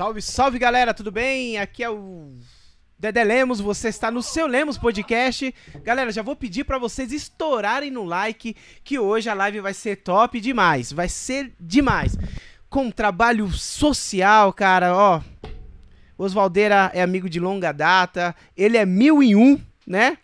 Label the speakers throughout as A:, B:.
A: Salve, salve galera, tudo bem? Aqui é o Dedé Lemos, você está no seu Lemos Podcast. Galera, já vou pedir para vocês estourarem no like, que hoje a live vai ser top demais, vai ser demais. Com trabalho social, cara, ó. Osvaldeira é amigo de longa data, ele é mil em um, né?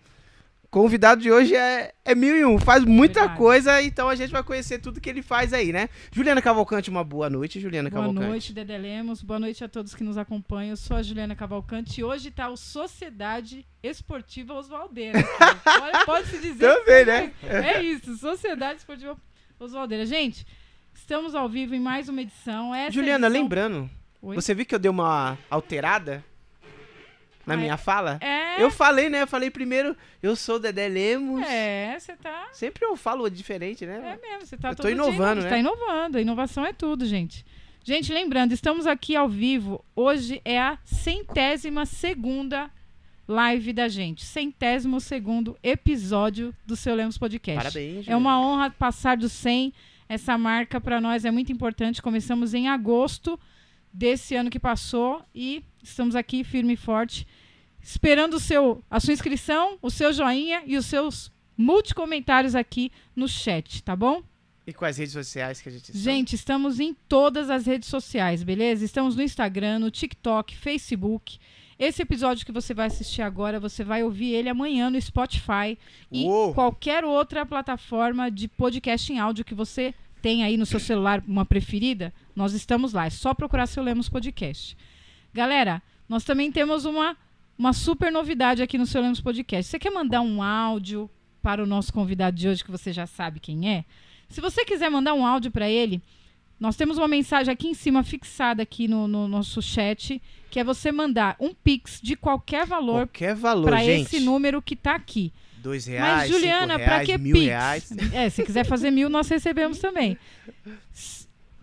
A: Convidado de hoje é, é mil e um, faz muita Verdade. coisa, então a gente vai conhecer tudo que ele faz aí, né? Juliana Cavalcante, uma boa noite, Juliana
B: boa
A: Cavalcante.
B: Boa noite, Dedé Lemos, boa noite a todos que nos acompanham. Eu sou a Juliana Cavalcante e hoje tá o Sociedade Esportiva Osvaldeira. Pode-se dizer.
A: Também, né?
B: É isso, Sociedade Esportiva Osvaldeira. Gente, estamos ao vivo em mais uma edição. Essa
A: Juliana,
B: edição...
A: lembrando, Oi? você viu que eu dei uma alterada? Na ah, minha fala?
B: É.
A: Eu falei, né? Eu falei primeiro, eu sou Dedé Lemos.
B: É, você tá.
A: Sempre eu falo diferente, né?
B: É mesmo, você tá
A: eu tô inovando, dia,
B: né? Tá inovando. A inovação é tudo, gente. Gente, lembrando, estamos aqui ao vivo. Hoje é a centésima segunda live da gente. Centésimo segundo episódio do Seu Lemos Podcast.
A: Parabéns.
B: É uma honra passar do 100. Essa marca para nós é muito importante. Começamos em agosto desse ano que passou e estamos aqui firme e forte, esperando o seu, a sua inscrição, o seu joinha e os seus multicomentários aqui no chat, tá bom?
A: E quais redes sociais que a gente está?
B: Gente, estamos em todas as redes sociais, beleza? Estamos no Instagram, no TikTok, Facebook. Esse episódio que você vai assistir agora, você vai ouvir ele amanhã no Spotify e
A: Uou.
B: qualquer outra plataforma de podcast em áudio que você tem aí no seu celular uma preferida, nós estamos lá. É só procurar seu Lemos Podcast. Galera, nós também temos uma, uma super novidade aqui no seu Lemos Podcast. Você quer mandar um áudio para o nosso convidado de hoje, que você já sabe quem é? Se você quiser mandar um áudio para ele, nós temos uma mensagem aqui em cima, fixada aqui no, no, nosso chat, que é você mandar um Pix de qualquer valor,
A: qualquer valor
B: para esse número que está aqui
A: dois reais,
B: Mas, Juliana,
A: para
B: que
A: mil
B: Pix?
A: reais?
B: É, se quiser fazer mil, nós recebemos também.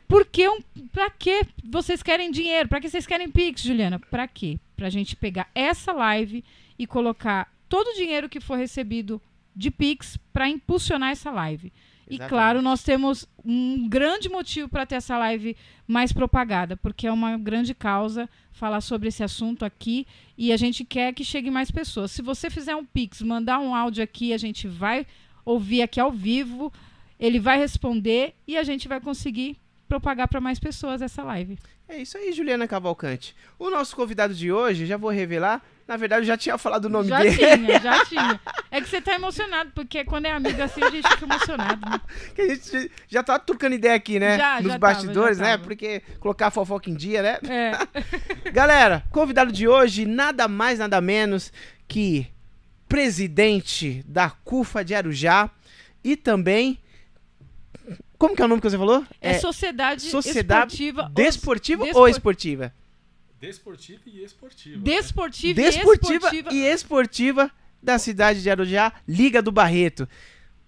B: Por que, um, pra que vocês querem dinheiro? Para que vocês querem Pix, Juliana? Para quê? Pra gente pegar essa live e colocar todo o dinheiro que for recebido de Pix para impulsionar essa live. Exatamente. E claro, nós temos um grande motivo para ter essa live mais propagada, porque é uma grande causa falar sobre esse assunto aqui e a gente quer que chegue mais pessoas. Se você fizer um pix, mandar um áudio aqui, a gente vai ouvir aqui ao vivo, ele vai responder e a gente vai conseguir propagar para mais pessoas essa live.
A: É isso aí, Juliana Cavalcante. O nosso convidado de hoje, já vou revelar, na verdade, eu já tinha falado o nome
B: já
A: dele.
B: Já tinha, já tinha. É que você tá emocionado, porque quando é amigo assim, a gente fica emocionado. Né?
A: Que a gente já tá trocando ideia aqui, né?
B: Já,
A: Nos
B: já
A: bastidores,
B: tava,
A: né? Porque colocar a fofoca em dia, né?
B: É.
A: Galera, convidado de hoje, nada mais, nada menos que presidente da CUFA de Arujá e também como que é o nome que você falou?
B: É, é Sociedade,
A: Sociedade
B: Esportiva,
A: Desportiva ou Esportiva?
C: Desportiva e esportiva.
B: Desportiva,
A: né? Desportiva e, esportiva. e esportiva da cidade de Arujá, Liga do Barreto.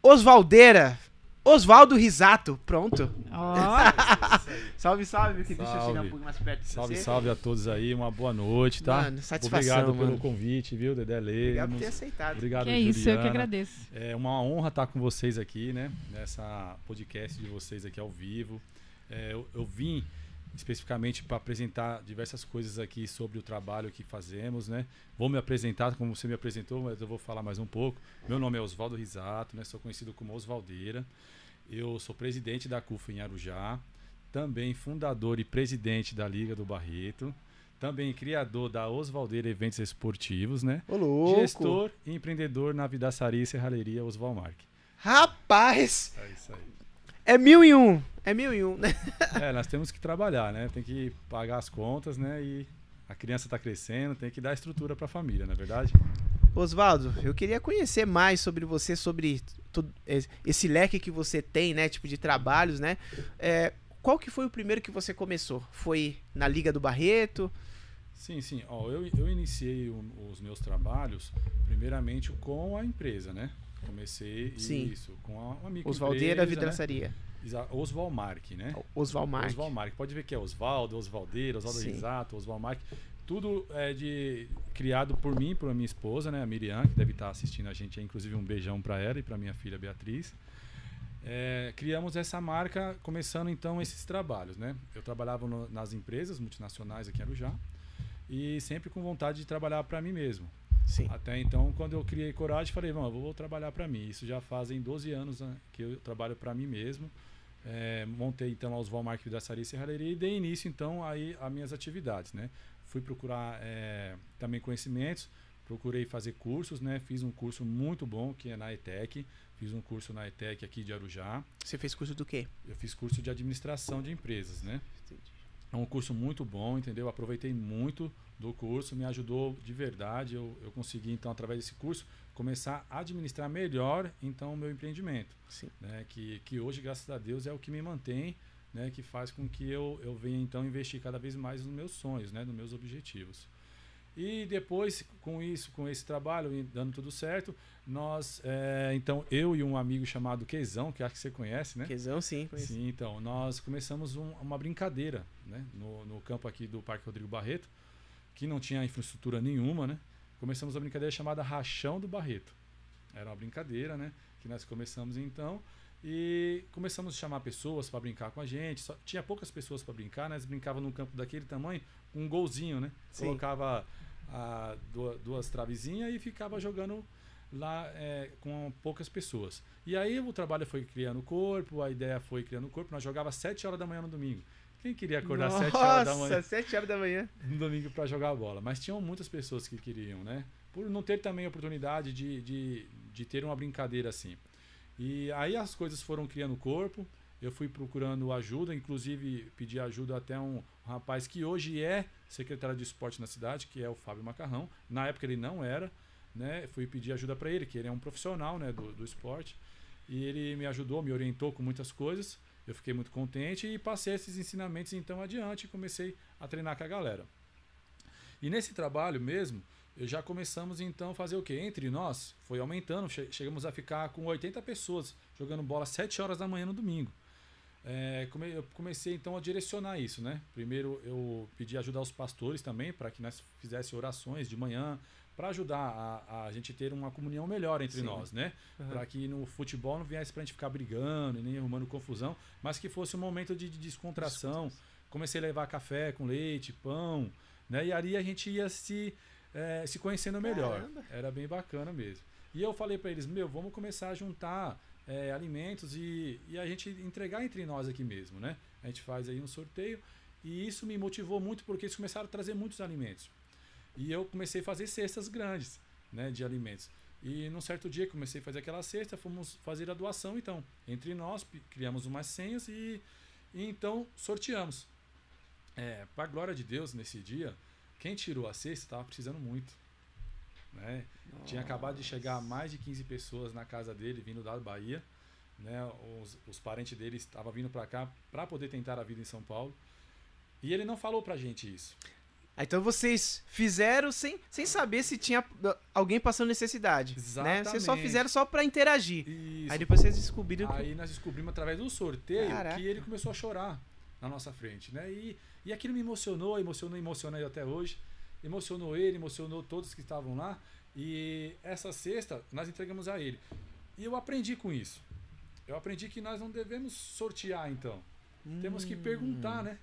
A: Osvaldeira. Osvaldo Risato. Pronto.
B: Oh.
A: salve, salve, que deixa eu chegar um pouco mais perto de
C: Salve,
A: você.
C: salve a todos aí. Uma boa noite, tá?
A: Mano, satisfação,
C: Obrigado
A: mano.
C: pelo convite, viu, Dedé Lemos.
A: Obrigado por ter aceitado.
C: Obrigado,
B: que é
C: Juliana.
B: isso, eu que agradeço.
C: É uma honra estar com vocês aqui, né? Nessa podcast de vocês aqui ao vivo. É, eu, eu vim especificamente para apresentar diversas coisas aqui sobre o trabalho que fazemos, né? Vou me apresentar como você me apresentou, mas eu vou falar mais um pouco. Meu nome é Oswaldo Risato, né? Sou conhecido como Osvaldeira. Eu sou presidente da CUFA em Arujá, também fundador e presidente da Liga do Barreto, também criador da Osvaldeira Eventos Esportivos, né?
A: Ô, louco.
C: Gestor e empreendedor na Vidaçaria e Serralheria Osvalmark.
A: Rapaz!
C: É isso aí.
A: É mil e um. É mil e um, né?
C: É, nós temos que trabalhar, né? Tem que pagar as contas, né? E a criança está crescendo, tem que dar estrutura para a família, não é verdade?
A: Osvaldo, eu queria conhecer mais sobre você, sobre esse leque que você tem, né? Tipo de trabalhos, né? É, qual que foi o primeiro que você começou? Foi na Liga do Barreto?
C: Sim, sim. Ó, eu, eu iniciei o, os meus trabalhos primeiramente com a empresa, né? Comecei
A: Sim.
C: isso com a, uma microempresa.
A: Osvaldeira Vidraçaria.
C: Né? Osvalmark, né?
A: Osvalmark.
C: Osvalmark. Pode ver que é Osvaldo, Osvaldeira, Osvaldo
A: Sim.
C: Risato, Osvalmark. Tudo é de criado por mim, por minha esposa, né, a Miriam, que deve estar assistindo a gente, inclusive um beijão para ela e para minha filha Beatriz. é, criamos essa marca começando então esses trabalhos, né? Eu trabalhava no, nas empresas multinacionais aqui em Arujá e sempre com vontade de trabalhar para mim mesmo.
A: Sim.
C: Até então, quando eu criei coragem, falei, vamos, vou trabalhar para mim. Isso já fazem 12 anos né, que eu trabalho para mim mesmo. É, montei então a Oswald Market da Saria Serralheria e dei início então aí a minhas atividades, né? Fui procurar é, também conhecimentos, procurei fazer cursos, né? Fiz um curso muito bom que é na ETEC, fiz um curso na ETEC aqui de Arujá.
A: Você fez curso do quê?
C: Eu fiz curso de administração de empresas, né? É um curso muito bom, entendeu? Aproveitei muito do curso, me ajudou de verdade. Eu, eu consegui, então, através desse curso, começar a administrar melhor, então, o meu empreendimento.
A: Sim.
C: Né? Que, que hoje, graças a Deus, é o que me mantém, né? Que faz com que eu, eu venha, então, investir cada vez mais nos meus sonhos, né? Nos meus objetivos. E depois, com isso, com esse trabalho, dando tudo certo, nós, é, então, eu e um amigo chamado Quezão, que acho que você conhece, né?
A: Quezão, sim. Conheço.
C: Sim, então, nós começamos um, uma brincadeira, né? No, no campo aqui do Parque Rodrigo Barreto, que não tinha infraestrutura nenhuma, né? Começamos a brincadeira chamada Rachão do Barreto. Era uma brincadeira, né? Que nós começamos então e começamos a chamar pessoas para brincar com a gente. Só, tinha poucas pessoas para brincar, né? Nós brincava num campo daquele tamanho, um golzinho, né?
A: Sim.
C: Colocava a, duas, duas travezinhas e ficava jogando lá é, com poucas pessoas. E aí o trabalho foi criando o corpo, a ideia foi criando o corpo. Nós jogava 7 horas da manhã no domingo. Quem queria acordar
A: Nossa,
C: 7 horas da manhã
A: 7 horas da manhã.
C: no domingo para jogar bola? Mas tinham muitas pessoas que queriam, né? Por não ter também a oportunidade de, de, de ter uma brincadeira assim. E aí as coisas foram criando corpo. Eu fui procurando ajuda, inclusive pedi ajuda até um, um rapaz que hoje é secretário de esporte na cidade, que é o Fábio Macarrão. Na época ele não era, né? Fui pedir ajuda para ele, que ele é um profissional, né, do, do esporte. E ele me ajudou, me orientou com muitas coisas. Eu fiquei muito contente e passei esses ensinamentos então adiante e comecei a treinar com a galera. E nesse trabalho mesmo, já começamos então a fazer o quê? Entre nós, foi aumentando, che chegamos a ficar com 80 pessoas jogando bola 7 horas da manhã no domingo. É, come eu comecei então a direcionar isso, né? Primeiro eu pedi ajuda aos pastores também para que nós fizéssemos orações de manhã para ajudar a, a gente ter uma comunhão melhor entre
A: Sim.
C: nós, né?
A: Uhum.
C: Para que no futebol não viesse para a gente ficar brigando e nem arrumando confusão, mas que fosse um momento de, de descontração. Comecei a levar café com leite, pão, né? E ali a gente ia se é, se conhecendo melhor.
A: Caramba.
C: Era bem bacana mesmo. E eu falei para eles, meu, vamos começar a juntar é, alimentos e, e a gente entregar entre nós aqui mesmo, né? A gente faz aí um sorteio e isso me motivou muito porque eles começaram a trazer muitos alimentos. E eu comecei a fazer cestas grandes, né, de alimentos. E num certo dia comecei a fazer aquela cesta, fomos fazer a doação então. Entre nós criamos umas senhas e, e então sorteamos. É, para glória de Deus nesse dia, quem tirou a cesta estava precisando muito. Né? Tinha acabado de chegar mais de 15 pessoas na casa dele, vindo da Bahia. Né? Os, os parentes dele estavam vindo para cá para poder tentar a vida em São Paulo. E ele não falou pra gente isso.
A: Ah, Então vocês fizeram sem, sem saber se tinha uh, alguém passando necessidade. Né? Vocês só
C: Exatamente.
A: fizeram só pra interagir.
C: Isso.
A: Aí depois vocês descobriram que.
C: Aí nós descobrimos através do sorteio
A: Caraca.
C: que ele começou a chorar na nossa frente, né? E, e aquilo me emocionou, emocionou, emociona ele até hoje. Emocionou ele, emocionou todos que estavam lá. E essa cesta nós entregamos a ele. E eu aprendi com isso. Eu aprendi que nós não devemos sortear, então. Temos que
A: Hum.
C: perguntar, né?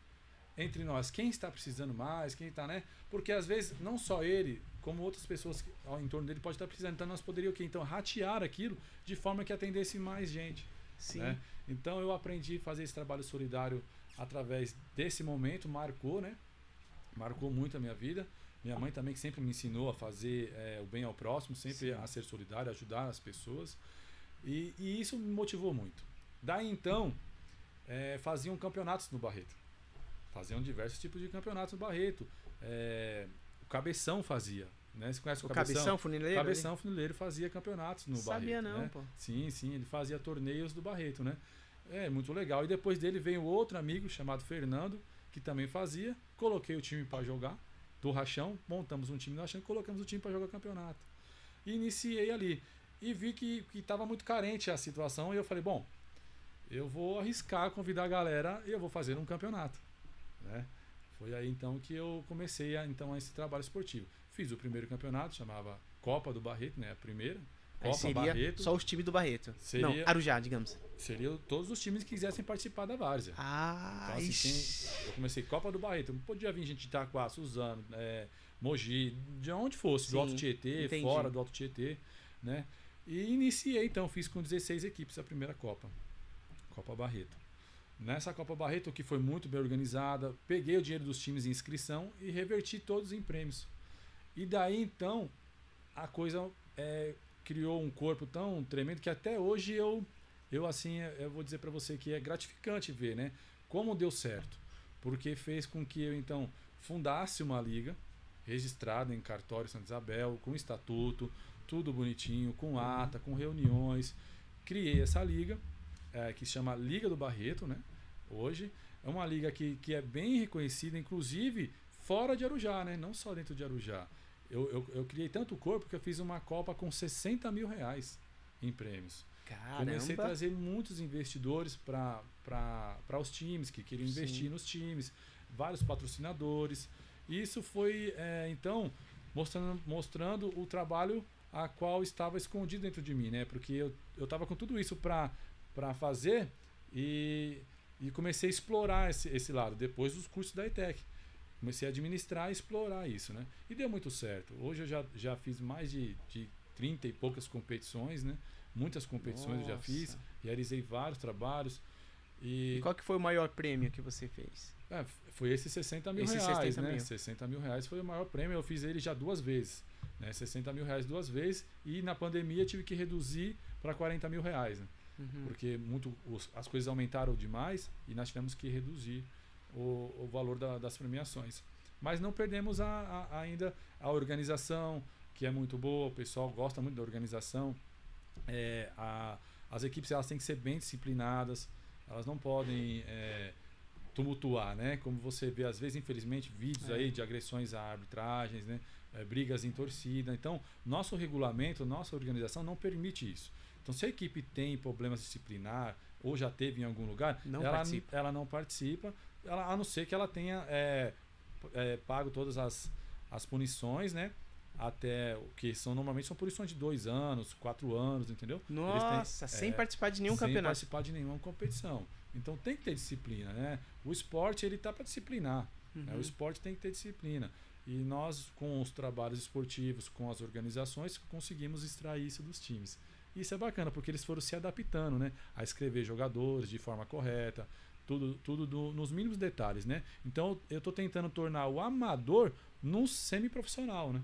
C: Entre nós, quem está precisando mais, quem está, né? Porque às vezes, não só ele, como outras pessoas ao entorno dele pode estar precisando. Então nós poderíamos o quê? Então, ratear aquilo de forma que atendesse mais gente.
A: Sim.
C: né? Então eu aprendi a fazer esse trabalho solidário através desse momento, marcou, né? Marcou muito a minha vida. Minha mãe também que sempre me ensinou a fazer eh, o bem ao próximo, sempre
A: Sim.
C: a ser solidário, ajudar as pessoas. E, e isso me motivou muito. Daí então, eh, faziam campeonatos no Barreto. Faziam diversos tipos de campeonatos no Barreto. Eh, o Cabeção fazia. Né? Você conhece o,
A: O cabeção, funileiro? ali?
C: Cabeção Funileiro fazia campeonatos no
A: Sabia
C: Barreto.
A: não,
C: né?
A: pô.
C: Sim, sim, ele fazia torneios do Barreto, né? É, muito legal. E depois dele veio outro amigo chamado Fernando, que também fazia. Coloquei o time para jogar do Rachão, montamos um time do Rachão e colocamos o time para jogar campeonato. E iniciei ali. E vi que estava muito carente a situação e eu falei, bom, eu vou arriscar convidar a galera e eu vou fazer um campeonato. Né? Foi aí então que eu comecei a, então, a esse trabalho esportivo. Fiz o primeiro campeonato, chamava Copa do Barreto, né? A primeira, Copa
A: seria
C: Barreto.
A: só os times do Barreto.
C: Seria-
A: Não, Arujá, digamos.
C: Seriam todos os times que quisessem participar da Várzea.
A: Ah,
C: Então, assim, tem- eu comecei Copa do Barreto. Podia vir gente de Itaquá, Suzano, é, Mogi, de onde fosse,
A: Sim,
C: do Alto Tietê,
A: entendi.
C: fora do Alto Tietê, né? E iniciei, então, fiz com 16 equipes a primeira Copa. Copa Barreto. Nessa Copa Barreto, que foi muito bem organizada, peguei o dinheiro dos times em inscrição e reverti todos em prêmios. E daí, então, a coisa é, criou um corpo tão tremendo que até hoje eu, eu assim, eu vou dizer para você que é gratificante ver, né? Como deu certo. Porque fez com que eu, então, fundasse uma liga registrada em cartório Santa Isabel, com estatuto, tudo bonitinho, com ata, com reuniões. Criei essa liga, eh, que se chama Liga do Barreto, né? Hoje. É uma liga que, que é bem reconhecida, inclusive fora de Arujá, né? Não só dentro de Arujá. Eu, eu, eu criei tanto corpo que eu fiz uma Copa com 60 mil reais em prêmios. Comecei a
A: Caramba.
C: trazer muitos investidores para os times que queriam
A: Sim.
C: investir nos times, vários patrocinadores. Isso foi, é, então, mostrando, mostrando o trabalho a qual estava escondido dentro de mim, né? Porque eu estava com tudo isso para fazer e, e comecei a explorar esse, esse lado depois dos cursos da ETEC. Comecei a administrar e explorar isso, né? E deu muito certo. Hoje eu já, já fiz mais de, de 30 e poucas competições, né? Muitas competições eu já
A: Nossa.
C: fiz, realizei vários trabalhos.
A: E
C: E,
A: qual que foi o maior prêmio que você fez?
C: é, foi esse 60 mil
A: Esse
C: reais,
A: 60
C: né?
A: mil.
C: 60 mil reais foi o maior prêmio. Eu fiz ele já duas vezes. Né? 60 mil reais duas vezes. E na pandemia tive que reduzir para 40 mil reais. Né?
A: Uhum.
C: Porque muito, os- as coisas aumentaram demais e nós tivemos que reduzir o, o valor da- das premiações. Mas não perdemos a, a- ainda a organização, que é muito boa, o pessoal gosta muito da organização. É, a- as equipes elas têm que ser bem disciplinadas, elas não podem é, tumultuar, né? Como você vê, às vezes, infelizmente, vídeos
A: É.
C: aí de agressões a arbitragens, né? É, brigas em torcida. Então, nosso regulamento, nossa organização não permite isso. Então, se a equipe tem problemas disciplinar ou já teve em algum lugar,
A: Não
C: ela,
A: participa.
C: ela não participa, ela, a não ser que ela tenha é, é, pago todas as, as punições, né? Até o que são normalmente são punições de dois anos, quatro anos, entendeu? Eles têm-
A: Nossa, sem
C: é,
A: participar de nenhum
C: sem
A: campeonato.
C: participar de nenhuma competição. Então tem que ter disciplina, né? O esporte ele tá para disciplinar. né?
A: Uhum.
C: O esporte tem que ter disciplina. E nós, com os trabalhos esportivos, com as organizações, conseguimos extrair isso dos times. Isso é bacana, porque eles foram se adaptando, né? A escrever jogadores de forma correta, tudo, tudo do- nos mínimos detalhes, né? Então eu estou tentando tornar o amador num semiprofissional, né?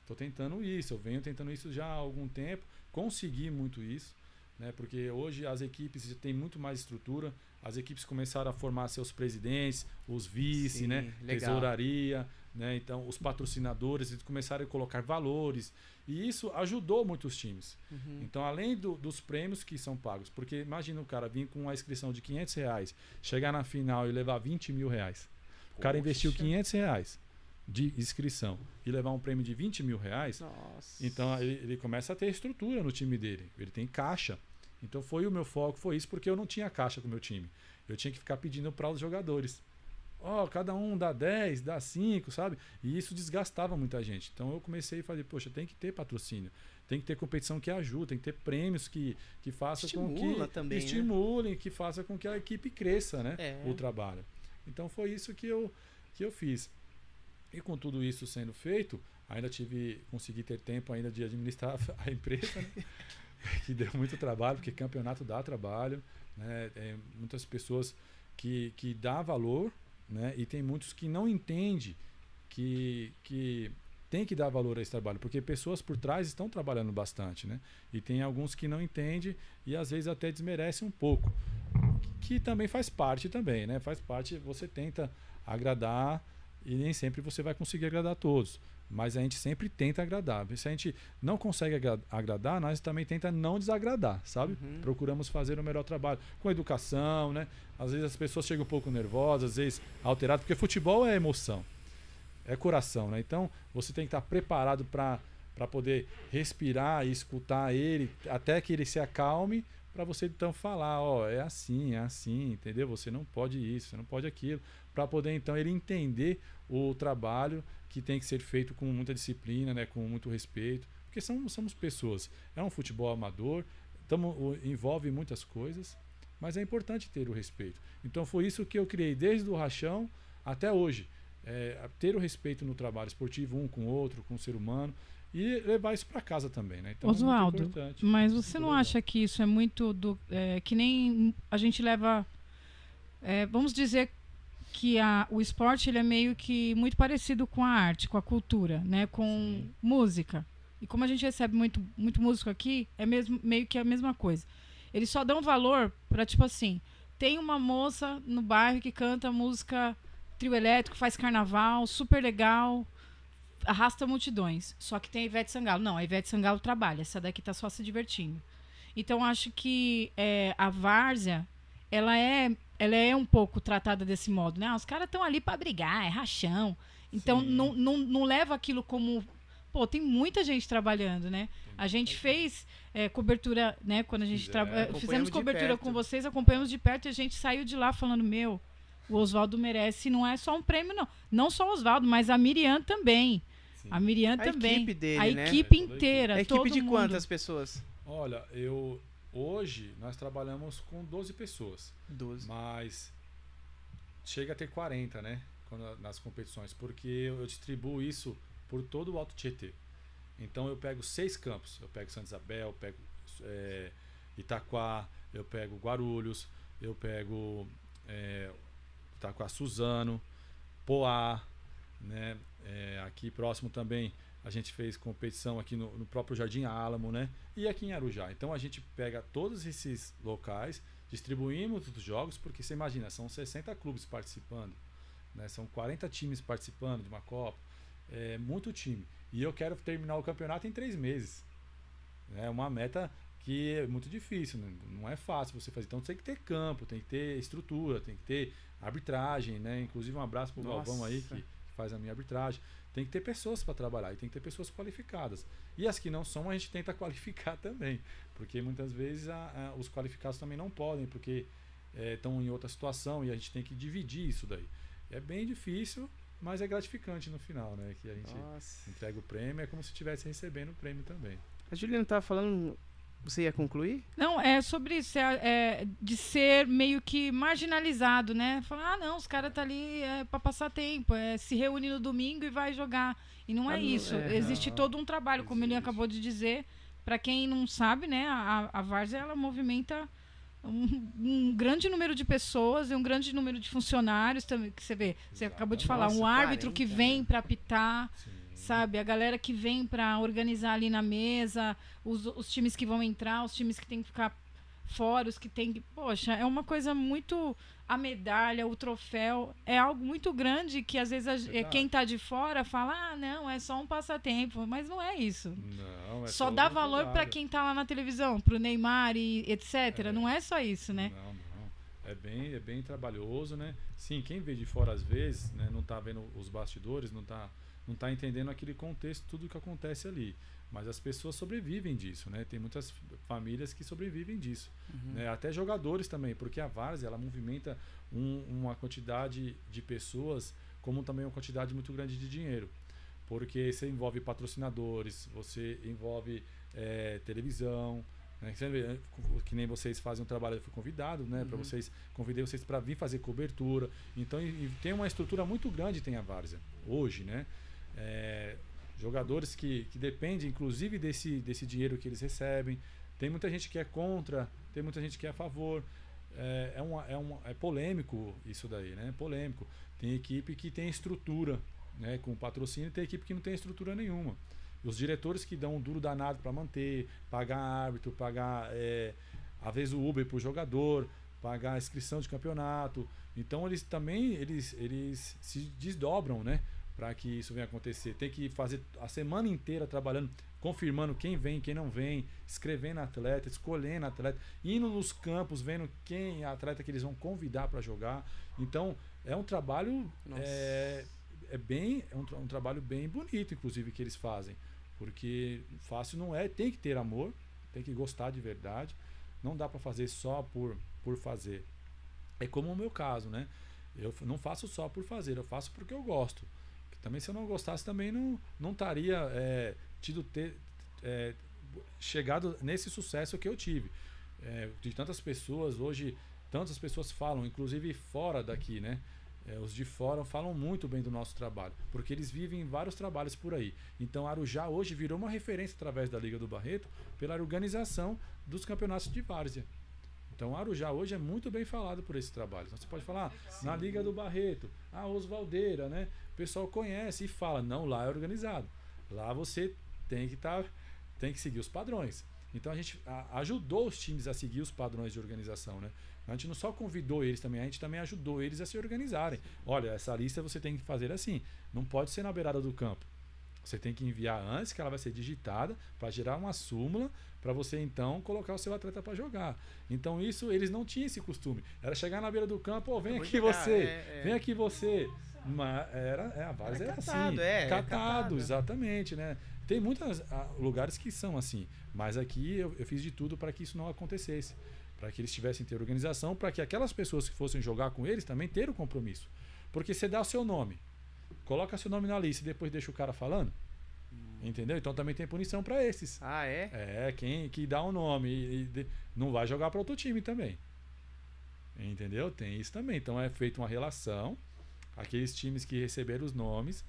C: Estou tentando isso, eu venho tentando isso já há algum tempo, consegui muito isso, né? Porque hoje as equipes já têm muito mais estrutura, as equipes começaram a formar seus presidentes, os vice,
A: Sim,
C: né?
A: legal.
C: Tesouraria, né? Então os patrocinadores eles começaram a colocar valores e isso ajudou muitos times.
A: Uhum.
C: Então, além do- dos prêmios que são pagos, porque imagina o cara vir com uma inscrição de 500 reais, chegar na final e levar 20 mil reais. O cara
A: Poxa.
C: investiu 500 reais de inscrição e levar um prêmio de 20 mil reais,
A: Nossa.
C: então ele, ele começa a ter estrutura no time dele. Ele tem caixa. Então foi o meu foco, foi isso, porque eu não tinha caixa com o meu time. Eu tinha que ficar pedindo para os jogadores. Ó, cada um dá 10, dá 5, sabe? E isso desgastava muita gente. Então eu comecei a fazer, poxa, tem que ter patrocínio. Tem que ter competição que ajuda, tem que ter prêmios que, que façam com
A: Estimula
C: que
A: também, né?
C: estimulem, que faça com que a equipe cresça, né?
A: É.
C: O trabalho. Então foi isso que eu, que eu fiz. E com tudo isso sendo feito, ainda tive, consegui ter tempo ainda de administrar a empresa, né? que deu muito trabalho, porque campeonato dá trabalho, né? Tem muitas pessoas que, que dá valor, né? E tem muitos que não entendem que, que tem que dar valor a esse trabalho, porque pessoas por trás estão trabalhando bastante, né? E tem alguns que não entendem e às vezes até desmerecem um pouco, que também faz parte também, né? Faz parte, você tenta agradar e nem sempre você vai conseguir agradar todos. Mas a gente sempre tenta agradar. Se a gente não consegue agra- agradar, nós também tenta não desagradar, sabe?
A: Uhum.
C: Procuramos fazer o melhor trabalho. Com educação, né? Às vezes as pessoas chegam um pouco nervosas, às vezes alteradas, porque futebol é emoção, é coração, né? Então você tem que estar preparado para poder respirar e escutar ele até que ele se acalme para você então falar, ó, é assim, é assim, entendeu? Você não pode isso, você não pode aquilo, para poder então ele entender o trabalho que tem que ser feito com muita disciplina, né, com muito respeito, Porque são, somos pessoas. É um futebol amador, tamo, envolve muitas coisas, mas é importante ter o respeito. Então foi isso que eu criei desde o rachão até hoje. É, ter o respeito no trabalho esportivo, um com o outro, com o ser humano, e levar isso para casa também, né?
B: Então, é Oswaldo, é mas você não acha que isso é muito do é, que nem a gente leva, é, vamos dizer que a, o esporte ele é meio que muito parecido com a arte, com a cultura, né? Com Sim. música. E como a gente recebe muito, muito músico aqui, é mesmo, meio que a mesma coisa. Eles só dão valor para, tipo assim, tem uma moça no bairro que canta música trio elétrico, faz carnaval, super legal, arrasta multidões. Só que tem a Ivete Sangalo. Não, a Ivete Sangalo trabalha, essa daqui tá só se divertindo. Então acho que é, a várzea, ela é, ela é um pouco tratada desse modo, né? Ah, os caras estão ali para brigar, é rachão. Então não, não, não leva aquilo como pô, tem muita gente trabalhando, né? A gente fez é, cobertura, né? Quando a gente é, fizemos cobertura com vocês, acompanhamos de perto e a gente saiu de lá falando, meu, o Oswaldo merece, não é só um prêmio, não. Não só o Oswaldo, mas a Miriam também. Sim. A Miriam a também. Equipe dele, a né? equipe inteira. A
A: equipe de
B: mundo.
A: quantas pessoas?
C: Olha, eu. Hoje nós trabalhamos com 12 pessoas.
A: 12.
C: Mas chega a ter 40, né? Quando, nas competições, porque eu distribuo isso por todo o Alto Tietê. Então eu pego seis campos. Eu pego Santa Isabel, eu pego é, Itaquá, eu pego Guarulhos, eu pego é, Itaquá Suzano, Poá, né? É, aqui próximo também a gente fez competição aqui no, no, próprio Jardim Álamo, né? E aqui em Arujá. Então a gente pega todos esses locais, distribuímos os jogos, porque você imagina, são 60 clubes participando, né? São 40 times participando de uma Copa é, muito time. E eu quero terminar o campeonato em três meses. É uma meta que é muito difícil, né? não é fácil você fazer. Então tem que ter campo, tem que ter estrutura, tem que ter arbitragem, né? Inclusive um abraço pro Nossa. Galvão aí que, faz a minha arbitragem. Tem que ter pessoas para trabalhar e tem que ter pessoas qualificadas. E as que não são, a gente tenta qualificar também. Porque muitas vezes a, a, os qualificados também não podem, porque estão é, em outra situação e a gente tem que dividir isso daí. É bem difícil, mas é gratificante no final, né? Que a gente Nossa. entrega o prêmio, é como se estivesse recebendo o prêmio também.
A: A Juliana estava falando, você ia concluir?
B: Não, é sobre isso, é, é, de ser meio que marginalizado, né? Falar, ah, não, os caras tá ali é, para passar tempo, é, se reúne no domingo e vai jogar. E não é ah, isso. É, Existe não. todo um trabalho, como ele acabou de dizer. Para quem não sabe, né, a, a Várzea ela movimenta um, um, grande número de pessoas e um grande número de funcionários também que você vê. Você Exato. acabou de falar, Nossa, um árbitro 40, que vem né? para apitar, Sim. Sabe? A galera que vem para organizar ali na mesa, os, os times que vão entrar, os times que tem que ficar fora, os que tem que. Poxa, é uma coisa muito a medalha, o troféu, é algo muito grande que às vezes a, é, quem está de fora fala, ah, não, é só um passatempo, mas não é isso.
C: Não, é
B: só dá valor para quem está lá na televisão, para o Neymar e etc. É. Não é só isso, né?
C: Não, não. É bem, é bem trabalhoso, né? Sim, quem vê de fora às vezes, né, não está vendo os bastidores, não está não tá entendendo aquele contexto, tudo que acontece ali. Mas as pessoas sobrevivem disso, né? Tem muitas famílias que sobrevivem disso. Uhum. Né? Até jogadores também, porque a Várzea ela movimenta um, uma quantidade de pessoas, como também uma quantidade muito grande de dinheiro. Porque você envolve patrocinadores, você envolve é, televisão, né? que nem vocês fazem um trabalho, eu fui convidado, né? Uhum. Para vocês, convidei vocês para vir fazer cobertura. Então, tem uma estrutura muito grande tem a Várzea hoje, né? É, jogadores que, que dependem, inclusive, desse, desse dinheiro que eles recebem. Tem muita gente que é contra, tem muita gente que é a favor. É, é, uma, é, uma, é polêmico isso daí, né? Polêmico. Tem equipe que tem estrutura, né? Com patrocínio, e tem equipe que não tem estrutura nenhuma. Os diretores que dão um duro danado para manter, pagar árbitro, pagar, é, às vezes, o Uber para o jogador, pagar a inscrição de campeonato. Então, eles também eles, eles se desdobram, né? Para que isso venha acontecer. Tem que fazer a semana inteira trabalhando, confirmando quem vem, quem não vem, escrevendo atleta, escolhendo atleta, indo nos campos, vendo quem é atleta que eles vão convidar para jogar. Então, é um trabalho é, é, bem é um, um, trabalho bem bonito, inclusive que eles fazem, porque fácil não é, tem que ter amor, tem que gostar de verdade. Não dá para fazer só por por fazer. É como o meu caso, né? Eu não faço só por fazer, eu faço porque eu gosto. Também se eu não gostasse, também não, não estaria é, tido ter, é, chegado nesse sucesso que eu tive. É, de tantas pessoas, hoje, tantas pessoas falam, inclusive fora daqui, né? É, os de fora falam muito bem do nosso trabalho, porque eles vivem vários trabalhos por aí. Então, Arujá hoje virou uma referência através da Liga do Barreto pela organização dos campeonatos de várzea. Então, Arujá hoje é muito bem falado por esse trabalho. Então, você pode falar ah, na Liga do Barreto, a Osvaldeira, né? O pessoal conhece e fala, não, lá é organizado. Lá você tem que estar, tá, tem que seguir os padrões. Então a gente ajudou os times a seguir os padrões de organização, né? A gente não só convidou eles também, a gente também ajudou eles a se organizarem. Olha, essa lista você tem que fazer assim. Não pode ser na beirada do campo. Você tem que enviar antes, que ela vai ser digitada, para gerar uma súmula, para você então colocar o seu atleta para jogar. Então isso eles não tinham esse costume. Era chegar na beira do campo, oh, vem aqui jogar, você, é, é. vem aqui você. Mas era, é, a base era, é catado, assim. É, catado, é catado, exatamente, né? Tem muitos lugares que são assim, mas aqui eu, eu fiz de tudo para que isso não acontecesse para que eles tivessem ter organização, para que aquelas pessoas que fossem jogar com eles também ter o compromisso. Porque você dá o seu nome, coloca seu nome na lista e depois deixa o cara falando. Hum. Entendeu? Então também tem punição para esses.
A: Ah, é?
C: É, quem que dá o um nome e, e, não vai jogar para outro time também. Entendeu? Tem isso também. Então é feita uma relação. Aqueles times que receberam os nomes,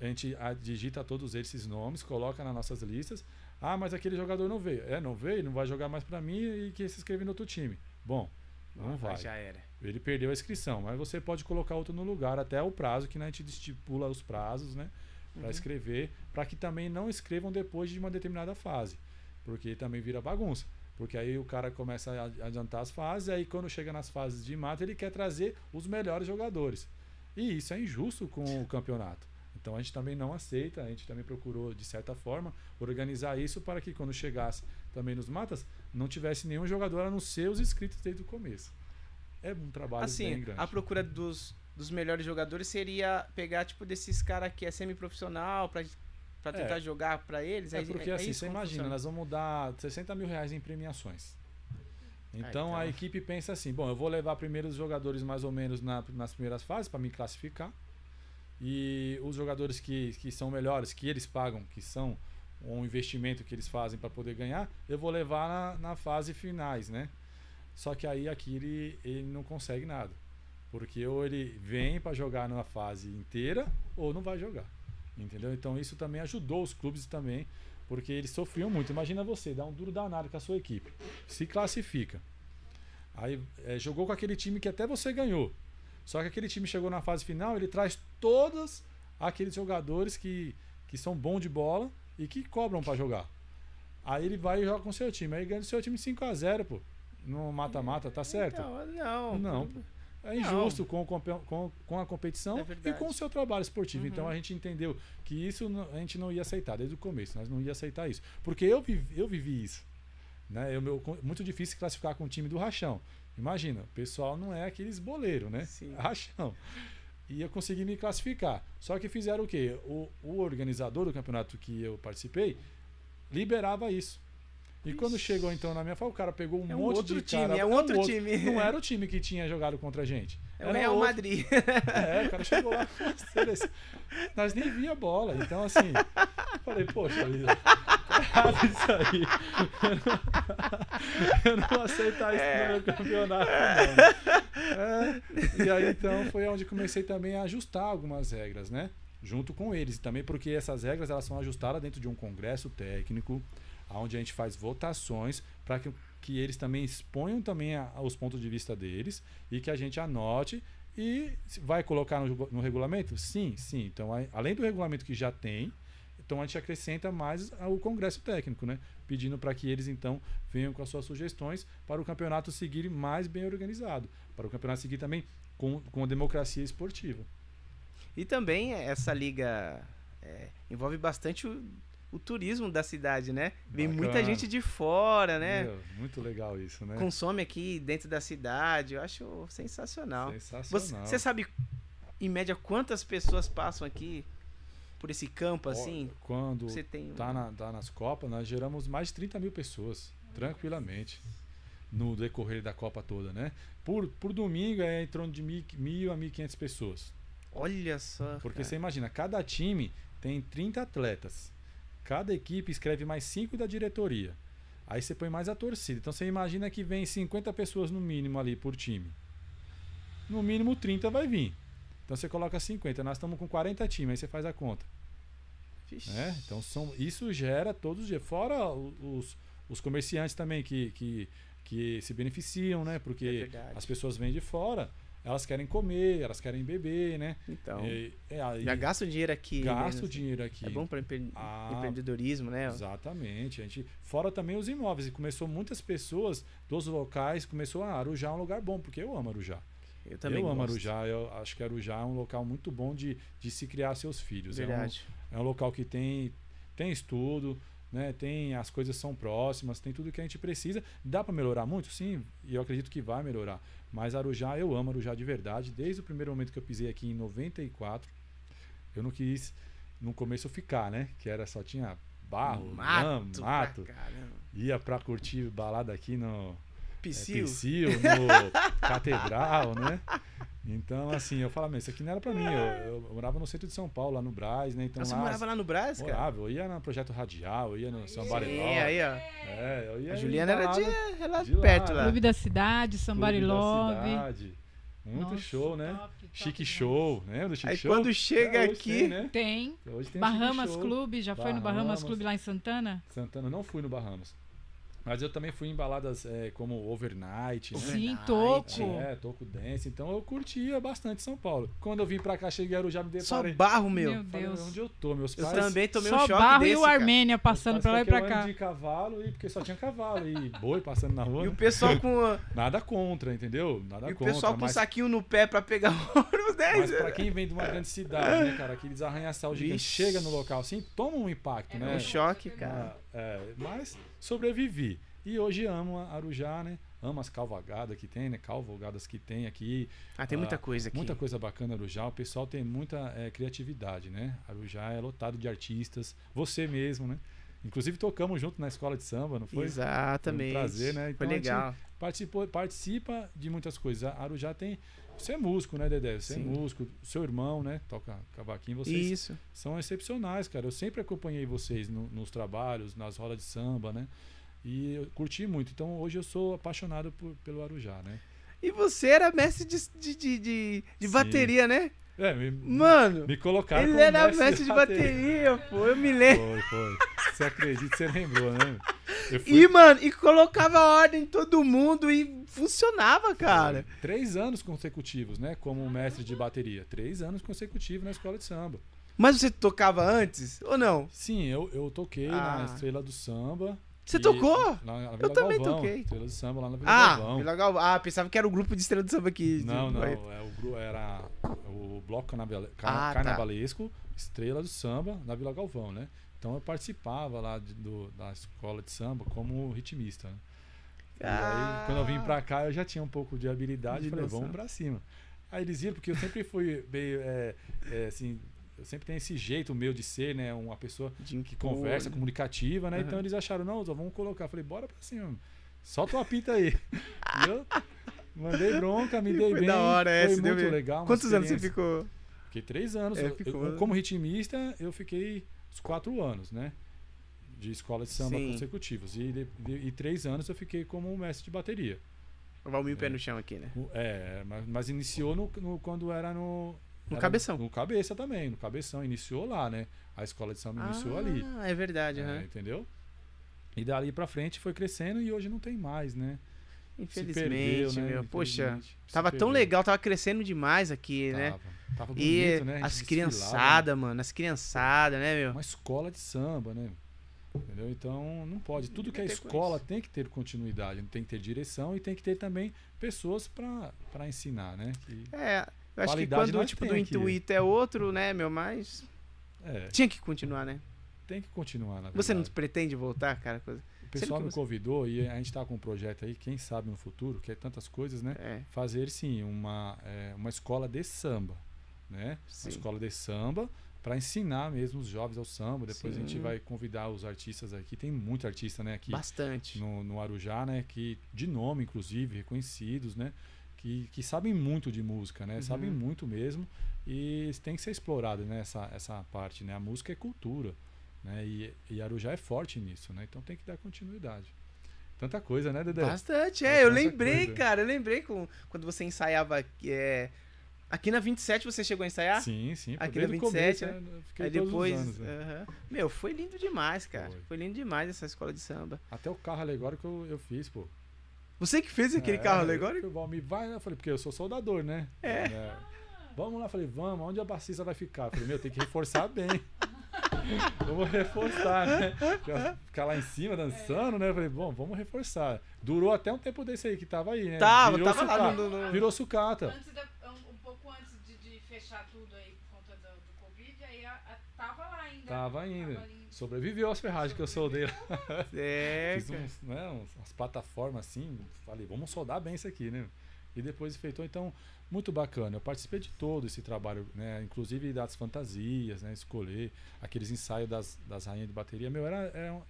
C: a gente digita todos esses nomes, coloca nas nossas listas. Ah, mas aquele jogador não veio. É, não veio, não vai jogar mais para mim e que se inscreve no outro time. Bom, não vai.
A: Já era.
C: Ele perdeu a inscrição, mas você pode colocar outro no lugar até o prazo, que né, a gente estipula os prazos, né? Para uhum. escrever, para que também não escrevam depois de uma determinada fase. Porque também vira bagunça. Porque aí o cara começa a adiantar as fases, aí quando chega nas fases de mata, ele quer trazer os melhores jogadores. E isso é injusto com o campeonato. Então a gente também não aceita, a gente também procurou, de certa forma, organizar isso para que quando chegasse também nos matas, não tivesse nenhum jogador a não ser os inscritos desde o começo. É um trabalho
A: assim,
C: bem grande.
A: A procura dos, dos melhores jogadores seria pegar, tipo, desses caras que é semi-profissional para para tentar é, jogar para eles?
C: É porque é, assim, você imagina, funciona. nós vamos dar 60 mil reais em premiações. Então, então, a equipe pensa assim: bom, eu vou levar primeiro os jogadores mais ou menos na, nas primeiras fases para me classificar. E os jogadores que, que são melhores, que eles pagam, que são um investimento que eles fazem para poder ganhar, eu vou levar na, na, fase finais, né? Só que aí aqui ele, ele não consegue nada. Porque ou ele vem para jogar na fase inteira ou não vai jogar. Entendeu? Então isso também ajudou os clubes também, porque eles sofriam muito. Imagina você, dá um duro danado com a sua equipe, se classifica. Aí é, jogou com aquele time que até você ganhou. Só que aquele time chegou na fase final, ele traz todos aqueles jogadores que, que são bons de bola e que cobram para jogar. Aí ele vai e joga com o seu time. Aí ganha o seu time 5 a 0 pô. No mata-mata, tá certo?
A: Não, não.
C: Não. É injusto com, com, com a competição é e com o seu trabalho esportivo. Então, uhum. Então a gente entendeu que isso a gente não ia aceitar desde o começo. Nós não ia aceitar isso. Porque eu vivi, eu vivi isso. Né? Eu, meu, muito difícil classificar com o time do Rachão. Imagina, o pessoal não é aqueles boleiros, né?
A: Sim.
C: Rachão. E eu consegui me classificar. Só que fizeram o quê? O, o organizador do campeonato que eu participei liberava isso. E quando chegou então na minha fala, o cara pegou um é um monte de
A: time,
C: cara,
A: é um outro, outro time.
C: Não era o time que tinha jogado contra a gente.
A: É o Real outro. Madrid.
C: É, o cara chegou lá. Nós nem via bola. Então, assim, falei, poxa errado isso aí. Eu não, vou aceitar isso é. no meu campeonato, não. É, e aí, então, foi onde comecei também a ajustar algumas regras, né? Junto com eles. E também porque essas regras elas são ajustadas dentro de um congresso técnico onde a gente faz votações para que, que eles também exponham também a, os pontos de vista deles e que a gente anote e vai colocar no, no regulamento? Sim, sim. Então, a, além do regulamento que já tem, então a gente acrescenta mais o congresso técnico, né? Pedindo para que eles então venham com as suas sugestões para o campeonato seguir mais bem organizado, para o campeonato seguir também com, com a democracia esportiva.
A: E também essa liga é, envolve bastante o turismo da cidade, né? Vem Bacana. muita gente de fora, né? Meu,
C: muito legal isso, né?
A: Consome aqui dentro da cidade. Eu acho sensacional.
C: Sensacional.
A: Você sabe, em média, quantas pessoas passam aqui por esse campo, assim?
C: Quando você tem tá, na, tá nas Copas, nós geramos mais de 30 mil pessoas, tranquilamente. No decorrer da Copa toda, né? Por, por domingo é em torno de mil, mil a 1.500 pessoas.
A: Olha só.
C: Porque
A: cara.
C: você imagina, cada time tem 30 atletas. Cada equipe escreve mais cinco da diretoria. Aí você põe mais a torcida. Então você imagina que vem 50 pessoas no mínimo ali por time. No mínimo 30 vai vir. Então você coloca 50. Nós estamos com 40 times, aí você faz a conta. Né? Então são, isso gera todos os dias. Fora os, os comerciantes também que, que, que se beneficiam, né?
A: É
C: Porque
A: verdade.
C: as pessoas vêm de fora, elas querem comer, elas querem beber, né?
A: Então,
C: E- é, aí
A: já gasta o dinheiro aqui.
C: gasta
A: né?
C: o dinheiro aqui.
A: É bom para empre...
C: Ah,
A: empreendedorismo, né?
C: Exatamente. A gente, fora também os imóveis. E começou muitas pessoas dos locais, começou a Arujá é um lugar bom, porque eu amo Arujá.
A: Eu também
C: eu amo
A: gosto.
C: Arujá. Eu acho que Arujá é um local muito bom de, de se criar seus filhos. É um-
A: Verdade.
C: é um local que tem, tem estudo, né? Tem as coisas são próximas, tem tudo que a gente precisa. Dá para melhorar muito, sim, e eu acredito que vai melhorar. Mas Arujá, eu amo Arujá de verdade. Desde o primeiro momento que eu pisei aqui em 94, eu não quis no começo ficar, né? Que era só tinha barro,
A: mato.
C: mato.
A: pra.
C: Ia pra curtir balada aqui no é,
A: Psyu.
C: Psyu, no Catedral, né? Então, assim, eu falava, mas isso aqui não era pra mim. Eu, eu morava no centro de São Paulo, lá no Brás, né? Então
A: Ah, Você
C: lá,
A: morava lá no Brás, cara?
C: Morava, eu ia no Projeto Radial, eu ia no São
A: Sim,
C: Bariló.
A: aí, ó.
C: É, eu ia
A: A Juliana era de, era
C: de lá,
A: perto
C: né?
A: lá.
B: Clube da Cidade, Somebody
C: clube da
B: Love.
C: cidade. Muito
B: Nossa,
C: show, né?
B: top, top
C: Chique
B: demais.
C: Show, lembra do Chique
A: Aí
C: Show?
A: quando chega
C: É,
A: aqui-
C: tem, né?
B: Tem.
C: Hoje tem
B: Bahamas. Clube, já foi no Bahamas
C: Bahamas.
B: Clube lá em Santana?
C: Santana, não fui no Bahamas. Mas eu também fui em baladas é, como Overnight, né?
B: Sim,
A: Overnight.
B: Toco.
C: É, Toco Dance. Então eu curtia bastante São Paulo. Quando eu vim pra cá, cheguei a Arujá, me
A: Só
C: deparei.
A: barro, meu.
B: Meu
C: Falei,
B: Deus.
C: onde eu tô? Meus
A: Eu
C: pais...
A: também tomei
B: Só
A: um choque
B: Barro
A: desse,
B: e o
A: cara.
B: Armênia passando pra lá e pra
C: eu
B: cá.
C: de cavalo, e porque só tinha cavalo e boi passando na rua.
A: E o pessoal com,
C: Nada contra, entendeu? Nada
A: e o
C: contra.
A: pessoal com um
C: mas,
A: saquinho no pé pra pegar o ônibus 10.
C: mas pra quem vem de uma grande cidade, né, cara? Aqueles arranha-céu gigantes, chega no local assim, toma um impacto,
B: É
C: né?
A: um choque, cara.
C: É, mas sobrevivi. E hoje amo a Arujá, né? Amo as calvagadas que tem, né? Calvogadas que tem aqui.
A: Ah, tem muita
C: Ah,
A: coisa aqui.
C: Muita coisa bacana Arujá. O pessoal tem muita é, criatividade, né? Arujá é lotado de artistas. Você mesmo, né? Inclusive tocamos junto na escola de samba, não foi?
A: Exatamente.
C: Foi um prazer, né?
A: Foi
C: Então, gente
A: legal.
C: Participou, participa de muitas coisas. A Arujá tem. Você é músico, né, Dedé? Você
A: Sim.
C: é músico. Seu irmão, né? Toca cavaquinho. Vocês
A: Isso.
C: são excepcionais, cara. Eu sempre acompanhei vocês no- nos trabalhos, nas rodas de samba, né? E eu curti muito. Então hoje eu sou apaixonado por- pelo Arujá, né?
A: E você era mestre de, de, de, de, bateria, né?
C: É, me,
A: Mano,
C: me colocaram
A: ele era mestre de bateria, pô. Eu me lembro.
C: Foi, foi. Você acredita, você lembrou, né? Eu
A: E, mano, e colocava ordem em todo mundo e funcionava, cara.
C: Três anos consecutivos, né? Como mestre de bateria. Três anos consecutivos na escola de samba.
A: Mas você tocava antes ou não?
C: Sim, eu, eu toquei na
A: Ah.
C: Estrela do Samba.
A: Você
C: E-
A: tocou?
C: Na, na Vila
A: também
C: Galvão.
A: toquei.
C: Estrela do Samba lá na Vila
A: Ah,
C: Galvão.
A: Vila Galvão. Ah, pensava que era o grupo de estrela de samba aqui.
C: Não, não. É o, era o bloco carnaval,
A: Ah, tá.
C: carnavalesco, Estrela do Samba, na Vila Galvão, né? Então eu participava lá de- do- da escola de samba como ritmista. Né? E
A: Ah.
C: aí, quando eu vim pra cá, eu já tinha um pouco de habilidade
A: De
C: e falei,
A: noção.
C: vamos pra cima. Aí eles viram, porque eu sempre fui meio, é, é, assim, eu sempre tenho esse jeito meu de ser, né? Uma pessoa
A: De
C: que conversa, comunicativa, né?
A: Aham.
C: Então eles acharam, não, só vamos colocar. Eu falei, bora pra cima. Solta uma pita aí. e eu mandei bronca, me
A: E
C: dei
A: foi
C: bem.
A: da hora
C: foi
A: essa,
C: muito legal.
A: Quantos anos você ficou?
C: Fiquei três anos.
A: É, ficou-
C: eu- como ritmista, eu fiquei os quatro anos, né? De escola de samba
A: Sim.
C: consecutivos. E, de- de- e três anos eu fiquei como mestre de bateria.
A: O Valmir
C: É.
A: pé no chão aqui, né?
C: É, mas, mas iniciou no, no- quando era no.
A: No
C: era
A: cabeção.
C: No cabeça também, no cabeção. Iniciou lá, né? A escola de samba iniciou ali.
A: Ah, é verdade,
C: É,
A: aham.
C: entendeu? E dali pra frente foi crescendo e hoje não tem mais, né?
A: Infelizmente,
C: perdeu, né?
A: meu. Poxa,
C: Infelizmente,
A: tava tão
C: perdeu.
A: legal, tava crescendo demais aqui, né?
C: Tava, tava
A: E
C: bonito, né?
A: As
C: desfilava,
A: criançadas, mano, as criançadas, né, meu?
C: Uma escola de samba, né? Entendeu? Então não pode. Tudo que é
A: Tem que ter
C: escola tem que ter continuidade, tem que ter direção e tem que ter também pessoas para ensinar, né? Que,
A: É, eu acho que
C: Qualidade
A: quando
C: nós
A: tipo do intuito é outro, né, meu, mas
C: é,
A: tinha que continuar, né?
C: tem que continuar, na
A: Você não
C: verdade.
A: pretende voltar, cara? Coisa-
C: O pessoal
A: que
C: me
A: você-
C: convidou e a gente está com um projeto aí, quem sabe no futuro, que é tantas coisas, né?
A: É,
C: Fazer sim uma, é, uma escola de samba, né?
A: sim.
C: Uma escola de samba para ensinar mesmo os jovens ao samba. Depois a gente
A: Sim.
C: vai convidar os artistas aqui. Tem muito artista, né? Aqui
A: Bastante.
C: no, no Arujá, né? Que de nome, inclusive, reconhecidos, né? Que, que sabem muito de música, né?
A: Uhum.
C: Sabem muito mesmo. E tem que ser explorado, né? Essa, essa parte, né? A música é cultura. Né? E, e Arujá é forte nisso, né? Então tem que dar continuidade. Tanta coisa, né, Dedé?
A: Bastante, é. Eu
C: Bastante
A: lembrei,
C: coisa.
A: cara. Eu lembrei com, quando você ensaiava. É, aqui na 27 você chegou a ensaiar?
C: Sim, sim.
A: Aqui na
C: o começo,
A: 27,
C: né? Eu Fiquei
A: Aí depois.
C: os anos, né?
A: aham. Meu, foi lindo demais, cara. Foi.
C: Foi.
A: lindo demais essa escola de samba.
C: Até o carro alegórico eu, eu fiz, pô.
A: Você que fez aquele
C: É,
A: carro alegórico?
C: O Valmir vai, né? Eu falei, porque eu sou soldador, né?
A: É.
C: Né? Vamos lá, eu falei, vamos, onde a bacista vai ficar? Eu falei, meu, tem que reforçar bem. vamos reforçar, né? Ficar- Ficar lá em cima dançando, né? Eu falei, bom, vamos reforçar. Durou até um tempo desse aí que tava aí, né?
A: Tava,
C: Virou
A: tava lá
C: sucata.
A: no- no- no-
C: Virou sucata.
B: Antes da- um, um pouco antes de, de fechar tudo aí por conta do, do Covid, aí a, a- tava ainda.
C: Tava. Sobreviveu às ferragens que eu soldei lá.
A: É,
C: Fiz uns, né, umas plataformas assim, falei, vamos soldar bem isso aqui, né? E depois enfeitou, então, muito bacana. Eu participei de todo esse trabalho, né? Inclusive das fantasias, né? Escolher aqueles ensaios das, das rainhas de bateria. Meu, era, era um,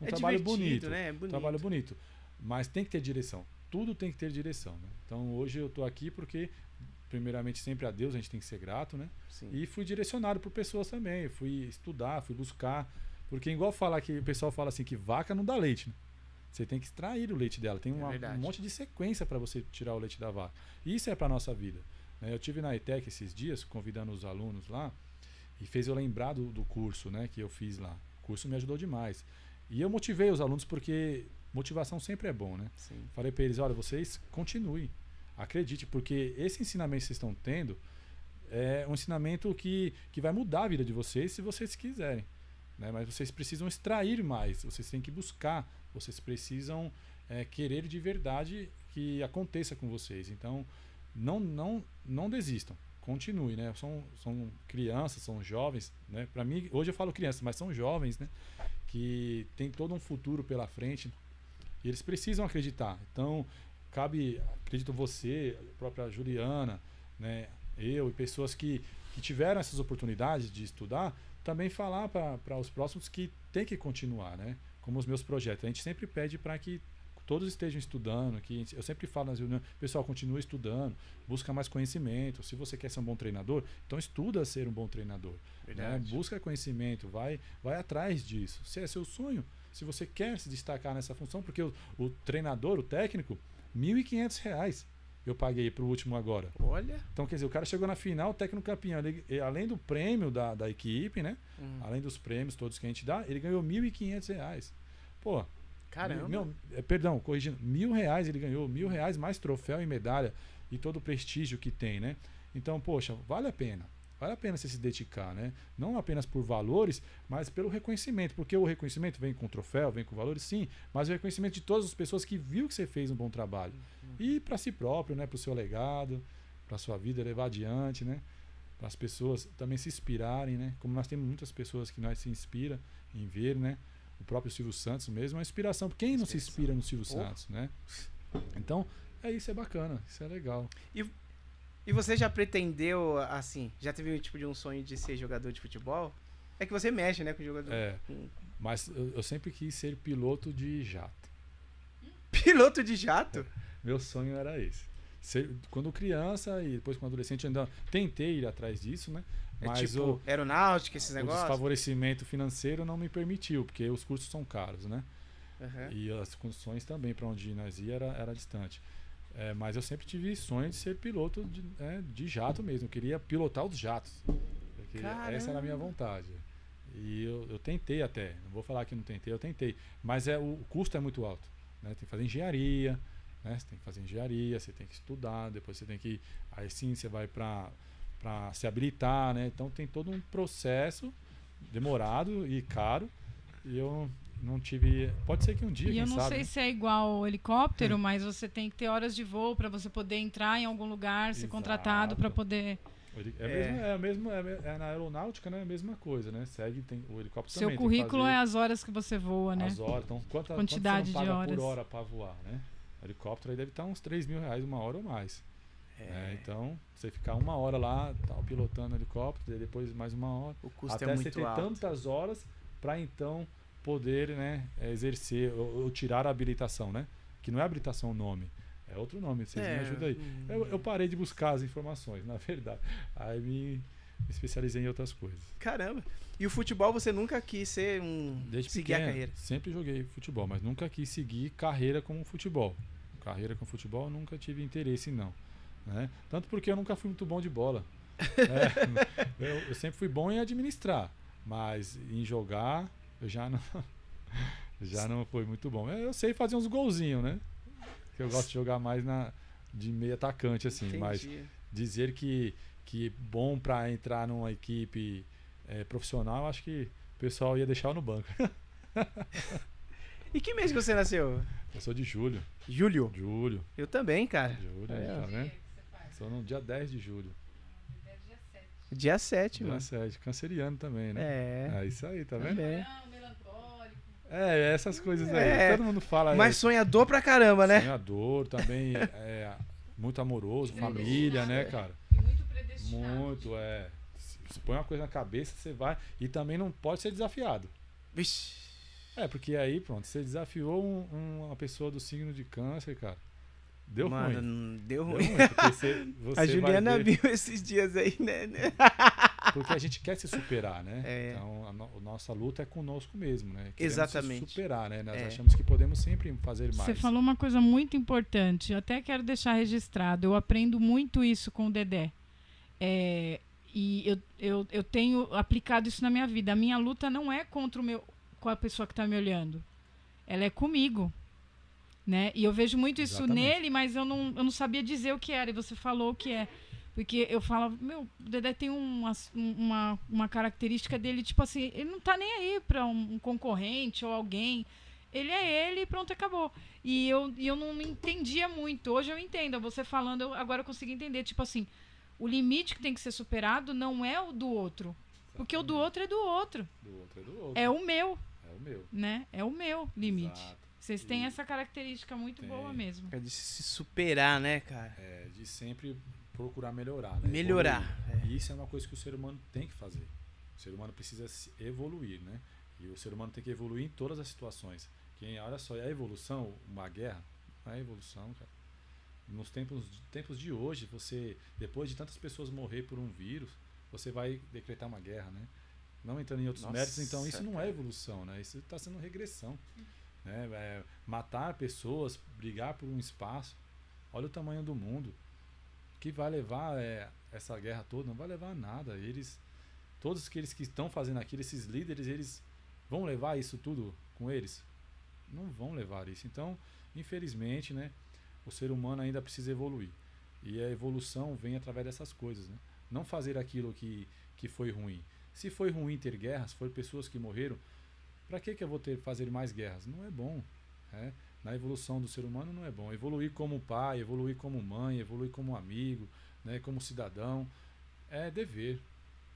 C: um
A: É
C: trabalho bonito.
A: né? É
C: Um
A: bonito.
C: trabalho bonito. Mas tem que ter direção. Tudo tem que ter direção, né? Então, hoje eu tô aqui porque, primeiramente, sempre a Deus a gente tem que ser grato, né?
A: Sim.
C: E fui direcionado por pessoas também. Fui estudar, fui buscar. Porque igual falar que o pessoal fala assim que vaca não dá leite, né? Você tem que extrair o leite dela. Tem
A: É
C: uma-
A: verdade.
C: um monte de sequência para você tirar o leite da vaca. E isso é para nossa vida. né? Eu tive na ETEC esses dias convidando os alunos lá e fez eu lembrar do, do curso, né, que eu fiz lá. O curso me ajudou demais. E eu motivei os alunos porque motivação sempre é bom, né?
A: Sim.
C: Falei para eles, olha, vocês continuem, acredite, porque esse ensinamento que vocês estão tendo é um ensinamento que, que vai mudar a vida de vocês se vocês quiserem. Né? Mas vocês precisam extrair mais, vocês têm que buscar, vocês precisam é, querer de verdade que aconteça com vocês. Então, não, não, não desistam, continue, né? São, são crianças, são jovens, né? Para mim, hoje eu falo crianças, mas são jovens, né? Que tem todo um futuro pela frente e eles precisam acreditar. Então, cabe, acredito você, a própria Juliana, né? Eu e pessoas que, que tiveram essas oportunidades de estudar, também falar para os próximos que tem que continuar, né? Como os meus projetos. A gente sempre pede para que todos estejam estudando, que eu sempre falo nas reuniões, pessoal, continue estudando, busca mais conhecimento. Se você quer ser um bom treinador, então estuda ser um bom treinador. né? Busca conhecimento, vai, vai atrás disso. Se é seu sonho, se você quer se destacar nessa função, porque o, o treinador, o técnico, 1.500 reais eu paguei para o último agora.
A: Olha.
C: Então, quer dizer, o cara chegou na final, técnico campeão. Ele- além do prêmio da, da equipe, né?
A: Hum.
C: Além dos prêmios todos que a gente dá, ele ganhou 1.500 reais. Pô,
A: Caramba.
C: meu, é, perdão, corrigindo, mil reais ele ganhou, mil reais mais troféu e medalha e todo o prestígio que tem, né? Então, poxa, vale a pena. Vale a pena você se dedicar, né? Não apenas por valores, mas pelo reconhecimento. Porque o reconhecimento vem com troféu, vem com valores, sim, mas o reconhecimento de todas as pessoas que viu que você fez um bom trabalho. E para si próprio, né? Para o seu legado, para sua vida levar adiante, né? Para as pessoas também se inspirarem, né? Como nós temos muitas pessoas que nós se inspira em ver, né? O próprio Silvio Santos mesmo é uma inspiração. Quem não se inspira no Silvio. Santos, né? Então, é isso, é bacana, isso é legal.
A: E você já pretendeu, assim, já teve um tipo de um sonho de ser jogador de futebol? É que você mexe, né, com jogador.
C: É, mas eu, eu sempre quis ser piloto de jato.
A: Piloto de jato?
C: Meu sonho era esse. Ser- quando criança e depois quando adolescente, ainda tentei ir atrás disso, né?
A: É
C: Mas
A: tipo
C: o,
A: aeronáutica, esses
C: o
A: negócios?
C: desfavorecimento financeiro não me permitiu, porque os cursos são caros, né?
A: Aham.
C: E as condições também para onde nós ia era, era distante. É, mas eu sempre tive sonho de ser piloto de, é, de jato mesmo. Eu queria pilotar os jatos. Queria- essa era a minha vontade. E eu, eu tentei até. Não vou falar que não tentei, eu tentei. Mas é, o custo é muito alto. Né? Tem que fazer engenharia. Né? Você tem que fazer engenharia, você tem que estudar, depois você tem que. Aí sim você vai para se habilitar. Né? Então tem todo um processo demorado e caro. E eu não tive. Pode ser que um dia.
B: E eu não
C: sabe,
B: sei
C: né?
B: se é igual ao helicóptero, mas você tem que ter horas de voo para você poder entrar em algum lugar, ser
C: Exato.
B: contratado para poder.
C: O heli- É,
A: É.
C: Mesmo, é, mesmo, é, é na aeronáutica, né? A mesma coisa, né? Segue, tem, o helicóptero
B: Seu
C: também tem que
B: currículo
C: fazer
B: é as horas que você voa, né?
C: as horas. Então, quanta,
B: Quantidade
C: quanto
B: de
C: você não paga
B: horas.
C: por hora para voar, né? O helicóptero aí deve estar uns 3 mil reais uma hora ou mais.
A: É,
C: né? Então, você ficar uma hora lá, tal, pilotando o helicóptero, e depois mais uma hora.
A: o custo
C: até
A: é
C: você
A: muito
C: ter
A: alto.
C: tantas horas para então poder né, exercer ou, ou tirar a habilitação, né? Que não é habilitação o nome, é outro nome. Vocês
A: É,
C: me ajudam aí.
A: hum.
C: Eu, eu parei de buscar as informações, na verdade. Aí me, me especializei em outras coisas.
A: Caramba. E o futebol você nunca quis ser um.
C: Desde
A: seguir
C: pequeno,
A: a carreira?
C: sempre joguei futebol, mas nunca quis seguir carreira como futebol. Carreira com futebol eu nunca tive interesse não. Né? Tanto porque eu nunca fui muito bom de bola. É, eu, eu sempre fui bom em administrar, mas em jogar eu já não já não foi muito bom. Eu sei fazer uns golzinhos, né? Que eu gosto de jogar mais na de meio atacante assim, mas
A: Entendi.
C: dizer que que bom para entrar numa equipe eh, profissional, acho que o pessoal ia deixar no banco.
A: E que mês que você nasceu?
C: Eu sou de julho.
A: Julho.
C: Julho.
A: Eu também, cara.
C: Julho,
A: É,
C: tá vendo? Sou no dia 10 de julho.
A: Dia 7,
C: Dia
A: mano.
C: 7, canceriano também, né?
A: É.
C: É isso aí, tá vendo?
A: Também.
C: É, essas coisas aí.
A: É,
C: Todo mundo fala.
A: Mas sonhador pra caramba, né?
C: sonhador também, é, muito amoroso, família, né, cara?
B: Muito predestinado.
C: Muito, é. Se você põe uma coisa na cabeça, você vai. E também não pode ser desafiado.
A: Vixe.
C: É, porque aí, pronto, você desafiou um- um- uma pessoa do signo de câncer, cara. Deu
A: Mano,
C: ruim.
A: não deu
C: Deu
A: ruim.
C: ruim, porque você, você
A: A
C: vai
A: Juliana
C: ver-
A: viu esses dias aí, né?
C: Porque a gente quer se superar, né?
A: É.
C: Então a, no- a nossa luta é conosco mesmo, né? Queremos
A: Exatamente.
C: Se superar, né? Nós
A: É.
C: achamos que podemos sempre fazer mais.
B: Você falou uma coisa muito importante, eu até quero deixar registrado. Eu aprendo muito isso com o Dedé. É, e eu, eu, eu tenho aplicado isso na minha vida. A minha luta não é contra o meu, com a pessoa que está me olhando. Ela é comigo. Né? E eu vejo muito isso
C: Exatamente.
B: nele, mas eu não, eu não sabia dizer o que era. E você falou o que é. Porque eu falo, meu, o Dedé tem uma, uma, uma característica dele, tipo assim, ele não tá nem aí pra um, um concorrente ou alguém. Ele é ele e pronto, acabou. E eu, e eu não me entendia muito. Hoje eu entendo. Você falando, eu, agora eu consigo entender. Tipo assim, o limite que tem que ser superado não é o do outro. Porque o do outro é do outro.
C: Do outro é do outro.
B: É o meu,
C: É o meu.
B: né? É o meu limite.
C: Exato.
B: Vocês têm
C: E-
B: essa característica muito
C: Tem.
B: boa mesmo.
A: É de se superar, né, cara?
C: É, de sempre procurar melhorar. Né?
A: Melhorar.
C: E isso é uma coisa que o ser humano tem que fazer. O ser humano precisa se evoluir, né? E o ser humano tem que evoluir em todas as situações. Quem, olha só, é a evolução, uma guerra, não é evolução, cara. Nos tempos, tempos de hoje, você, depois de tantas pessoas morrer por um vírus, você vai decretar uma guerra, né? Não entrando em outros
A: Nossa,
C: méritos, então isso não é evolução, né? Isso está sendo regressão. Né? É, matar pessoas, brigar por um espaço. Olha o tamanho do mundo. Que vai levar é, essa guerra toda? Não vai levar a nada. Eles, todos aqueles que estão fazendo aquilo, esses líderes, eles vão levar isso tudo com eles? Não vão levar isso. Então, infelizmente, né, o ser humano ainda precisa evoluir. E a evolução vem através dessas coisas. Né? Não fazer aquilo que, que foi ruim. Se foi ruim ter guerras, foram pessoas que morreram, para que, que eu vou ter fazer mais guerras? Não é bom. né? Na evolução do ser humano não é bom. Evoluir como pai, evoluir como mãe, evoluir como amigo, né, como cidadão, é dever.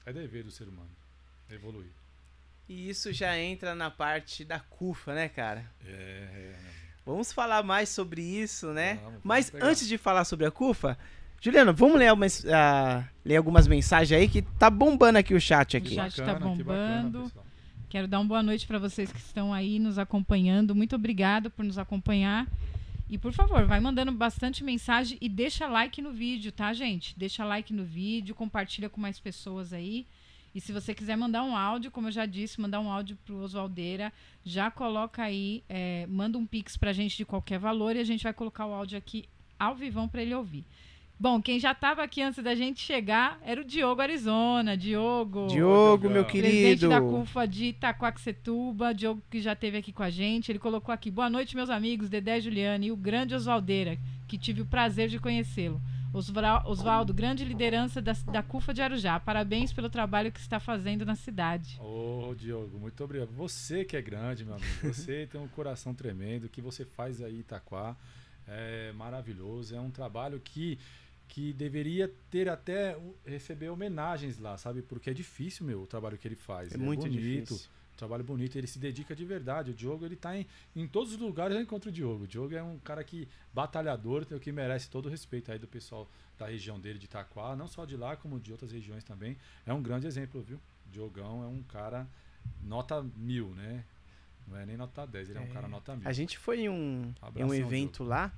C: É dever do ser humano. Evoluir.
A: E isso já entra na parte da CUFA, né, cara?
C: É, é,
A: Vamos falar mais sobre isso, né?
C: Vamos, vamos
A: Mas
C: pegar.
A: antes de falar sobre a CUFA, Juliana, vamos ler, algumas, ah, ler algumas mensagens aí que tá bombando aqui o chat
B: O
A: aqui.
B: chat tá
C: Bacana, que bacana,
B: bombando.
C: pessoal.
B: Quero dar uma boa noite para vocês que estão aí nos acompanhando. Muito obrigada por nos acompanhar. E por favor, vai mandando bastante mensagem e deixa like no vídeo, tá, gente? Deixa like no vídeo, compartilha com mais pessoas aí. E se você quiser mandar um áudio, como eu já disse, mandar um áudio pro Oswaldeira, já coloca aí, é, manda um pix pra gente de qualquer valor e a gente vai colocar o áudio aqui ao vivão para ele ouvir. Bom, quem já estava aqui antes da gente chegar era o Diogo Arizona. Diogo.
A: Diogo, meu
C: Presidente
B: Presidente
A: querido.
B: da CUFA de Itaquaquecetuba, Diogo que já esteve aqui com a gente, ele colocou aqui, boa noite meus amigos, Dedé Juliane e o grande Oswaldeira, que tive o prazer de conhecê-lo. Oswaldo, grande liderança da, da CUFA de Arujá, parabéns pelo trabalho que está fazendo na cidade.
C: Ô, Diogo, muito obrigado. Você que é grande, meu amigo. Você tem um coração tremendo. O que você faz aí em Itaquá é maravilhoso. É um trabalho que, que deveria ter até receber homenagens lá, sabe? Porque é difícil, meu, o trabalho que ele faz.
A: É muito
C: bonito.
A: difícil.
C: Trabalho bonito, ele se dedica de verdade. O Diogo, ele tá em, em todos os lugares eu encontro o Diogo. O Diogo é um cara que batalhador, que merece todo o respeito aí do pessoal da região dele de Itaquá, não só de lá, como de outras regiões também. É um grande exemplo, viu? O Diogão é um cara nota mil, né? Não é nem nota 10, ele é, um
A: É.
C: cara nota mil.
A: A gente foi em um, em um evento lá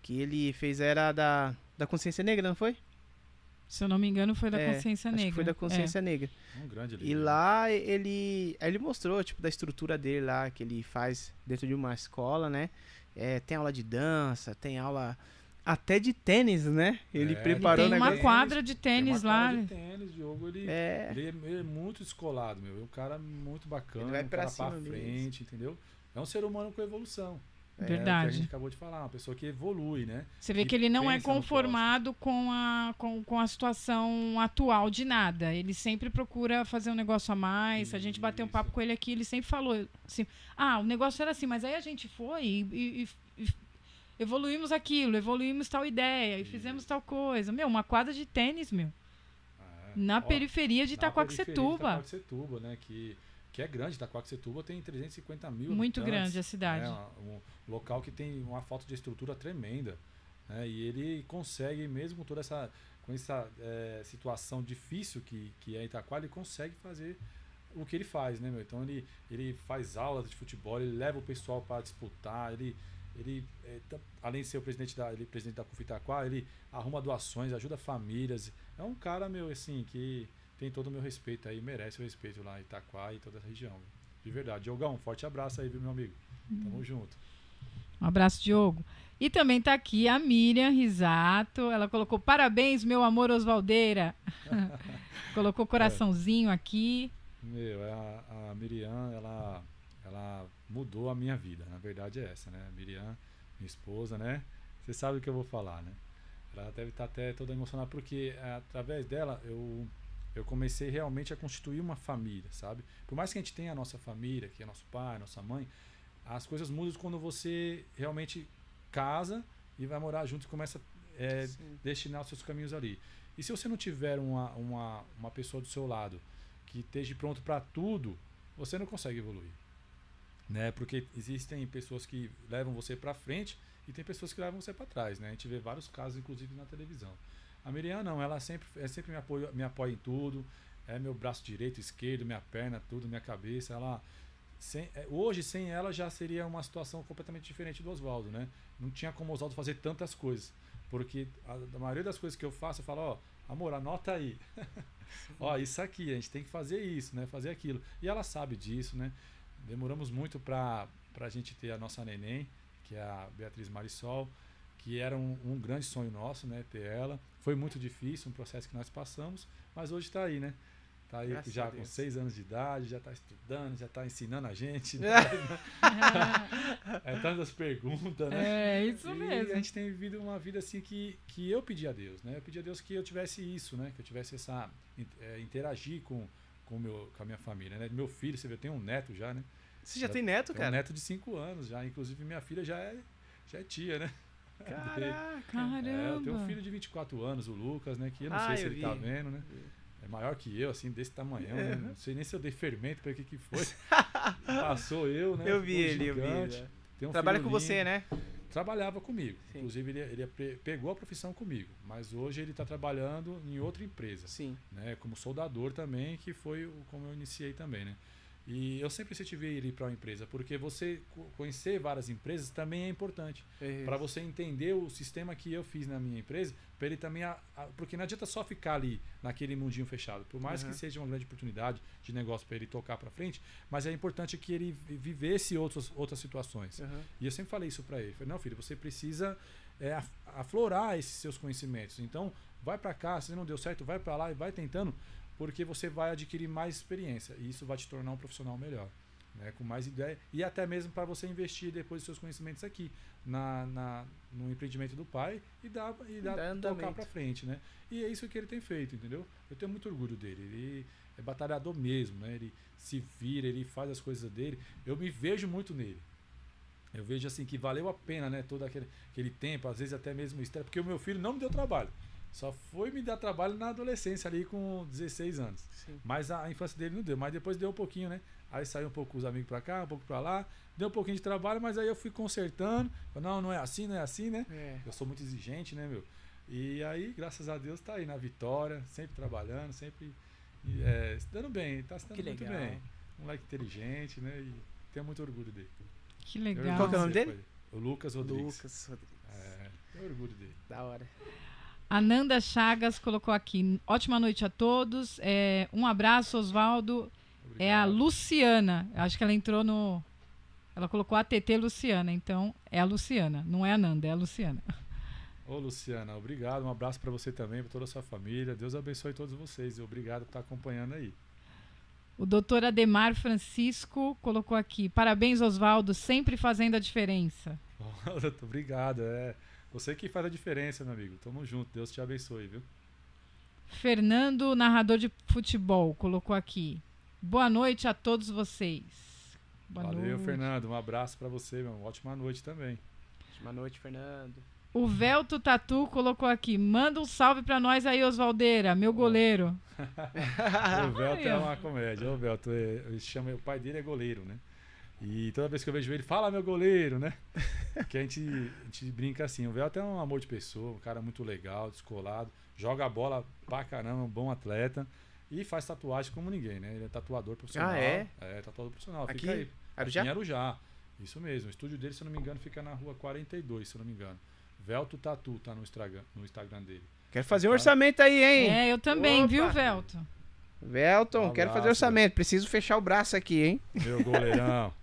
A: que ele fez, era da, da consciência negra, não foi?
B: Se eu não me engano, foi da
A: É,
B: Consciência
A: Acho
B: Negra.
A: que foi da Consciência Negra.
C: Um grande
A: E lá ele, ele mostrou, tipo, da estrutura dele lá, que ele faz dentro de uma escola, né? É, tem aula de dança, tem aula até de tênis, né? Ele
C: É,
B: É.
A: preparou
B: Tem uma quadra de
C: Tem uma
B: tênis lá.
C: de tênis, Diogo, ele
A: É,
C: Ele é, ele é muito descolado, meu. É um cara muito bacana,
A: Ele vai
C: um
A: pra
C: cara
A: cima
C: pra
A: mesmo.
C: frente, entendeu? É um ser humano com evolução. É, o que a
B: Verdade.
C: gente acabou de falar, uma pessoa que evolui, né?
B: Você vê
C: que
B: que ele não é conformado com a, com, com a situação atual de nada. Ele sempre procura fazer um negócio a mais. Se a gente bater um papo
C: Isso.
B: com ele aqui, ele sempre falou assim: ah, o negócio era assim, mas aí a gente foi e, e- e- evoluímos aquilo, evoluímos tal ideia e fizemos tal coisa. Meu, uma quadra de tênis, meu.
C: É.
B: Na
C: Ó,
B: periferia de Itacoaxetuba.
C: Itacoaxetuba, né? Que, que é grande. Itacoaxetuba tem 350 mil
B: Muito grande a cidade.
C: É um local que tem uma falta de estrutura tremenda. Né? E ele consegue, mesmo com toda essa, com essa é, situação difícil que, que é Itaquá, ele consegue fazer o que ele faz, né, meu? Então ele, ele faz aulas de futebol, ele leva o pessoal para disputar, ele, ele é, além de ser o presidente da, ele, é presidente da CUF Itaquá, ele arruma doações, ajuda famílias. É um cara, meu, assim, que tem todo o meu respeito aí, merece o respeito lá em Itaquá e toda essa região. De verdade. Diogão, um forte abraço aí, viu, meu amigo? Tamo junto.
B: Um abraço, Diogo. E também tá aqui a Miriam Risato. Ela colocou parabéns, meu amor Osvaldeira. colocou coraçãozinho aqui.
C: Meu, a, a Miriam, ela, ela mudou a minha vida. Na verdade é essa, né? A Miriam, minha esposa, né? Você sabe o que eu vou falar, né? Ela deve estar até toda emocionada porque é, através dela eu, eu comecei realmente a constituir uma família, sabe? Por mais que a gente tenha a nossa família, que é nosso pai, nossa mãe, as coisas mudam quando você realmente casa e vai morar junto e começa a é, destinar os seus caminhos ali. E se você não tiver uma, uma, uma pessoa do seu lado que esteja pronto para tudo, você não consegue evoluir. Né? Porque existem pessoas que levam você para frente e tem pessoas que levam você para trás. Né? A gente vê vários casos, inclusive, na televisão. A Miriam não, ela sempre, é sempre me, apoia, me apoia em tudo. É meu braço direito, esquerdo, minha perna, tudo, minha cabeça. Ela, sem, é, hoje, sem ela, já seria uma situação completamente diferente do Oswaldo. Né? Não tinha como o Oswaldo fazer tantas coisas. Porque a, a maioria das coisas que eu faço, eu falo, ó, amor, anota aí. ó, isso aqui, a gente tem que fazer isso, né? Fazer aquilo. E ela sabe disso, né? Demoramos muito pra, pra gente ter a nossa neném, que é a Beatriz Marisol, que era um, um grande sonho nosso, né? Ter ela. Foi muito difícil, um processo que nós passamos, mas hoje está aí, né? Tá aí
A: Graças
C: já com seis anos de idade, já está estudando, já está ensinando a gente. Né? é tantas perguntas, né?
B: É isso
C: E
B: mesmo.
C: a gente tem vivido uma vida assim que, que eu pedi a Deus, né? Eu pedi a Deus que eu tivesse isso, né? Que eu tivesse essa é, interagir com com, meu, com a minha família, né? Meu filho, você vê, eu tenho um neto já, né?
A: Você já tem neto,
C: Tem um
A: cara?
C: neto de 5 anos já, inclusive minha filha já é já é tia, né?
A: Caraca.
B: Caramba.
C: É, eu tenho um filho de 24 anos, o Lucas, né? Que eu não
A: Ah,
C: sei se ele tá
A: vi.
C: vendo, né? É maior que eu, assim, desse tamanhão. né? Não sei nem se eu dei fermento para que que foi. Passou eu, né?
A: Eu vi
C: Ficou
A: ele, eu vi.
C: gigante.
A: né?
C: Tem um
A: Trabalha com você, né?
C: Trabalhava comigo.
A: Sim.
C: Inclusive, ele, ele pe- pegou a profissão comigo. Mas hoje ele está trabalhando em outra empresa.
A: Sim.
C: Né? Como soldador também, que foi como eu iniciei também, né? E eu sempre incentivei ele para uma empresa, porque você co- conhecer várias empresas também é importante. Para você entender o sistema que eu fiz na minha empresa, para ele também. a- a- porque não adianta só ficar ali naquele mundinho fechado. Por mais
A: Uhum.
C: que seja uma grande oportunidade de negócio para ele tocar para frente, mas é importante que ele vi- vivesse outras, outras situações.
A: Aham.
C: E eu sempre falei isso para ele. Falei, não, filho, você precisa é, af- aflorar esses seus conhecimentos. Então, vai para cá, se não deu certo, vai para lá e vai tentando, porque você vai adquirir mais experiência. E isso vai te tornar um profissional melhor. Né, com mais ideia e até mesmo para você investir depois os seus conhecimentos aqui na, na- no empreendimento do pai e dar e dar tocar para frente, né? E é isso que ele tem feito, entendeu? Eu tenho muito orgulho dele. Ele é batalhador mesmo, né? Ele se vira, ele faz as coisas dele. Eu me vejo muito nele. Eu vejo assim que valeu a pena, né? Todo aquele, aquele tempo, às vezes até mesmo estresse, porque o meu filho não me deu trabalho. Só foi me dar trabalho na adolescência ali com 16 anos.
A: Sim.
C: Mas a infância dele não deu, mas depois deu um pouquinho, né? Aí saiu um pouco com os amigos pra cá, um pouco pra lá, deu um pouquinho de trabalho, mas aí eu fui consertando. Falei, Não, não é assim, não é assim, né?
A: É.
C: Eu sou muito exigente, né, meu? E aí, graças a Deus, tá aí na vitória, sempre trabalhando, sempre é, se dando bem, tá se dando
A: Que
C: muito
A: legal.
C: bem. Um moleque inteligente, né? E tenho muito orgulho dele.
B: Que legal.
A: Qual que é o nome dele?
C: O Lucas Rodrigues.
A: Lucas Rodrigues.
C: É, tenho orgulho dele.
A: Da hora.
B: Ananda Chagas colocou aqui. Ótima noite a todos. É, um abraço, Oswaldo. É a Luciana. Acho que ela entrou no. Ela colocou a TT Luciana, então é a Luciana, não é a Nanda, é a Luciana.
C: Ô, Luciana, obrigado. Um abraço para você também, para toda a sua família. Deus abençoe todos vocês e obrigado por estar acompanhando aí.
B: O doutor Ademar Francisco colocou aqui. Parabéns, Oswaldo, sempre fazendo a diferença.
C: obrigado. É você que faz a diferença, meu amigo. Tamo junto. Deus te abençoe, viu?
B: Fernando, narrador de futebol, colocou aqui. Boa noite a todos vocês.
C: Boa Valeu, noite. Fernando. Um abraço para você, meu. Ótima noite também.
A: Ótima noite, Fernando.
B: O Velto Tatu colocou aqui. Manda um salve para nós aí, Osvaldeira, meu goleiro.
C: o Velto é uma comédia. O Velto, é, chama, o pai dele é goleiro, né? E toda vez que eu vejo ele, fala meu goleiro, né? que a gente, a gente brinca assim. O Velto é um amor de pessoa, um cara muito legal, descolado, joga a bola pra caramba, um bom atleta. E faz tatuagem como ninguém, né? Ele é tatuador profissional.
A: Ah, é?
C: É, tatuador profissional.
A: Aqui?
C: Fica aí.
A: Arujá?
C: Em Arujá. Isso mesmo. O estúdio dele, se eu não me engano, fica na rua 42, se eu não me engano. Velto Tatu tá no Instagram, no Instagram dele.
A: Quero fazer um orçamento aí, hein?
B: É, eu também, Opa. viu, Velto?
A: Velton, um quero fazer orçamento. Preciso fechar o braço aqui, hein?
C: Meu goleirão.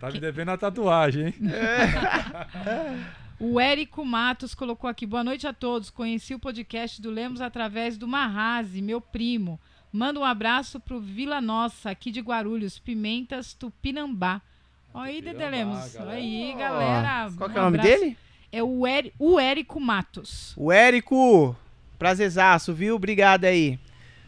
C: tá me devendo a tatuagem, hein?
B: O Érico Matos colocou aqui: boa noite a todos. Conheci o podcast do Lemos através do Marrazi, meu primo. Manda um abraço pro Vila Nossa, aqui de Guarulhos, Pimentas, Tupinambá. Olha aí, Dede Lemos. Olha aí, galera.
A: Qual que é o nome dele?
B: É o, Eri, o Érico Matos.
A: O Érico, prazerzaço, viu? Obrigado aí.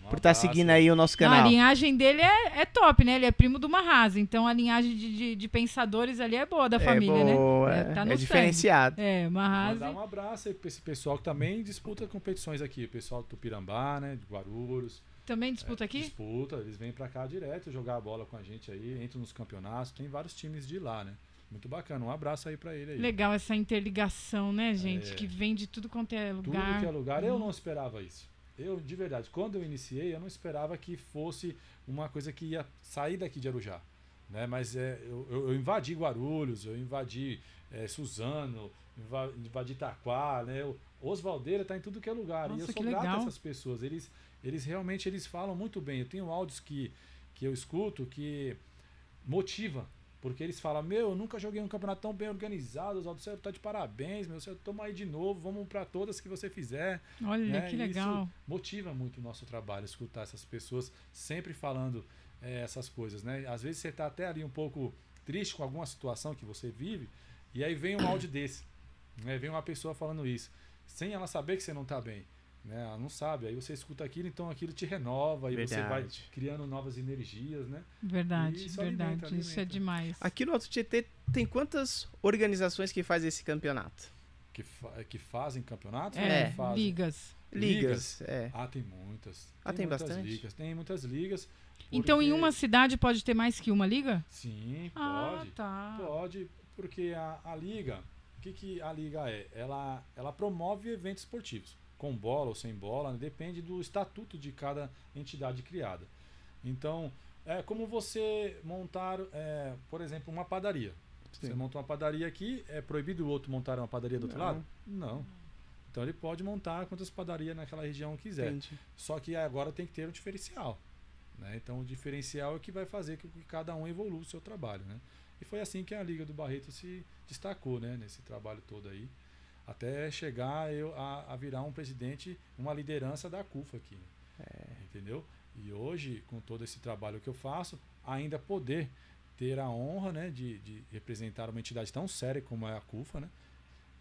A: Um por estar tá seguindo aí o nosso canal.
B: Não, a linhagem dele é, é, top, né? Ele é primo do Marrasa. Então a linhagem de, de, de, pensadores ali é boa da é família, né?
A: boa, né? É, tá é diferenciado.
B: É, Marrasa.
C: Mandar um abraço aí pra esse pessoal que também disputa competições aqui. O pessoal do Tupirambá, né? De Guarulhos.
B: Também disputa
C: é,
B: aqui?
C: Disputa, eles vêm para cá direto jogar a bola com a gente aí, entram nos campeonatos, tem vários times de lá, né? Muito bacana, um abraço aí para ele aí.
B: Legal essa interligação, né, gente? É, que vem de tudo quanto é lugar.
C: Tudo que é lugar. Eu não esperava isso. Eu, de verdade, quando eu iniciei, eu não esperava que fosse uma coisa que ia sair daqui de Arujá. Né? Mas é, eu, eu invadi Guarulhos, eu invadi é, Suzano, invadi Taquá, né? Osvaldeira está em tudo que é lugar.
B: Nossa,
C: e eu sou
B: grato
C: a essas pessoas. Eles, eles realmente eles falam muito bem. Eu tenho áudios que, que eu escuto que motiva. Porque eles falam, meu, eu nunca joguei um campeonato tão bem organizado, Oswaldo, você tá de parabéns, meu, você toma aí de novo, vamos para todas que você fizer.
B: Olha, né? que legal. Isso
C: motiva muito o nosso trabalho, escutar essas pessoas sempre falando é, essas coisas, né? Às vezes você tá até ali um pouco triste com alguma situação que você vive, e aí vem um áudio desse, né? Vem uma pessoa falando isso, sem ela saber que você não tá bem. Né? Ela não sabe. Aí você escuta aquilo, então aquilo te renova e você vai criando novas energias, né?
B: Verdade, isso verdade. Alimenta, alimenta. Isso é demais.
A: Aqui no Alto Tietê tem quantas organizações que fazem esse campeonato?
C: Que, fa que fazem campeonatos?
B: É, fazem? ligas.
A: Ligas, é.
C: Ah, tem muitas.
A: Ah, tem, bastante?
C: Ligas. Tem muitas ligas.
B: Porque... Então, em uma cidade pode ter mais que uma liga?
C: Sim,
B: ah,
C: pode.
B: Tá.
C: Pode, porque a, a liga, o que, que a liga é? Ela, ela promove eventos esportivos com bola ou sem bola, né? depende do estatuto de cada entidade criada. Então, é como você montar, é, por exemplo, uma padaria. Sim. Você monta uma padaria aqui, é proibido o outro montar uma padaria do outro
A: Não.
C: lado? Não. Então ele pode montar quantas padarias naquela região quiser. Entendi. Só que agora tem que ter um diferencial. Né? Então o diferencial é que vai fazer com que cada um evolua o seu trabalho. Né? E foi assim que a Liga do Barreto se destacou né? nesse trabalho todo aí até chegar eu a, a, virar um presidente, uma liderança da CUFA aqui. É. Entendeu? E hoje, com todo esse trabalho que eu faço, ainda poder ter a honra né, de, de representar uma entidade tão séria como é a CUFA, né?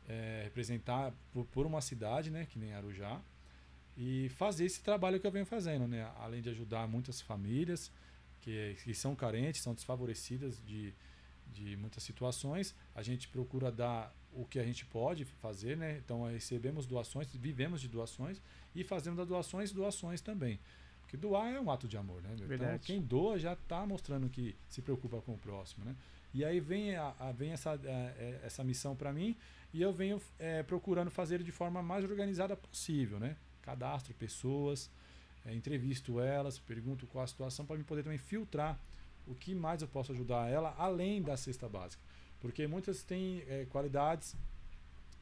C: É, representar por, por, uma cidade, né, que nem Arujá, e fazer esse trabalho que eu venho fazendo, né? Além de ajudar muitas famílias que, que são carentes, são desfavorecidas de, de muitas situações, a gente procura dar o que a gente pode fazer, né? Então recebemos doações, vivemos de doações e fazemos das doações doações também. Porque doar é um ato de amor, né? Então,
A: Verdade.
C: Então quem doa já está mostrando que se preocupa com o próximo, né? E aí vem, a, a vem essa, a, é, essa missão para mim e eu venho é, procurando fazer de forma mais organizada possível, né? Cadastro pessoas, é, entrevisto elas, pergunto qual a situação para me poder também filtrar o que mais eu posso ajudar ela além da cesta básica. Porque muitas têm é, qualidades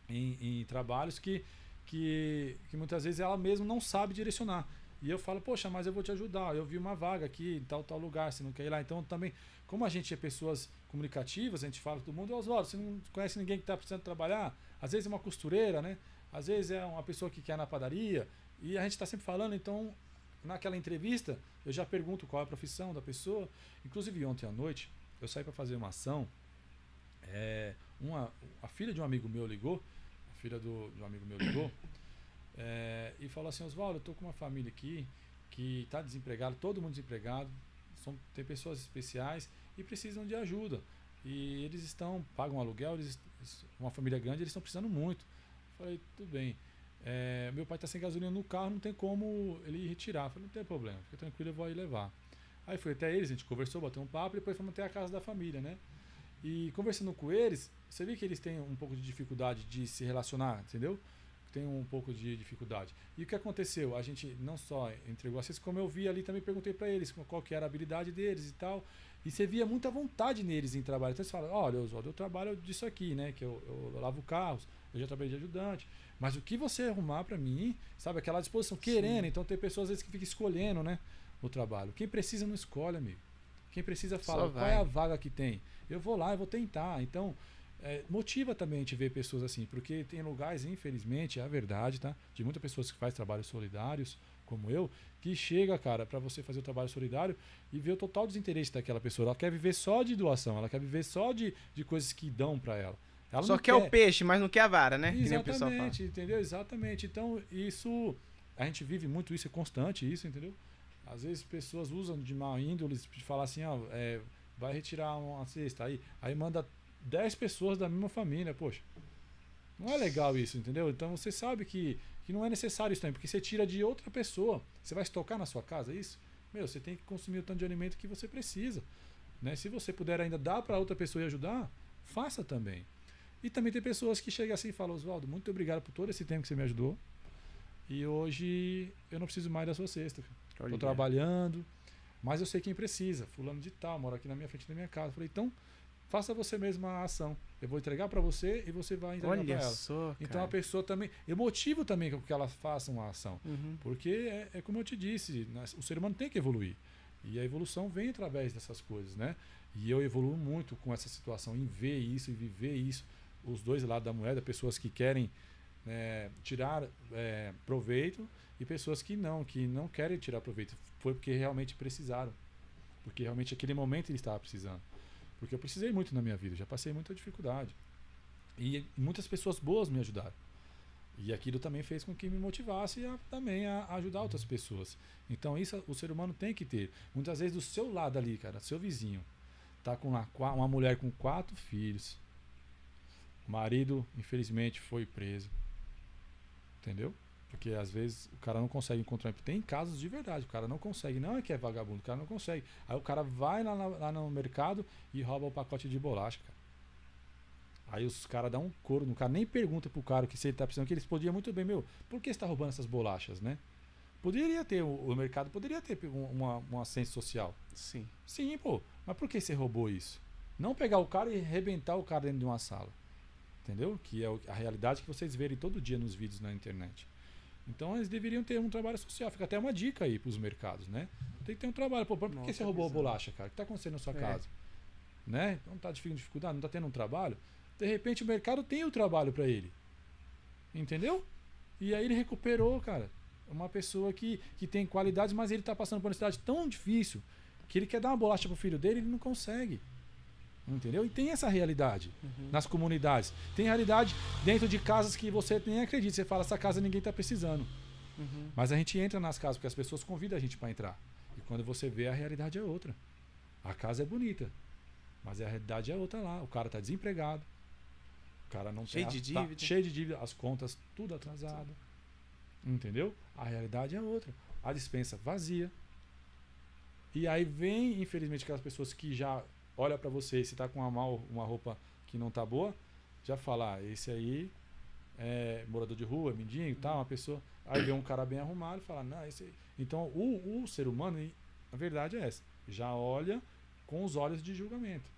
C: em, em, trabalhos que, que, que muitas vezes ela mesma não sabe direcionar. E eu falo, poxa, mas eu vou te ajudar. Eu vi uma vaga aqui em tal, tal lugar, você não quer ir lá. Então também, como a gente é pessoas comunicativas, a gente fala com todo mundo, Oswaldo, você não conhece ninguém que está precisando trabalhar? Às vezes é uma costureira, né? Às vezes é uma pessoa que quer na padaria. E a gente está sempre falando, então, naquela entrevista, eu já pergunto qual é a profissão da pessoa. Inclusive, ontem à noite, eu saí para fazer uma ação. É, uma, a filha de um amigo meu ligou, a filha do, amigo meu ligou, é, e falou assim: Oswaldo, eu tô com uma família aqui que está desempregado, todo mundo desempregado, são, tem pessoas especiais e precisam de ajuda. E eles estão, pagam aluguel, eles, uma família grande, eles estão precisando muito. Eu falei, tudo bem. É, meu pai está sem gasolina no carro, não tem como ele retirar. Eu falei, não tem problema, fica tranquilo, eu vou aí levar. Aí fui até eles, a gente conversou, bateu um papo, e depois fomos até a casa da família, né? E conversando com eles, você vê que eles têm um pouco de dificuldade de se relacionar, entendeu? tem um pouco de dificuldade. E o que aconteceu? A gente não só entregou a como eu vi ali, também perguntei para eles qual que era a habilidade deles e tal. E você via muita vontade neles em trabalho. Então você fala, olha, Oswaldo, eu trabalho disso aqui, né? Que eu, eu, lavo carros, eu já trabalhei de ajudante. Mas o que você arrumar para mim, sabe, aquela disposição, querendo. Sim. Então tem pessoas às vezes que ficam escolhendo, né? O trabalho. Quem precisa não escolhe, amigo. Quem precisa fala, qual é a vaga que tem? Eu vou lá, eu vou tentar. Então, é, motiva também a gente ver pessoas assim, porque tem lugares, infelizmente, é a verdade, tá? De muitas pessoas que fazem trabalhos solidários, como eu, que chega, cara, para você fazer o trabalho solidário e vê o total desinteresse daquela pessoa. Ela quer viver só de doação, ela quer viver só de, de coisas que dão para ela. ela.
A: Só quer, quer, o peixe, mas não quer a vara, né?
C: Exatamente, entendeu? Exatamente. Então, isso. A gente vive muito isso, é constante isso, entendeu? Às vezes pessoas usam de má índole de falar assim, ó, é, vai retirar uma cesta aí, aí manda 10 pessoas da mesma família, poxa. Não é legal isso, entendeu? Então você sabe que, que não é necessário isso também, porque você tira de outra pessoa. Você vai estocar na sua casa é isso? Meu, você tem que consumir o tanto de alimento que você precisa. Né? Se você puder ainda dar para outra pessoa e ajudar, faça também. E também tem pessoas que chegam assim e falam, Oswaldo, muito obrigado por todo esse tempo que você me ajudou. E hoje eu não preciso mais da sua cesta. Estou trabalhando, mas eu sei quem precisa. Fulano de tal, mora aqui na minha frente da minha casa. falei, então faça você mesma a ação. Eu vou entregar para você e você vai entregar para ela. Só, então a pessoa também. Eu motivo também que ela faça uma ação. Uhum. Porque é, é, como eu te disse, o ser humano tem que evoluir. E a evolução vem através dessas coisas, né? E eu evoluo muito com essa situação, em ver isso e viver isso. Os dois lados da moeda, pessoas que querem é, tirar é, proveito e pessoas que não, que não querem tirar proveito. Foi porque realmente precisaram. Porque realmente aquele momento ele estava precisando. Porque eu precisei muito na minha vida, já passei muita dificuldade. E muitas pessoas boas me ajudaram. E aquilo também fez com que me motivasse a, também a ajudar outras pessoas. Então isso o ser humano tem que ter. Muitas vezes do seu lado ali, cara, seu vizinho, tá com uma, uma mulher com quatro filhos. O marido, infelizmente, foi preso. Entendeu? Porque às vezes o cara não consegue encontrar. Tem casos de verdade, o cara não consegue. Não é que é vagabundo, o cara não consegue. Aí o cara vai lá, lá no mercado e rouba o pacote de bolacha, cara. Aí os caras dão um couro no cara, nem pergunta pro cara que se ele tá precisando, que eles podiam muito bem, meu, por que você tá roubando essas bolachas, né? Poderia ter, o, o mercado poderia ter uma, uma ciência social.
A: Sim.
C: Sim, pô. Mas por que você roubou isso? Não pegar o cara e arrebentar o cara dentro de uma sala. Entendeu? Que é a realidade que vocês verem todo dia nos vídeos na internet. Então eles deveriam ter um trabalho social. Fica até uma dica aí para os mercados, né? Tem que ter um trabalho. Pô, por Nossa, que você roubou a bolacha, cara? O que está acontecendo na sua é. casa? Né? Não está de dificuldade, não está tendo um trabalho. De repente o mercado tem o trabalho para ele. Entendeu? E aí ele recuperou, cara. Uma pessoa que, que tem qualidades, mas ele está passando por uma cidade tão difícil que ele quer dar uma bolacha pro filho dele e ele não consegue. Entendeu? E tem essa realidade uhum. nas comunidades. Tem realidade dentro de casas que você nem acredita. Você fala, essa casa ninguém está precisando. Uhum. Mas a gente entra nas casas porque as pessoas convidam a gente para entrar. E quando você vê, a realidade é outra. A casa é bonita, mas a realidade é outra lá. O cara está desempregado. O cara não
A: cheio
C: tem
A: de tá dívida.
C: Tá cheio de dívida, as contas tudo atrasado. Entendeu? A realidade é outra. A dispensa vazia. E aí vem, infelizmente, aquelas pessoas que já olha para você se tá com uma, mal, uma roupa que não tá boa, já fala, ah, esse aí é morador de rua, mendigo e tal, uma pessoa. Aí vê um cara bem arrumado e fala, não, esse aí. Então o, o ser humano, a verdade é essa, já olha com os olhos de julgamento.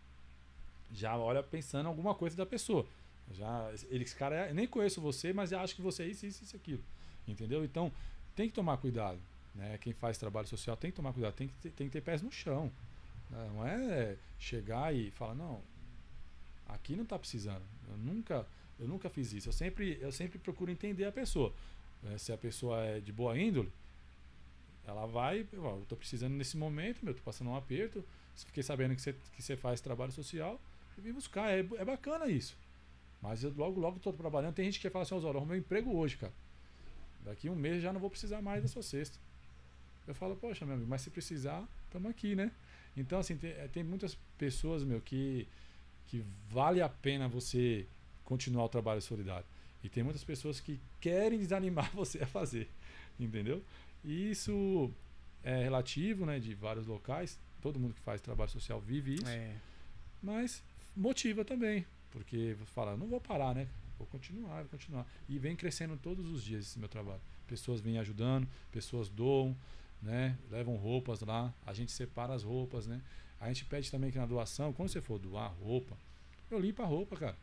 C: Já olha pensando alguma coisa da pessoa. Já, ele, esse cara, nem conheço você, mas já acho que você é isso, isso, isso, aquilo. Entendeu? Então, tem que tomar cuidado. Né? Quem faz trabalho social tem que tomar cuidado, tem que tem que ter pés no chão. Né? Não é chegar e falar, não, aqui não está precisando. Eu nunca, eu nunca fiz isso. Eu sempre, eu sempre procuro entender a pessoa. Né? Se a pessoa é de boa índole, ela vai, eu estou precisando nesse momento, meu, estou passando um aperto, fiquei sabendo que você, que você faz trabalho social, eu vim buscar. É, é bacana isso. Mas eu logo, logo estou trabalhando. Tem gente que fala assim, Osório, arrumei um emprego hoje, cara. Daqui um mês já não vou precisar mais da sua cesta. Eu falo, poxa, meu amigo, mas se precisar, estamos aqui, né? Então, assim, tem, eh, tem, muitas pessoas, meu, que, que vale a pena você continuar o trabalho solidário. E tem muitas pessoas que querem desanimar você a fazer, entendeu? E isso é relativo, né, de vários locais. Todo mundo que faz trabalho social vive isso. É. Mas motiva também. Porque você fala, não vou parar, né? Vou continuar, vou continuar. E vem crescendo todos os dias esse meu trabalho. Pessoas vêm ajudando, pessoas doam, né? Levam roupas lá, a gente separa as roupas, né? A gente pede também que na doação, quando você for doar roupa, eu limpo a roupa, cara.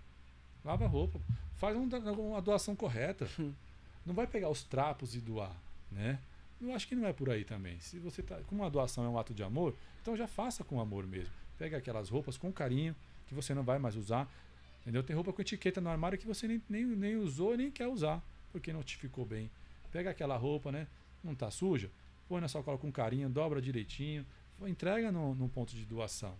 C: Lava a roupa. Faz uma doação correta. Não vai pegar os trapos e doar, né? Eu acho que não é por aí também. Se você tá. Como uma doação é um ato de amor, então já faça com amor mesmo. Pega aquelas roupas com carinho, que você não vai mais usar. Entendeu? Tem roupa com etiqueta no armário que você nem, nem, nem usou nem quer usar, porque não te ficou bem. Pega aquela roupa, né? Não tá suja, põe na sacola com carinho, dobra direitinho, entrega no, no ponto de doação.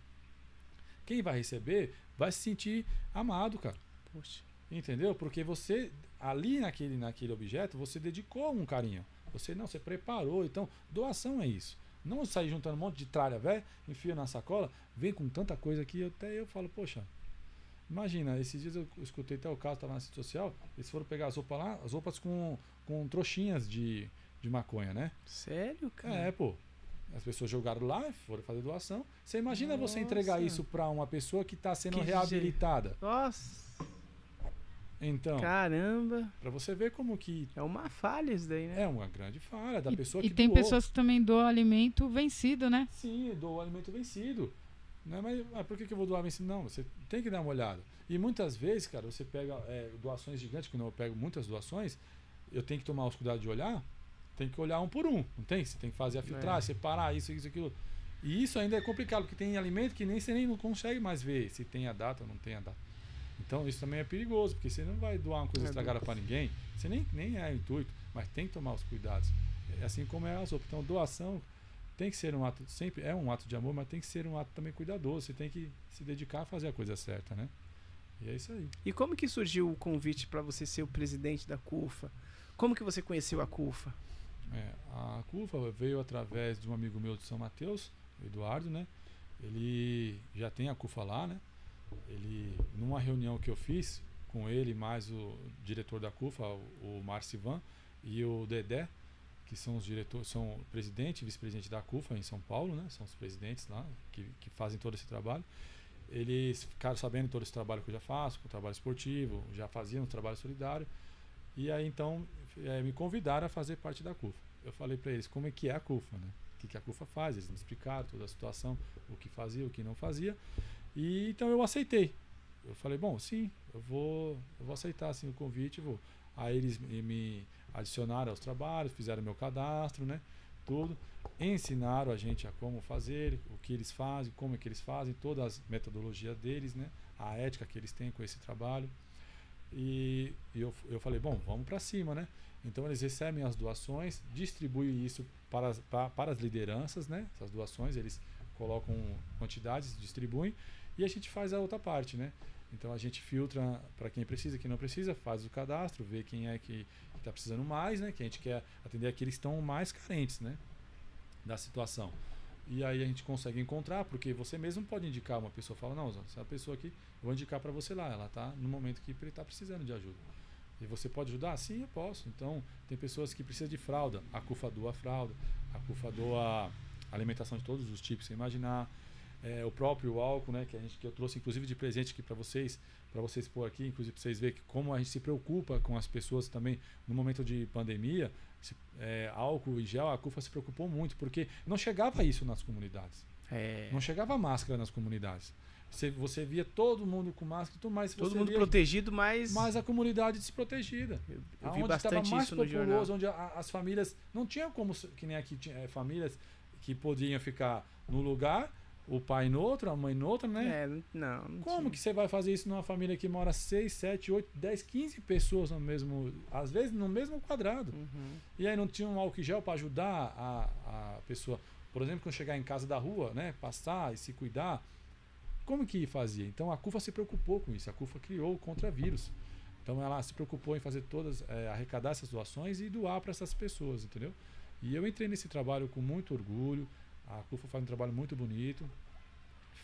C: Quem vai receber vai se sentir amado, cara. Poxa. Entendeu? Porque você, ali naquele, naquele objeto, você dedicou um carinho. Você não, você preparou. Então, doação é isso. Não sair juntando um monte de tralha velha, enfia na sacola, vem com tanta coisa aqui, até eu falo, poxa, Imagina, esses dias eu escutei até o caso, estava na rede social, eles foram pegar as roupas lá, as roupas com, com trouxinhas de, de maconha, né?
A: Sério, cara?
C: É, pô. As pessoas jogaram lá, foram fazer doação. Você imagina Nossa. você entregar isso para uma pessoa que está sendo que reabilitada?
A: Nossa.
C: Então.
A: Caramba.
C: Para você ver como que.
A: É uma falha isso daí, né?
C: É uma grande falha da
B: e,
C: pessoa
B: e
C: que.
B: E tem
C: doou.
B: pessoas que também doam alimento vencido, né?
C: Sim, doou alimento vencido. Né? Mas ah, por que, que eu vou doar vencido? Não, você tem que dar uma olhada. E muitas vezes, cara, você pega é, doações gigantes, quando eu pego muitas doações, eu tenho que tomar os cuidados de olhar, tem que olhar um por um, não tem? Você tem que fazer a filtragem, é. separar isso, isso, aquilo. E isso ainda é complicado, porque tem alimento que nem você nem não consegue mais ver se tem a data ou não tem a data. Então isso também é perigoso, porque você não vai doar uma coisa é estragada para ninguém, você nem, nem é intuito, mas tem que tomar os cuidados. É assim como é as outras. Então doação tem que ser um ato, sempre é um ato de amor, mas tem que ser um ato também cuidadoso. Você tem que se dedicar a fazer a coisa certa, né? E é isso aí.
A: E como que surgiu o convite para você ser o presidente da CUFA? Como que você conheceu a CUFA?
C: É, a CUFA veio através de um amigo meu de São Mateus, Eduardo, né? Ele já tem a CUFA lá, né? Ele, numa reunião que eu fiz com ele, mais o diretor da CUFA, o, Marcivan, e o Dedé, que são os diretores, são o presidente e vice-presidente da CUFA em São Paulo, né? São os presidentes lá que, que fazem todo esse trabalho. Eles ficaram sabendo todo esse trabalho que eu já faço, com o trabalho esportivo, já faziam um trabalho solidário. E aí então é, me convidaram a fazer parte da CUFA. Eu falei para eles como é que é a CUFA, né? O que, que a CUFA faz? Eles me explicaram toda a situação, o que fazia, o que não fazia. E então eu aceitei. Eu falei, bom, sim, eu vou, eu vou aceitar assim, o convite, vou. Aí eles me adicionaram aos trabalhos, fizeram meu cadastro, né? Tudo. Ensinaram a gente a como fazer, o que eles fazem, como é que eles fazem, todas as metodologias deles, né? A ética que eles têm com esse trabalho. E, eu, eu falei, bom, vamos para cima, né? Então eles recebem as doações, distribuem isso para as, para, para as lideranças, né? Essas doações, eles colocam quantidades, distribuem e a gente faz a outra parte, né? Então a gente filtra para quem precisa, quem não precisa, faz o cadastro, vê quem é que está precisando mais, né? Que a gente quer atender aqueles que estão mais carentes, né? Da situação. E aí a gente consegue encontrar, porque você mesmo pode indicar uma pessoa, fala, não, essa pessoa aqui, eu vou indicar para você lá, ela está no momento que ele está precisando de ajuda. E você pode ajudar? Sim, eu posso. Então, tem pessoas que precisam de fralda, a CUFA doa fralda, a CUFA doa alimentação de todos os tipos, você imaginar é, o próprio álcool, né, que a gente que eu trouxe inclusive de presente aqui para vocês, para vocês pôr aqui, inclusive para vocês verem que como a gente se preocupa com as pessoas também no momento de pandemia, se, é, álcool e gel, a CUFA se preocupou muito porque não chegava isso nas comunidades. É. Não chegava máscara nas comunidades. Você, você via todo mundo com máscara, tudo mais.
A: Todo mundo
C: via
A: protegido, mas.
C: mais a comunidade desprotegida.
A: eu, eu
C: Aonde
A: vi
C: estava
A: bastante
C: mais
A: isso no jornal.
C: populoso, onde a- as famílias. Não tinha como, que nem aqui, tinha é, famílias que podiam ficar no lugar, o pai no outro, a mãe no outro, né?
A: É, não, não,
C: Como
A: tinha.
C: que você vai fazer isso numa família que mora 6, 7, 8, 10, 15 pessoas no mesmo. Às vezes no mesmo quadrado.
A: Uhum.
C: E aí não tinha um álcool gel para ajudar a, a pessoa, por exemplo, quando chegar em casa da rua, né, passar e se cuidar. Como que fazia? Então a CUFA se preocupou com isso. A CUFA criou o contravírus. Então ela se preocupou em fazer todas, eh, arrecadar essas doações e doar para essas pessoas, entendeu? E eu entrei nesse trabalho com muito orgulho. A CUFA faz um trabalho muito bonito.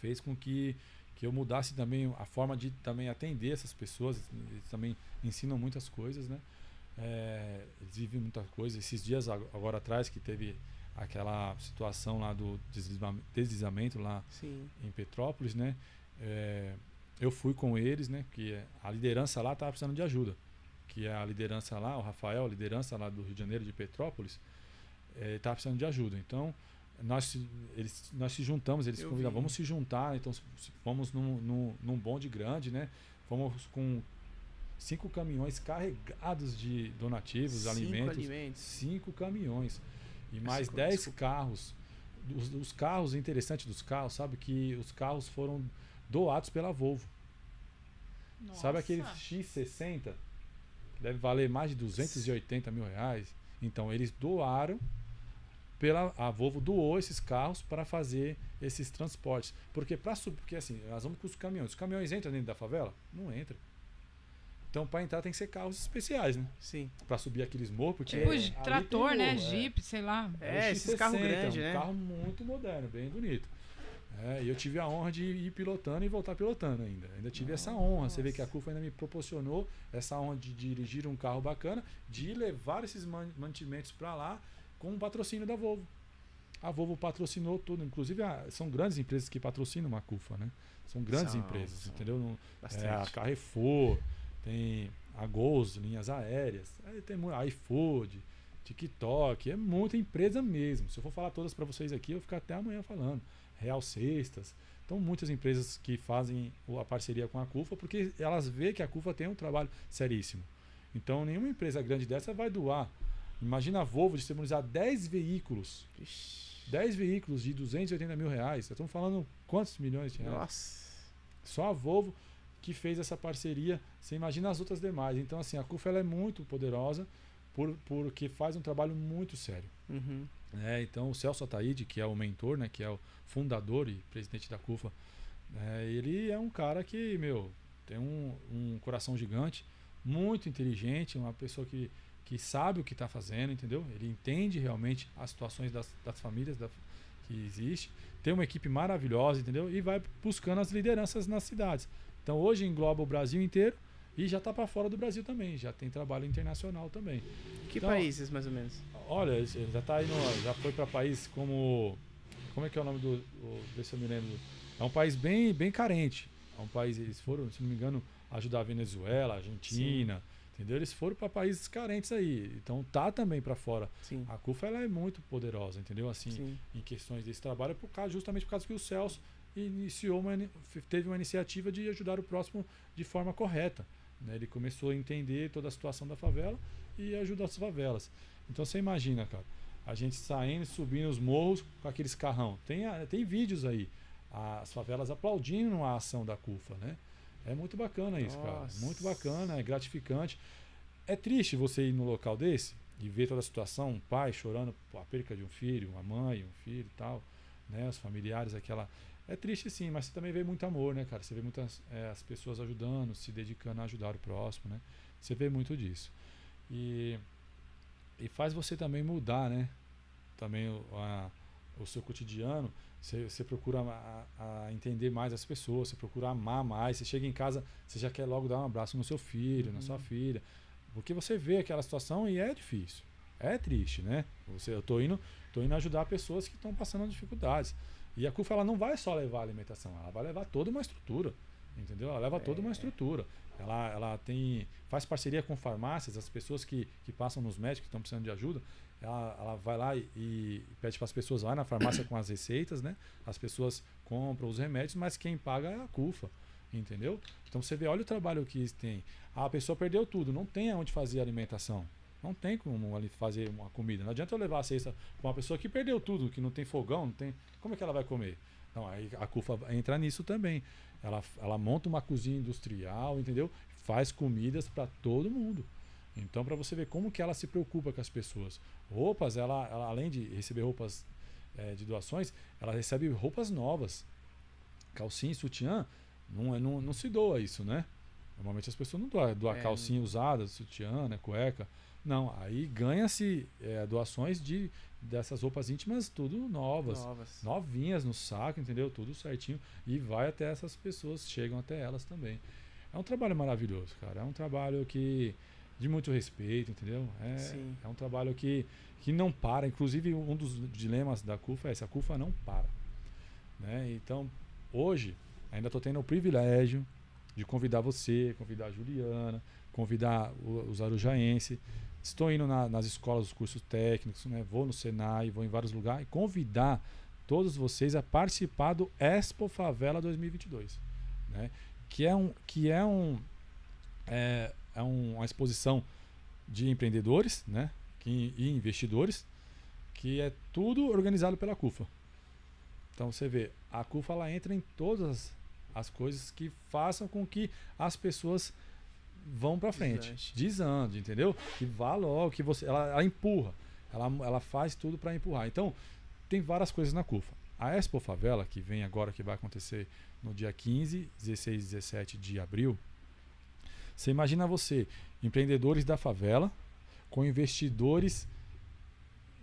C: Fez com que, que eu mudasse também a forma de também atender essas pessoas. Eles também ensinam muitas coisas, né? É, eles vivem muita coisa. Esses dias ag- agora atrás que teve aquela situação lá do deslizam- deslizamento lá
A: Sim.
C: em Petrópolis, né? É, eu fui com eles, né? Que a liderança lá estava precisando de ajuda. Que é a liderança lá, o Rafael, a liderança lá do Rio de Janeiro de Petrópolis, estava precisando de ajuda. Então nós se, eles, nós se juntamos, eles
A: Eu
C: convidaram,
A: vi.
C: vamos se juntar. Então fomos num, num, num bonde grande, né? Fomos com cinco caminhões carregados de donativos,
A: Cinco
C: alimentos,
A: alimentos.
C: cinco caminhões e mais
A: Cinco,
C: 10
A: desculpa.
C: carros. Os, os carros, o interessante dos carros, sabe que os carros foram doados pela Volvo. Sabe aquele X60? Que deve valer mais de 280 mil reais. Então, eles doaram, pela, a Volvo doou esses carros para fazer esses transportes. Porque, sub- porque assim, nós vamos com os caminhões. Os caminhões entram dentro da favela? Não entra. Então, para entrar tem que ser carros especiais, né?
A: Sim.
C: Para subir aqueles morros. Porque
B: Tipo,
C: tem
B: trator, né?
C: morro, é.
B: Jeep, sei lá.
A: É, esses
C: X60,
A: carros grandes,
C: um
A: né?
C: carro muito moderno, bem bonito. É, e eu tive a honra de ir pilotando e voltar pilotando ainda. Ainda tive essa honra. Você vê que a CUFA ainda me proporcionou essa honra de dirigir um carro bacana, de levar esses man- mantimentos para lá com um patrocínio da Volvo. A Volvo patrocinou tudo, inclusive a- são grandes empresas que patrocinam a CUFA, né? São grandes
A: São,
C: empresas,
A: são.
C: entendeu? Não-
A: Bastante.
C: é, a Carrefour, tem a Gols, linhas aéreas, aí tem iFood, TikTok, é muita empresa mesmo. Se eu for falar todas para vocês aqui, eu vou ficar até amanhã falando. Real Cestas. Então, muitas empresas que fazem o- a parceria com a CUFA, porque elas veem que a CUFA tem um trabalho seríssimo. Então, nenhuma empresa grande dessa vai doar. Imagina a Volvo disponibilizar 10 veículos.
A: Ixi.
C: 10 veículos de 280 mil reais. Estamos falando quantos milhões de reais?
A: Nossa.
C: Só a Volvo que fez essa parceria. Você imagina as outras demais. Então, assim, a CUFA ela é muito poderosa por, porque faz um trabalho muito sério.
A: Uhum.
C: né? então, o Celso Ataíde, que é o mentor, né, que é o fundador e presidente da CUFA, né, ele é um cara que, meu, tem um, um coração gigante, muito inteligente, uma pessoa que, que sabe o que está fazendo, entendeu? Ele entende realmente as situações das, das famílias da, que existe, tem uma equipe maravilhosa, entendeu? E vai buscando as lideranças nas cidades. Então, hoje engloba o Brasil inteiro e já está para fora do Brasil também, já tem trabalho internacional também.
A: Que
C: Então,
A: países, mais ou menos?
C: Olha, já tá aí no, já foi para países como como é que é o nome do, desse eu me lembro. É um país bem bem carente. É um país eles foram, se não me engano, ajudar a Venezuela, a Argentina, entendeu? Eles foram para países carentes aí. Então tá também para fora.
A: Sim.
C: A CUFA ela é muito poderosa, entendeu? Assim,
A: Sim.
C: em questões desse trabalho, por causa, justamente por causa que o Celso iniciou uma, teve uma iniciativa de ajudar o próximo de forma correta. né? Ele começou a entender toda a situação da favela e ajudar as favelas. Então você imagina, cara, a gente saindo e subindo os morros com aqueles carrão. Tem, tem vídeos aí, as favelas aplaudindo a ação da CUFA, né? É muito bacana isso, cara.
A: Nossa.
C: Muito bacana, é gratificante. É triste você ir no local desse e ver toda a situação, um pai chorando por a perca de um filho, uma mãe, um filho e tal, né? Os familiares, aquela. É triste sim, mas você também vê muito amor, né, cara? Você vê muitas é, as pessoas ajudando, se dedicando a ajudar o próximo, né? Você vê muito disso. E, e faz você também mudar, né? Também o, a- o seu cotidiano. Você, você procura a, a entender mais as pessoas, você procura amar mais. Você chega em casa, você já quer logo dar um abraço no seu filho, na sua filha. Porque você vê aquela situação e é difícil. É triste, né? Você, eu tô indo, tô indo ajudar pessoas que estão passando dificuldades. E a CUFA ela não vai só levar a alimentação, ela vai levar toda uma estrutura. Entendeu? Ela leva toda uma estrutura. ela, ela tem faz parceria com farmácias, as pessoas que, que passam nos médicos que estão precisando de ajuda, ela, ela vai lá e, e pede para as pessoas lá na farmácia com as receitas, né? As pessoas compram os remédios, mas quem paga é a CUFA, entendeu? Então você vê, olha o trabalho que tem. A pessoa perdeu tudo, não tem aonde fazer alimentação. Não tem como ali fazer uma comida. Não adianta eu levar a cesta para uma pessoa que perdeu tudo, que não tem fogão, não tem. Como é que ela vai comer? Não, aí a CUFA entra nisso também. Ela, ela monta uma cozinha industrial, entendeu? Faz comidas para todo mundo. Então, para você ver como que ela se preocupa com as pessoas. Roupas, ela, ela além de receber roupas é, de doações, ela recebe roupas novas. Calcinha e sutiã, não, é, não, não se doa isso, né? Normalmente as pessoas não doam, doam
A: É,
C: calcinha usada, sutiã, né, cueca. Não, aí ganha-se é, doações de dessas roupas íntimas tudo novas,
A: Novas.
C: novinhas no saco, entendeu? Tudo certinho e vai até essas pessoas, chegam até elas também. É um trabalho maravilhoso, cara. É um trabalho que de muito respeito, entendeu? É,
A: Sim.
C: é um trabalho que, que não para. Inclusive, um dos dilemas da CUFA é esse: a CUFA não para. Né? Então, hoje, ainda estou tendo o privilégio de convidar você, convidar a Juliana, convidar os arujaenses. Estou indo na- nas escolas, os cursos técnicos, né? vou no Senai, vou em vários lugares e convidar todos vocês a participar do Expo Favela 2022, né? que é um que é um é, é um- uma exposição de empreendedores, né? que, e investidores, que é tudo organizado pela CUFA. Então você vê, a CUFA ela entra em todas as coisas que façam com que as pessoas vão para frente,
A: Desande.
C: desande, entendeu? Que vá logo, que você, ela, ela empurra, ela, ela faz tudo para empurrar. Então tem várias coisas na CUFA. A Expo Favela, que vem agora, que vai acontecer no dia 15, 16 e 17 de abril, você imagina você, empreendedores da favela, com investidores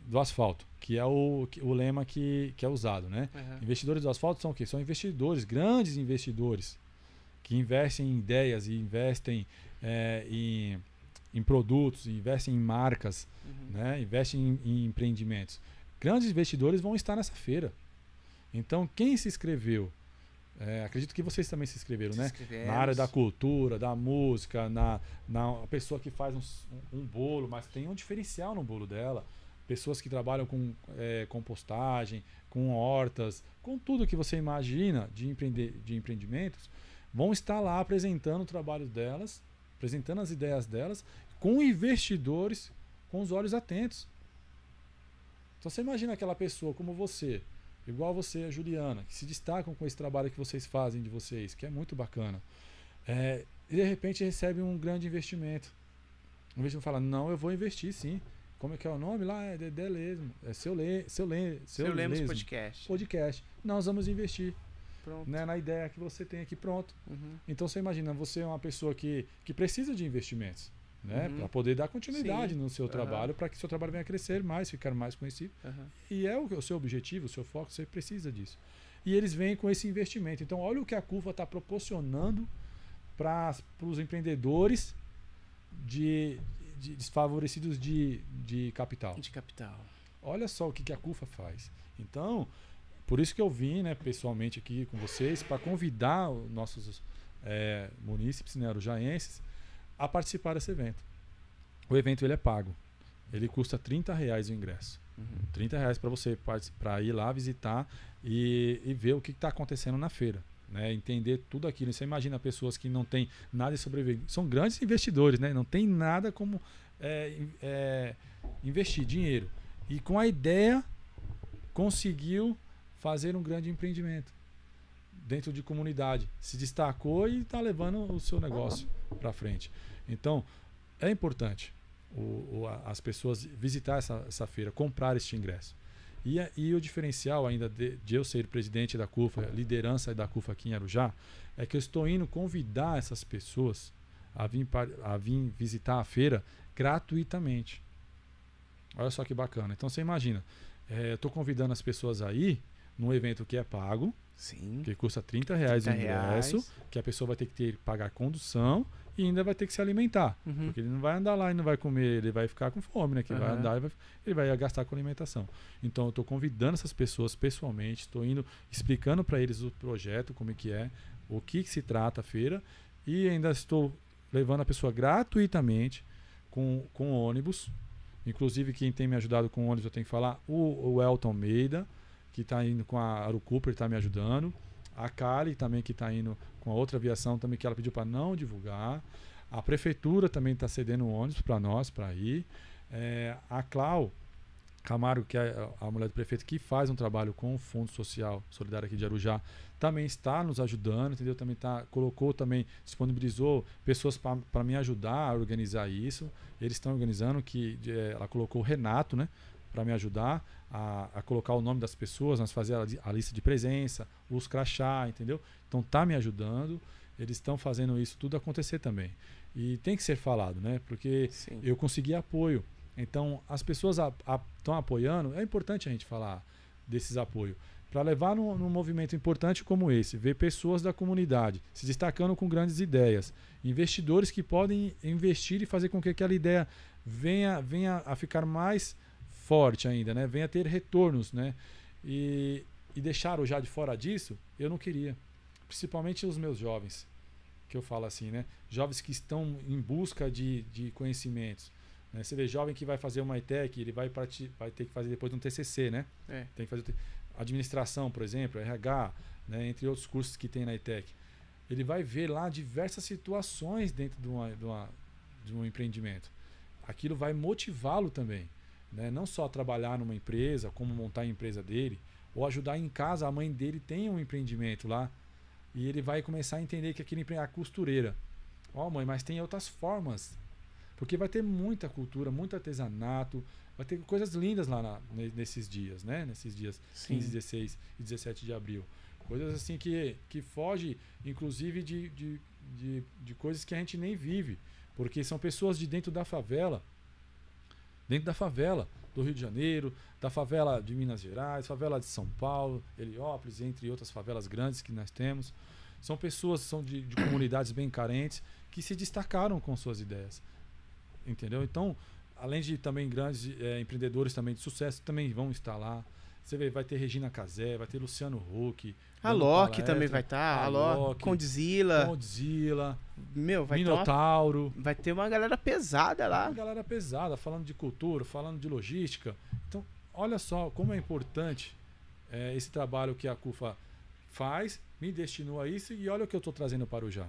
C: do asfalto, que é o, o lema que, que é usado, né?
A: Aham.
C: Investidores do asfalto são o quê? São investidores, grandes investidores, que investem em ideias e investem eh, em, em produtos, investem em marcas,
A: Uhum.
C: né? investem em, em empreendimentos. Grandes investidores vão estar nessa feira. Então, quem se inscreveu, eh, acredito que vocês também se inscreveram, né? Na área da cultura, da música, na, na pessoa que faz um, um bolo, mas tem um diferencial no bolo dela. Pessoas que trabalham com eh, compostagem, com hortas, com tudo que você imagina de, empreender, de empreendimentos, vão estar lá apresentando o trabalho delas, apresentando as ideias delas, com investidores com os olhos atentos. Então você imagina aquela pessoa como você, igual você, a Juliana, que se destacam com esse trabalho que vocês fazem de vocês, que é muito bacana. É, e de repente recebe um grande investimento. O investidor fala, não, eu vou investir sim. Como é que é o nome lá? É Dedé Lesmo. É seu, Le, seu, Le, seu,
A: Seu Lemos. Podcast.
C: Podcast. Nós vamos investir né, na ideia que você tem aqui pronto.
A: Uhum.
C: Então você imagina, você é uma pessoa que, que precisa de investimentos. Né,
A: Uhum.
C: para poder dar continuidade
A: Sim.
C: no seu trabalho, para que seu trabalho venha crescer mais, ficar mais conhecido.
A: Aham.
C: E é o, o seu objetivo, o seu foco, você precisa disso. E eles vêm com esse investimento. Então, olha o que a curva está proporcionando para os empreendedores de, de desfavorecidos de, de capital.
A: De capital.
C: Olha só o que, que a CUFA faz. Então, por isso que eu vim né, pessoalmente aqui com vocês para convidar os nossos é, munícipes, né, arujaenses, a participar desse evento. O evento ele é pago. Ele custa 30 reais o ingresso.
A: Uhum.
C: 30 reais para você para ir lá visitar e, e ver o que está acontecendo na feira. Né, entender tudo aquilo. Você imagina pessoas que não têm nada de sobreviver. São grandes investidores, né? não tem nada como é, é, investir dinheiro. E com a ideia conseguiu fazer um grande empreendimento dentro de comunidade. Se destacou e está levando o seu negócio para frente. Então, é importante o- o- as pessoas visitar essa, essa feira, comprar este ingresso. E, e o diferencial ainda de, de eu ser presidente da CUFA, liderança da CUFA aqui em Arujá, é que eu estou indo convidar essas pessoas a vir, a vir visitar a feira gratuitamente. Olha só que bacana. Então você imagina, eh, eu estou convidando as pessoas aí num evento que é pago,
A: Sim.
C: que custa 30 reais
A: 30
C: o ingresso,
A: reais.
C: que a pessoa vai ter que ter, pagar condução e ainda vai ter que se alimentar.
A: Uhum.
C: Porque ele não vai andar lá e não vai comer, ele vai ficar com fome, né? Quem vai
A: Aham.
C: andar, ele vai, ele vai gastar com alimentação. Então eu estou convidando essas pessoas pessoalmente, estou indo explicando para eles o projeto, como é que é, o que, que se trata a feira, e ainda estou levando a pessoa gratuitamente com, com ônibus. Inclusive, quem tem me ajudado com ônibus, eu tenho que falar, o, o Elton Almeida, que está indo com a Aru Cooper, está me ajudando. A Kali também, que está indo com a outra aviação, também que ela pediu para não divulgar. A prefeitura também está cedendo ônibus para nós, para ir. É, a Clau Camargo, que é a mulher do prefeito, que faz um trabalho com o Fundo Social Solidário aqui de Arujá, também está nos ajudando, entendeu? Também tá, colocou, também disponibilizou pessoas para me ajudar a organizar isso. Eles estão organizando, que é, ela colocou o Renato, né? Para me ajudar a, a, colocar o nome das pessoas, nós fazer a, a, lista de presença, os crachá, entendeu? Então tá me ajudando. Eles estão fazendo isso tudo acontecer também. E tem que ser falado, né? Porque Sim. eu consegui apoio. Então, as pessoas estão apoiando, é importante a gente falar desses apoios. Para levar num, num, movimento importante como esse, ver pessoas da comunidade se destacando com grandes ideias, investidores que podem investir e fazer com que aquela ideia venha, venha a ficar mais forte ainda, né? venha ter retornos. Né? E, e deixar o já de fora disso, eu não queria. Principalmente os meus jovens, que eu falo assim, né? jovens que estão em busca de, de conhecimentos né? Você vê jovem que vai fazer uma ITEC, ele vai, vai ter que fazer depois um TCC, né? É. Tem que fazer administração, por exemplo, RH, né? entre outros cursos que tem na ITEC. Ele vai ver lá diversas situações dentro de, uma, de, uma, de um empreendimento. Aquilo vai motivá-lo também. Né? Não só trabalhar numa empresa, como montar a empresa dele, ou ajudar em casa, a mãe dele tem um empreendimento lá. E ele vai começar a entender que aquele empreendimento é a costureira. Ó, oh, mãe, mas tem outras formas porque vai ter muita cultura, muito artesanato, vai ter coisas lindas lá na, nesses dias, né? Nesses dias Sim. 15, 16 e 17 de abril. Coisas assim que, que foge, inclusive, de, de, de, de coisas que a gente nem vive. Porque são pessoas de dentro da favela. Dentro da favela do Rio de Janeiro, da favela de Minas Gerais, favela de São Paulo, Heliópolis, entre outras favelas grandes que nós temos. São pessoas, são de, de comunidades bem carentes, que se destacaram com suas ideias entendeu? Então, além de também grandes é, empreendedores também de sucesso, também vão estar lá. Você vê, vai ter Regina Casé, vai ter Luciano Huck.
A: A Loki também vai estar. Tá, a Loki, Condzilla.
C: Condzilla.
A: Meu, vai
C: Minotauro.
A: Ter uma, vai ter uma galera pesada lá.
C: Uma galera pesada, falando de cultura, falando de logística. Então, olha só como é importante é, esse trabalho que a CUFA faz, me destinou a isso e olha o que eu estou trazendo para o Já.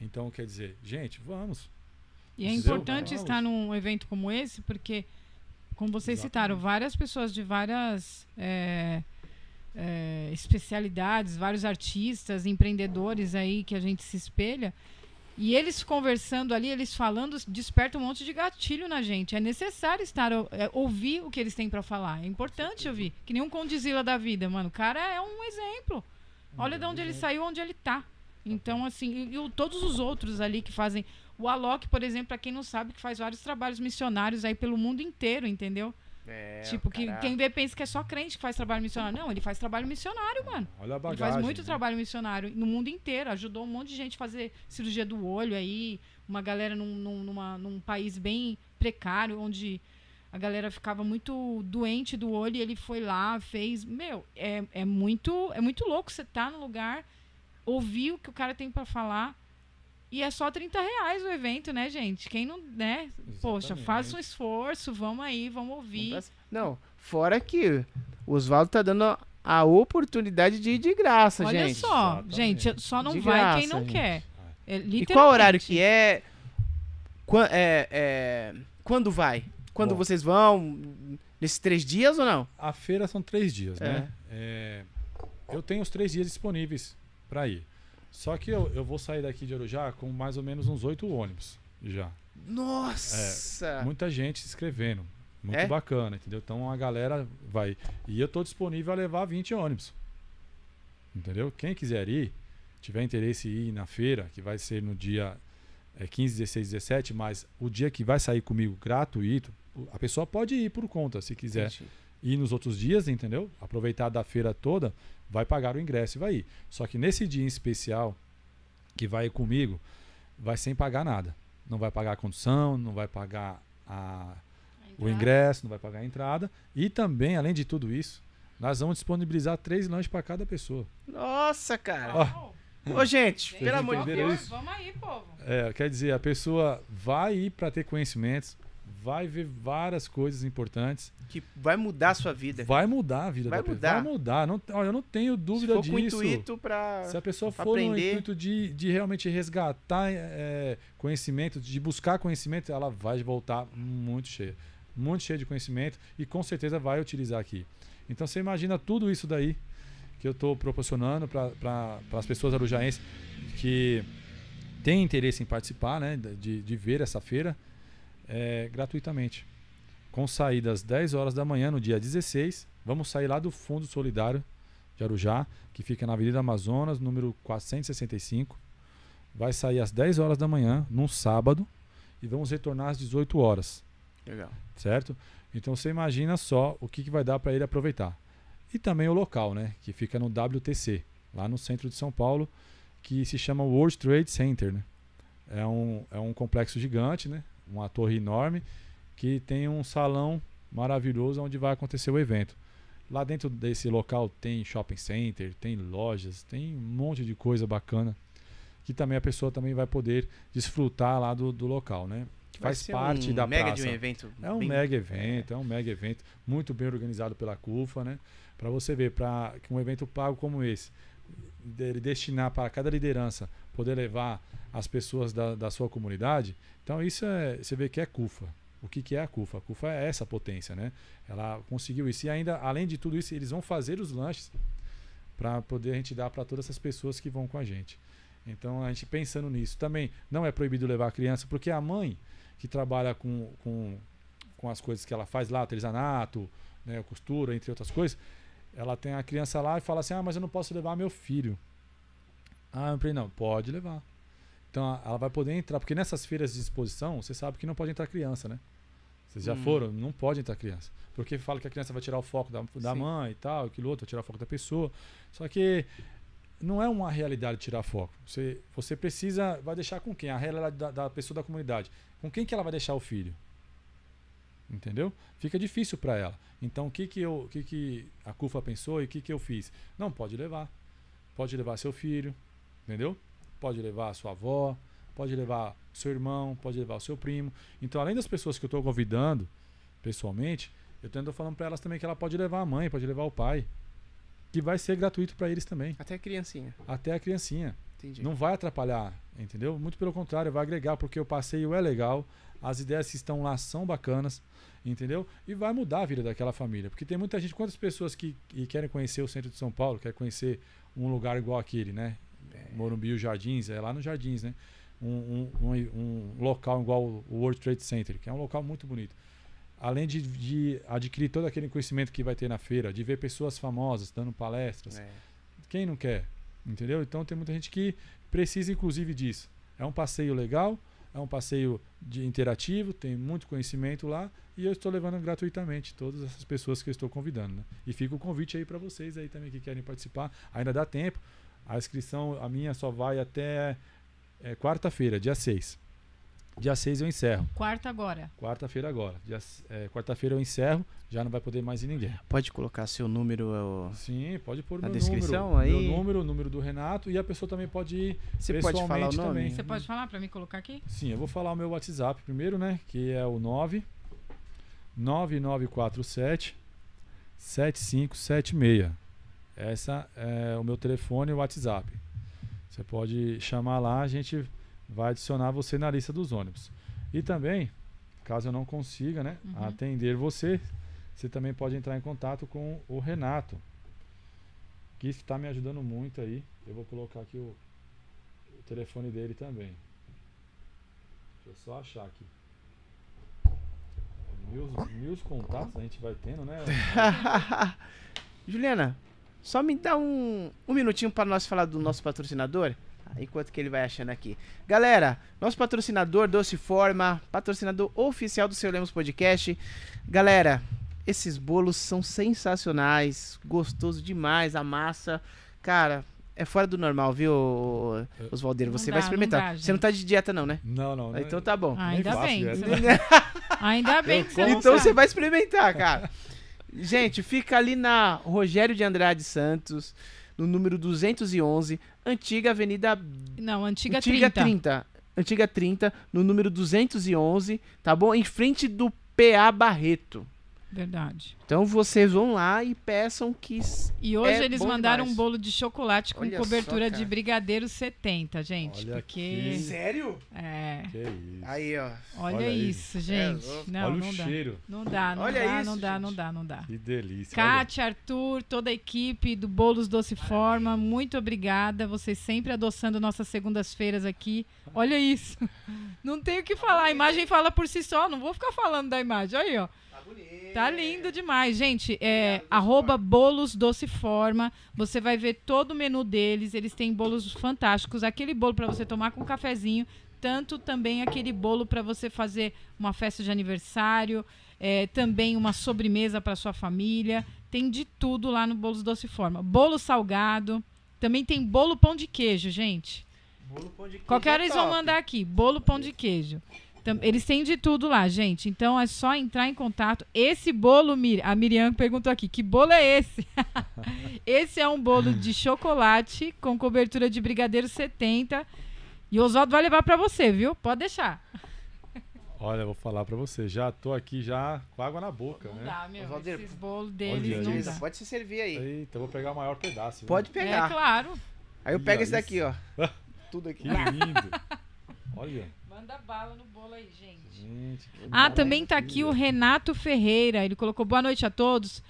C: Então, quer dizer, gente, vamos.
B: E é importante estar num evento como esse, porque, como vocês Exatamente. citaram, várias pessoas de várias é, é, especialidades, vários artistas, empreendedores aí que a gente se espelha. E eles conversando ali, eles falando, desperta um monte de gatilho na gente. É necessário estar é, ouvir o que eles têm para falar. É importante ouvir. Que nem um condizila da vida, mano. O cara é um exemplo. Olha de onde ele saiu, onde ele tá. Então, assim, e, e todos os outros ali que fazem o Alok, por exemplo, para quem não sabe, que faz vários trabalhos missionários aí pelo mundo inteiro, entendeu? É, tipo, que quem vê pensa que é só crente que faz trabalho missionário. Não, ele faz trabalho missionário, mano.
C: Olha a bagagem,
B: ele faz muito né? trabalho missionário no mundo inteiro. Ajudou um monte de gente a fazer cirurgia do olho aí. Uma galera num, num, numa, num país bem precário, onde a galera ficava muito doente do olho e ele foi lá, fez. Meu, é, é, muito, é muito louco você tá no lugar, ouvir o que o cara tem para falar e é só 30 reais o evento, né, gente? Quem não, né? Exatamente. Poxa, faça um esforço, vamos aí, vamos ouvir.
A: Não, fora que o Oswaldo tá dando a oportunidade de ir de graça,
B: Olha
A: gente.
B: Olha só, Exatamente. gente, só não de vai graça, quem não gente. quer.
A: É, e qual horário que é? Qu é, é quando vai? Quando Bom, vocês vão? Nesses três dias ou não?
C: A feira são três dias, é. né? É, eu tenho os três dias disponíveis para ir. Só que eu, eu vou sair daqui de Arujá com mais ou menos uns oito ônibus já.
A: Nossa!
C: É, muita gente se inscrevendo. Muito é? bacana, entendeu? Então a galera vai. E eu estou disponível a levar 20 ônibus. Entendeu? Quem quiser ir, tiver interesse em ir na feira, que vai ser no dia é, 15, 16, 17, mas o dia que vai sair comigo gratuito, a pessoa pode ir por conta, se quiser. Entendi. Ir nos outros dias, entendeu? Aproveitar da feira toda, vai pagar o ingresso e vai ir. Só que nesse dia em especial, que vai ir comigo, vai sem pagar nada. Não vai pagar a condução, não vai pagar a, o ingresso, não vai pagar a entrada. E também, além de tudo isso, nós vamos disponibilizar três lanches para cada pessoa.
A: Nossa, cara! Ó, Ô, gente, pelo amor de Deus.
B: Vamos aí, povo.
C: É, quer dizer, a pessoa vai ir para ter conhecimentos, vai ver várias coisas importantes,
A: Que vai mudar a sua vida.
C: vai mudar a vida
A: Vai
C: da pessoa.
A: mudar.
C: Vai mudar. Não, olha, eu não tenho
A: Se
C: dúvida
A: for com o
C: disso.
A: intuito pra.
C: Se a pessoa for no
A: aprender.
C: intuito de, de realmente resgatar é, conhecimento, de buscar conhecimento, ela vai voltar muito cheia. Muito cheia de conhecimento e com certeza vai utilizar aqui. Então você imagina tudo isso daí que eu estou proporcionando para as pessoas arujaenses que têm interesse em participar, né, de, de ver essa feira é, gratuitamente. Com saída às 10 horas da manhã, no dia 16. Vamos sair lá do Fundo Solidário de Arujá, que fica na Avenida Amazonas, número 465. Vai sair às 10 horas da manhã, num sábado, e vamos retornar às 18 horas,
A: Legal.
C: certo? Então você imagina só o que, que vai dar para ele aproveitar. E também o local, né? Que fica no WTC, lá no centro de São Paulo, que se chama World Trade Center, né? É um, é um complexo gigante, né? Uma torre enorme que tem um salão maravilhoso onde vai acontecer o evento. Lá dentro desse local tem shopping center, tem lojas, tem um monte de coisa bacana que também a pessoa também vai poder desfrutar lá do, do local, né? Faz parte
A: um
C: da
A: mega
C: praça.
A: de um evento.
C: É um
A: bem-
C: mega evento, é. um mega evento, muito bem organizado pela CUFA, né? Para você ver, para que um evento pago como esse, destinar para cada liderança poder levar as pessoas da, da sua comunidade, então isso é, você vê que é CUFA. O que, que é a CUFA? A CUFA é essa potência, né? Ela conseguiu isso e ainda, além de tudo isso, eles vão fazer os lanches para poder a gente dar para todas essas pessoas que vão com a gente. Então a gente pensando nisso também não é proibido levar a criança porque a mãe que trabalha com, com, com as coisas que ela faz lá, artesanato, né, costura, entre outras coisas, ela tem a criança lá e fala assim: ah, mas eu não posso levar meu filho. Ah, eu falei, não, pode levar. Então ela vai poder entrar, porque nessas feiras de exposição, você sabe que não pode entrar criança, né? Vocês já
A: Hum.
C: foram? Não pode entrar criança. Porque fala que a criança vai tirar o foco da, da
A: Sim.
C: mãe e tal, aquilo outro, vai tirar o foco da pessoa. Só que não é uma realidade tirar foco. Você, você precisa. Vai deixar com quem? A realidade da, da pessoa da comunidade. Com quem que ela vai deixar o filho? Entendeu? Fica difícil para ela. Então o que que, eu, o que que a CUFA pensou e o que que eu fiz? Não, pode levar. Pode levar seu filho, entendeu? Pode levar a sua avó, pode levar seu irmão, pode levar o seu primo. Então, além das pessoas que eu estou convidando pessoalmente, eu estou falando para elas também que ela pode levar a mãe, pode levar o pai, que vai ser gratuito para eles também,
A: Até criancinha.
C: até a criancinha.
A: Entendi.
C: Não vai atrapalhar, entendeu? Muito pelo contrário, vai agregar, porque o passeio é legal, as ideias que estão lá são bacanas, entendeu? E vai mudar a vida daquela família. Porque tem muita gente, quantas pessoas que, que querem conhecer o centro de São Paulo, querem conhecer um lugar igual aquele, né? Morumbi, os Jardins, é lá nos Jardins, né? Um, um, um, um local igual o World Trade Center, que é um local muito bonito. Além de, de adquirir todo aquele conhecimento que vai ter na feira, de ver pessoas famosas dando palestras,
A: É.
C: quem não quer? Entendeu? Então tem muita gente que precisa, inclusive, disso. É um passeio legal, é um passeio de interativo, tem muito conhecimento lá e eu estou levando gratuitamente todas essas pessoas que eu estou convidando. Né? E fica o convite aí para vocês aí também que querem participar. Ainda dá tempo. A inscrição, a minha só vai até é, quarta-feira, dia 6. Dia 6 eu encerro.
B: Quarta agora.
C: Quarta-feira agora. Dia, é, quarta-feira eu encerro, já não vai poder mais ir ninguém.
A: Pode colocar seu número. ó,
C: Sim, pode pôr
A: Na
C: meu
A: descrição
C: número,
A: aí.
C: meu número, o número do Renato e a pessoa também pode ir.
A: Você pode falar o
C: Pessoalmente
A: nome?
C: também.
B: Você pode falar pra mim colocar aqui?
C: Sim, eu vou falar o meu WhatsApp primeiro, né? Que é o 9 9947 7576. Essa é o meu telefone e o WhatsApp. Você pode chamar lá, a gente vai adicionar você na lista dos ônibus. E também, caso eu não consiga, né,
B: Uhum.
C: atender você, você também pode entrar em contato com o Renato, que está me ajudando muito aí. Eu vou colocar aqui o, o telefone dele também. Deixa eu só achar aqui. Mil, mil contatos a gente vai tendo, né?
A: Juliana, só me dá um, um minutinho para nós falar do nosso patrocinador. Enquanto que ele vai achando aqui. Galera, nosso patrocinador Doce Forma, patrocinador oficial do Seu Lemos Podcast. Galera, esses bolos são sensacionais, gostoso demais, a massa, cara, é fora do normal, viu, Oswaldeiro?
B: Não
A: Você
B: dá,
A: vai
B: não
A: experimentar.
B: dá,
A: Você não tá de dieta não, né?
C: Não, não.
A: Então tá bom.
B: Ainda bem. Você Ainda bem que você não
A: Então você vai experimentar, cara. Gente, fica ali na Rogério de Andrade Santos, no número 211, antiga Avenida
B: Não, antiga,
A: Antiga
B: 30.
A: 30. Antiga 30, no número 211, tá bom? Em frente do PA Barreto.
B: Verdade.
A: Então vocês vão lá e peçam que.
B: E hoje
A: É
B: eles
A: bom
B: mandaram
A: demais.
B: um bolo de chocolate com
A: Olha
B: cobertura
A: só,
B: de brigadeiro 70, gente.
C: Olha
B: porque.
C: que-
A: Sério?
B: É.
C: Que isso.
A: Aí, ó.
B: Olha,
C: Olha aí.
B: isso, gente.
A: louco.
B: não,
C: Olha
B: não
C: o
B: dá.
C: cheiro.
B: Não dá, não
A: Olha
B: dá,
A: isso,
B: não dá, não dá, não dá.
C: Que delícia.
B: Kátia, Arthur, toda a equipe do Bolos Doce Forma, muito obrigada. Vocês sempre adoçando nossas segundas-feiras aqui. Olha isso. Não tenho o que falar. A imagem fala por si só. Não vou ficar falando da imagem. Olha aí, ó.
A: Tá bonito.
B: Tá lindo demais, gente. É arroba bolos doce forma. Você vai ver todo o menu deles. Eles têm bolos fantásticos. Aquele bolo para você tomar com um cafezinho. Tanto também aquele bolo para você fazer uma festa de aniversário. é, também uma sobremesa para sua família. Tem de tudo lá no Bolos Doce Forma. Bolo salgado. Também tem bolo pão de queijo, gente.
A: Bolo pão de queijo
B: Qualquer hora
A: é
B: eles vão mandar aqui, bolo pão de queijo. Eles têm de tudo lá, gente. Então é só entrar em contato. Esse bolo, Mir- a Miriam perguntou aqui, que bolo é esse? esse é um bolo de chocolate com cobertura de brigadeiro 70. E o Oswaldo vai levar pra você, viu? Pode deixar.
C: Olha, eu vou falar pra você. Já tô aqui já com água na boca,
B: Não
C: né?
B: dá, meu.
A: Oswaldo,
B: Esses bolos deles não dá.
A: Pode se servir aí.
C: Eita, eu vou pegar o maior pedaço. viu?
A: Pode
B: É
A: pegar.
B: claro.
A: Aí eu pego esse daqui, ó. Tudo aqui.
C: Que lindo. Olha.
B: Manda bala no bolo aí, gente.
C: Gente,
B: Ah, também tá aqui o Renato Ferreira. Ele colocou boa noite a todos.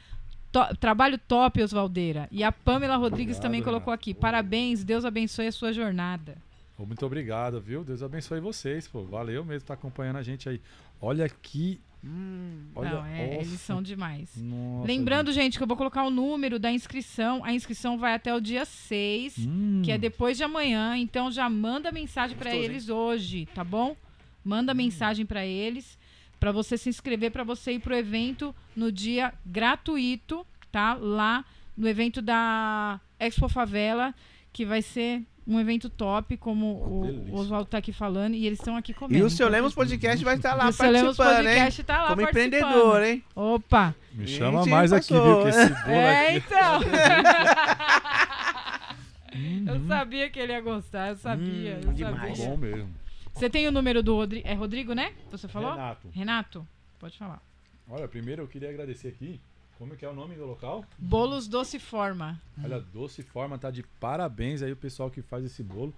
B: To- trabalho top, Osvaldeira. E a Pamela Rodrigues
C: Obrigado,
B: também colocou
C: Renato.
B: aqui. Parabéns, Deus abençoe a sua jornada.
C: Muito obrigado, viu? Deus abençoe vocês, pô. Valeu mesmo estar acompanhando a gente aí. Olha que.
A: Hum,
C: Olha,
B: Não, é,
C: nossa.
B: eles são demais.
C: Nossa,
B: Lembrando, gente, que eu vou colocar o número da inscrição. A inscrição vai até o dia 6,
C: gente. Hum,
B: que é depois de amanhã. Então já manda mensagem pra
A: Gostoso,
B: eles hoje, tá bom?
C: Hum.
B: Manda mensagem pra eles pra você se inscrever pra você ir pro evento no dia gratuito, tá? Lá no evento da Expo Favela, que vai ser um evento top, como
C: Uma
B: o. Oswaldo tá aqui falando, e eles estão aqui comendo.
A: E o seu Lemos Podcast vai estar lá
B: e o seu Lemos
A: participando, hein?
B: Podcast tá lá
A: Como
B: participando.
A: empreendedor, hein?
B: Opa!
C: Me
A: Gente,
C: chama mais aqui,
A: passou.
C: viu? Que esse bolo
B: É,
C: aqui.
B: então.
C: Uhum.
B: Eu sabia que ele ia gostar, eu sabia.
A: Hum,
B: eu
A: demais.
B: sabia.
C: Bom mesmo.
B: Você tem o número do Rodrigo? É Rodrigo, né? Você falou?
C: Renato.
B: Renato, pode falar.
C: Olha, primeiro eu queria agradecer aqui. Como que é o nome do local?
B: Bolos Doce Forma.
C: Olha, Doce Forma tá de parabéns aí o pessoal que faz esse bolo.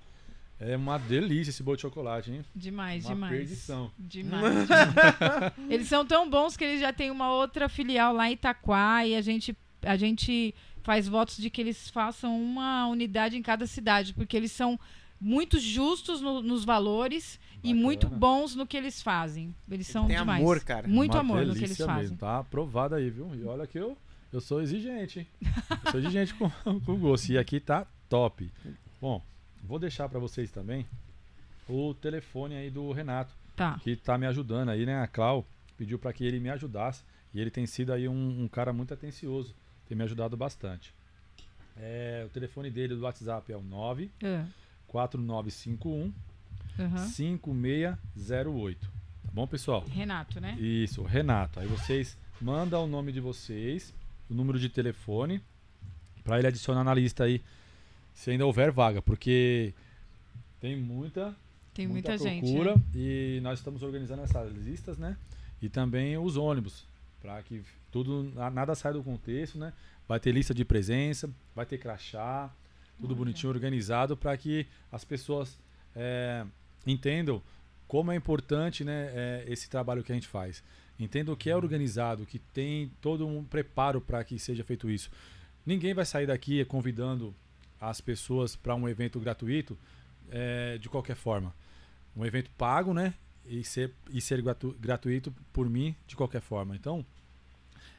C: É uma delícia esse bolo de chocolate, hein?
B: Demais,
C: Uma
B: demais.
C: perdição.
B: Demais. eles são tão bons que eles já têm uma outra filial lá em Itaquá e a gente, a gente faz votos de que eles façam uma unidade em cada cidade, porque eles são muito justos no- nos valores e muito bons no que eles fazem. Eles são
A: Tem
B: demais.
A: amor, cara.
B: Muito
C: Uma
B: amor no que eles fazem.
C: mesmo. Tá aprovado aí, viu? E olha que eu, eu sou exigente, hein? Eu sou exigente com, com o gosto. E aqui tá top. Bom, vou deixar pra vocês também o telefone aí do Renato,
B: Tá.
C: que tá me ajudando aí, né? A Clau pediu pra que ele me ajudasse. E ele tem sido aí um, um cara muito atencioso. Tem me ajudado bastante. É, o telefone dele do WhatsApp é o 9
B: É.
C: 4951
B: Aham.
C: 5608. Tá bom, pessoal?
B: Renato, né?
C: Isso, Renato. Aí vocês mandam o nome de vocês, o número de telefone, para ele adicionar na lista aí, se ainda houver vaga, porque tem muita,
B: Tem muita, gente.
C: procura
B: né?
C: e nós estamos organizando essas listas, né? E também os ônibus, para que tudo na- nada saia do contexto, né? Vai ter lista de presença, vai ter crachá, tudo
B: Olha.
C: bonitinho organizado para que as pessoas é, entendam como é importante né, é, esse trabalho que a gente faz. Entendam que é organizado, que tem todo um preparo para que seja feito isso. Ninguém vai sair daqui convidando as pessoas para um evento gratuito é, de qualquer forma. Um evento pago, né? E ser, e ser gratu- gratuito por mim de qualquer forma. Então,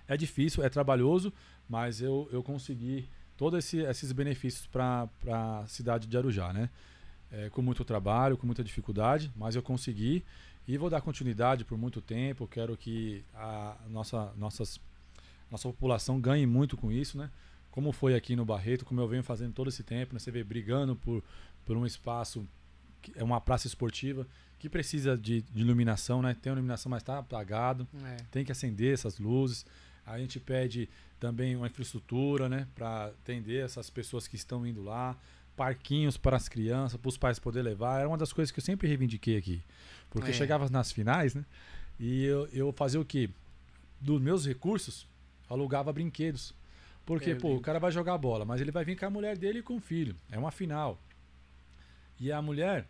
C: é difícil, é trabalhoso, mas eu, eu consegui todos esse, esses benefícios para a cidade de Arujá, né? É, com muito trabalho, com muita dificuldade, mas eu consegui e vou dar continuidade por muito tempo. Quero que a nossa, nossas, nossa população ganhe muito com isso, né? Como foi aqui no Barreto, como eu venho fazendo todo esse tempo, né? Você vê brigando por, por um espaço, que é uma praça esportiva, que precisa de, de iluminação, né? Tem iluminação, mas está apagado
A: É.
C: tem que acender essas luzes. A gente pede também uma infraestrutura, né, para atender essas pessoas que estão indo lá, parquinhos para as crianças, para os pais poderem levar. Era uma das coisas que eu sempre reivindiquei aqui. Porque
A: É.
C: chegava nas finais, né? E eu, eu fazia o quê? Dos meus recursos, alugava brinquedos. Porque,
A: Eu
C: pô,
A: lembro.
C: o cara vai jogar bola, mas ele vai vir com a mulher dele e com o filho. É uma final. E a mulher,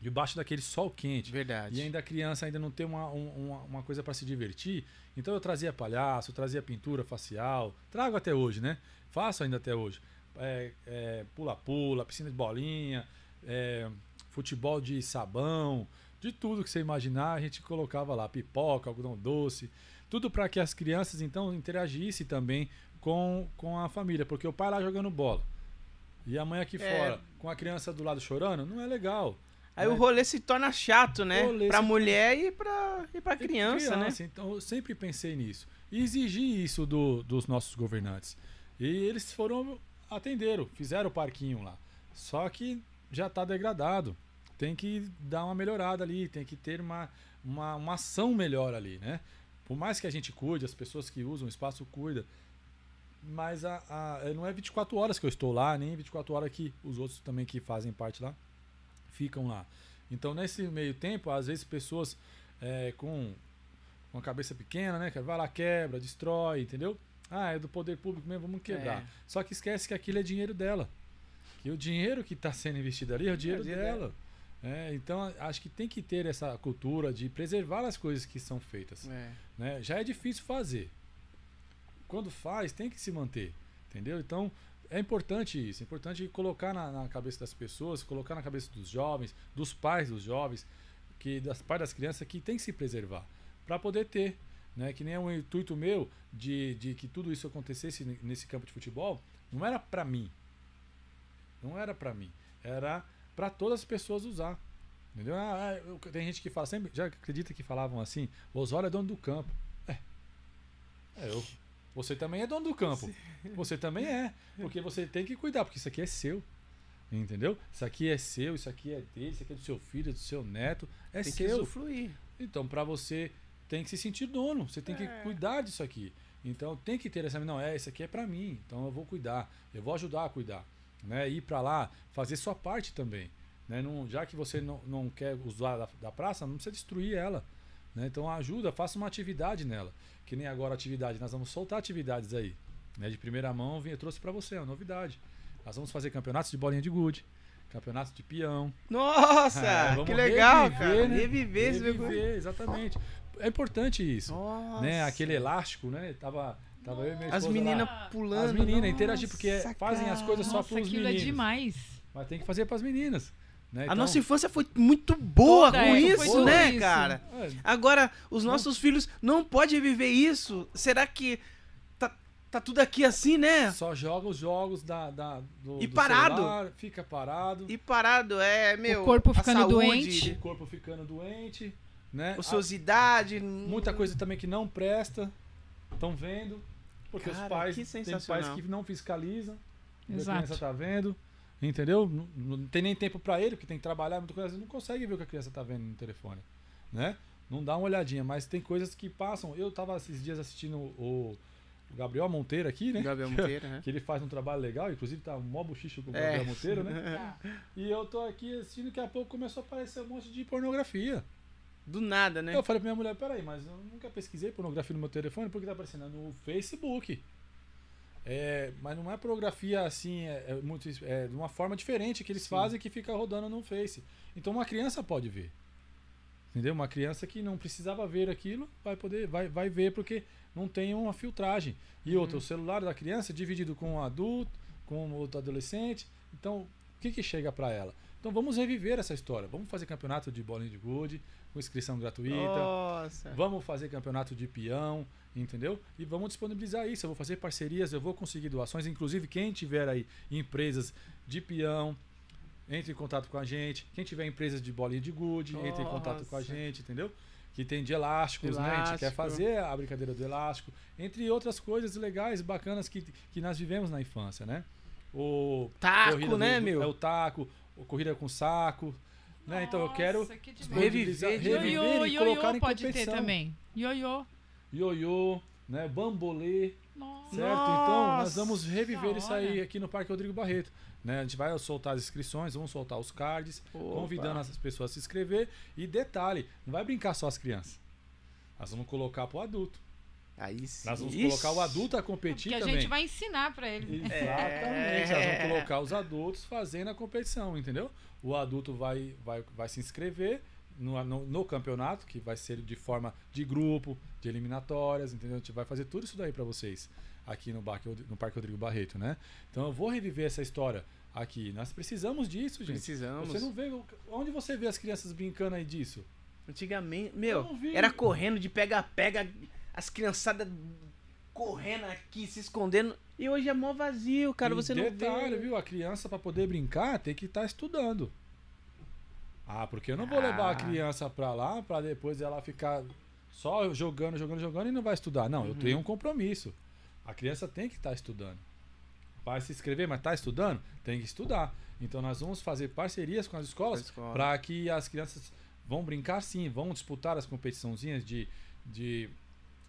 C: debaixo daquele sol quente,
A: Verdade.
C: e ainda a criança ainda não tem uma, um- uma, uma coisa para se divertir. Então eu trazia palhaço, eu trazia pintura facial, trago até hoje, né? Faço ainda até hoje. É, é, Pula-pula, piscina de bolinha, é, futebol de sabão, de tudo que você imaginar, a gente colocava lá, pipoca, algodão doce, tudo para que as crianças então interagissem também com, com a família, porque o pai lá jogando bola e a mãe aqui
A: É.
C: fora, com a criança do lado chorando, não é legal.
A: Aí
C: né?
A: o rolê se torna chato, né? Pra mulher e pra, e pra
C: E
A: criança, né?
C: Então eu sempre pensei nisso. E exigi isso do- dos nossos governantes. E eles foram, atenderam, fizeram o parquinho lá. Só que já está degradado. Tem que dar uma melhorada ali, tem que ter uma, uma, uma ação melhor ali, né? Por mais que a gente cuide, as pessoas que usam o espaço cuidam. Mas a, a- não é 24 horas que eu estou lá, nem 24 horas que os outros também que fazem parte lá ficam lá. Então, nesse meio tempo, às vezes pessoas é, com uma cabeça pequena, né? Vai lá, quebra, destrói, entendeu? Ah, é do poder público mesmo, vamos quebrar.
A: É.
C: Só que esquece que aquilo é dinheiro dela. Que o dinheiro que está sendo investido ali é o dinheiro
A: dinheiro
C: dela. É, então, acho que tem que ter essa cultura de preservar as coisas que são feitas.
A: É.
C: né? Já é difícil fazer. Quando faz, tem que se manter. Entendeu? Então, é importante isso. É importante colocar na, na cabeça das pessoas, colocar na cabeça dos jovens, dos pais dos jovens, que das pais das crianças, que tem que se preservar. Para poder ter. Né? Que nem um intuito meu de, de que tudo isso acontecesse nesse campo de futebol, não era para mim. Não era para mim. Era para todas as pessoas usar. Entendeu? Ah, ah, eu- tem gente que fala, sempre, já acredita que falavam assim, o Osório é dono do campo. É. É, eu. Você também é dono do campo. Você também é. Porque você tem que cuidar, porque isso aqui é seu. Entendeu? Isso aqui é seu, isso aqui é dele, isso aqui é do seu filho, é do seu neto. É
A: Tem que
C: seu.
A: usufruir.
C: Então, para você tem que se sentir dono, você tem que
A: É.
C: cuidar disso aqui. Então, tem que ter essa, não, é, isso aqui é para mim, então eu vou cuidar, eu vou ajudar a cuidar, né? Ir para lá, fazer sua parte também, né? Não, já que você não, não quer usar da, da praça, não precisa destruir ela, né? Então, ajuda, faça uma atividade nela. Que nem agora atividade, nós vamos soltar atividades aí, né? De primeira mão, eu trouxe para você, é uma novidade. Nós vamos fazer campeonatos de bolinha de gude, campeonatos de peão,
A: Nossa,
C: é,
A: que legal,
C: reviver,
A: cara.
C: né?
A: Reviver esse
C: Reviver, exatamente. É importante isso.
A: Nossa.
C: Né? Aquele elástico, né? Tava, tava eu e minha
A: As meninas pulando.
C: As meninas interagir, porque fazem as coisas só
B: Nossa,
C: pros
B: aquilo
C: meninos.
B: é demais.
C: Mas tem que fazer pras meninas. Né?
A: A
C: Então,
A: nossa infância foi muito boa
B: Toda,
A: com
B: é,
A: isso, né,
B: isso.
A: cara?
C: é,
A: Agora, os nossos filhos não podem viver isso. Será que tá, tá tudo aqui assim, né?
C: só joga os jogos da, da, do,
A: E
C: do
A: parado.
C: celular, fica parado,
A: E parado, é, meu.
B: corpo
A: a
B: ficando
A: saúde,
B: doente.
C: o corpo ficando doente, né?
A: Ociosidade.
C: A- muita coisa também que não presta, estão vendo. Porque
A: Cara,
C: os pais,
A: que
C: tem pais que não fiscalizam. A
B: Exato.
C: criança tá vendo, entendeu? Não, não tem nem tempo para ele, porque tem que trabalhar, muita coisa, não consegue ver o que a criança tá vendo no telefone, né? Não dá uma olhadinha, mas tem coisas que passam. Eu tava esses dias assistindo o, o Gabriel Monteiro aqui, né?
A: Gabriel Monteiro, né?
C: Que ele faz um trabalho legal, inclusive tá um mó buchicho com o
A: É.
C: Gabriel Monteiro, né? E eu tô aqui assistindo, daqui a pouco começou a aparecer um monte de pornografia.
A: Do nada, né?
C: Eu falei pra minha mulher, peraí, mas eu nunca pesquisei pornografia no meu telefone, porque tá aparecendo no Facebook. É, mas não é pornografia assim, é, é muito, é de uma forma diferente que eles
A: Sim.
C: fazem que fica rodando no Face. Então uma criança pode ver. Entendeu? Uma criança que não precisava ver aquilo vai poder, vai, vai ver porque não tem uma filtragem. E
A: Uhum.
C: outra, o celular da criança é dividido com um adulto, com outro adolescente. Então, o que que chega para ela? Então vamos reviver essa história. Vamos fazer campeonato de bolinha de gude com inscrição gratuita.
A: Nossa.
C: Vamos fazer campeonato de peão, entendeu? E vamos disponibilizar isso. Eu vou fazer parcerias, eu vou conseguir doações. Inclusive, quem tiver aí empresas de peão, entre em contato com a gente. Quem tiver empresas de bolinha de gude, entre em contato com a gente, entendeu? Que tem de elásticos, né? A gente quer
A: Elástico.
C: fazer a brincadeira do elástico, entre outras coisas legais, bacanas que, que nós vivemos na infância, né? O
A: Taco, né,
C: do-
A: meu?
C: É o taco, o corrida com saco, né? Então eu quero
B: que.
A: Reviver, reviver
B: Ioiô,
C: e colocar
B: ioiô
C: em
B: pode ter
C: competição.
B: também. Ioiô.
C: ioiô, né? Bambolê,
B: Nossa.
C: certo? Então nós vamos reviver isso aí aqui no Parque Rodrigo Barreto. Né? A gente vai soltar as inscrições, vamos soltar os cards,
A: Opa.
C: convidando as pessoas a se inscrever. E detalhe, não vai brincar só as crianças. Nós vamos colocar pro adulto.
A: Aí sim.
C: Nós vamos
A: Ixi.
C: colocar o adulto a competir
B: Porque a
C: também.
B: gente vai ensinar pra ele.
C: Exatamente, nós
A: É.
C: vamos colocar os adultos fazendo a competição, entendeu? O adulto vai, vai, vai se inscrever no, no, no campeonato, que vai ser de forma de grupo, de eliminatórias, entendeu? A gente vai fazer tudo isso daí pra vocês aqui no, Parque, no Parque Rodrigo Barreto, né? Então eu vou reviver essa história aqui. Nós precisamos disso, gente.
A: Precisamos.
C: Você não vê. Onde você vê as crianças brincando aí disso?
A: Antigamente,
C: Eu
A: meu, era correndo de pega-pega, as criançadas correndo aqui, se escondendo. E hoje é mó vazio, cara.
C: E
A: você não
C: detalhe,
A: vê.
C: viu? A criança para poder brincar tem que estar estudando. Ah, porque eu não vou levar a
A: Ah.
C: criança para lá para depois ela ficar só jogando, jogando, jogando e não vai estudar. Não, eu
A: Uhum.
C: tenho um compromisso. A criança tem que estar estudando. Vai se inscrever, mas está estudando? Tem que estudar. Então nós vamos fazer parcerias com as escolas
A: escola.
C: para que as crianças vão brincar sim, vão disputar as competiçãozinhas de, de,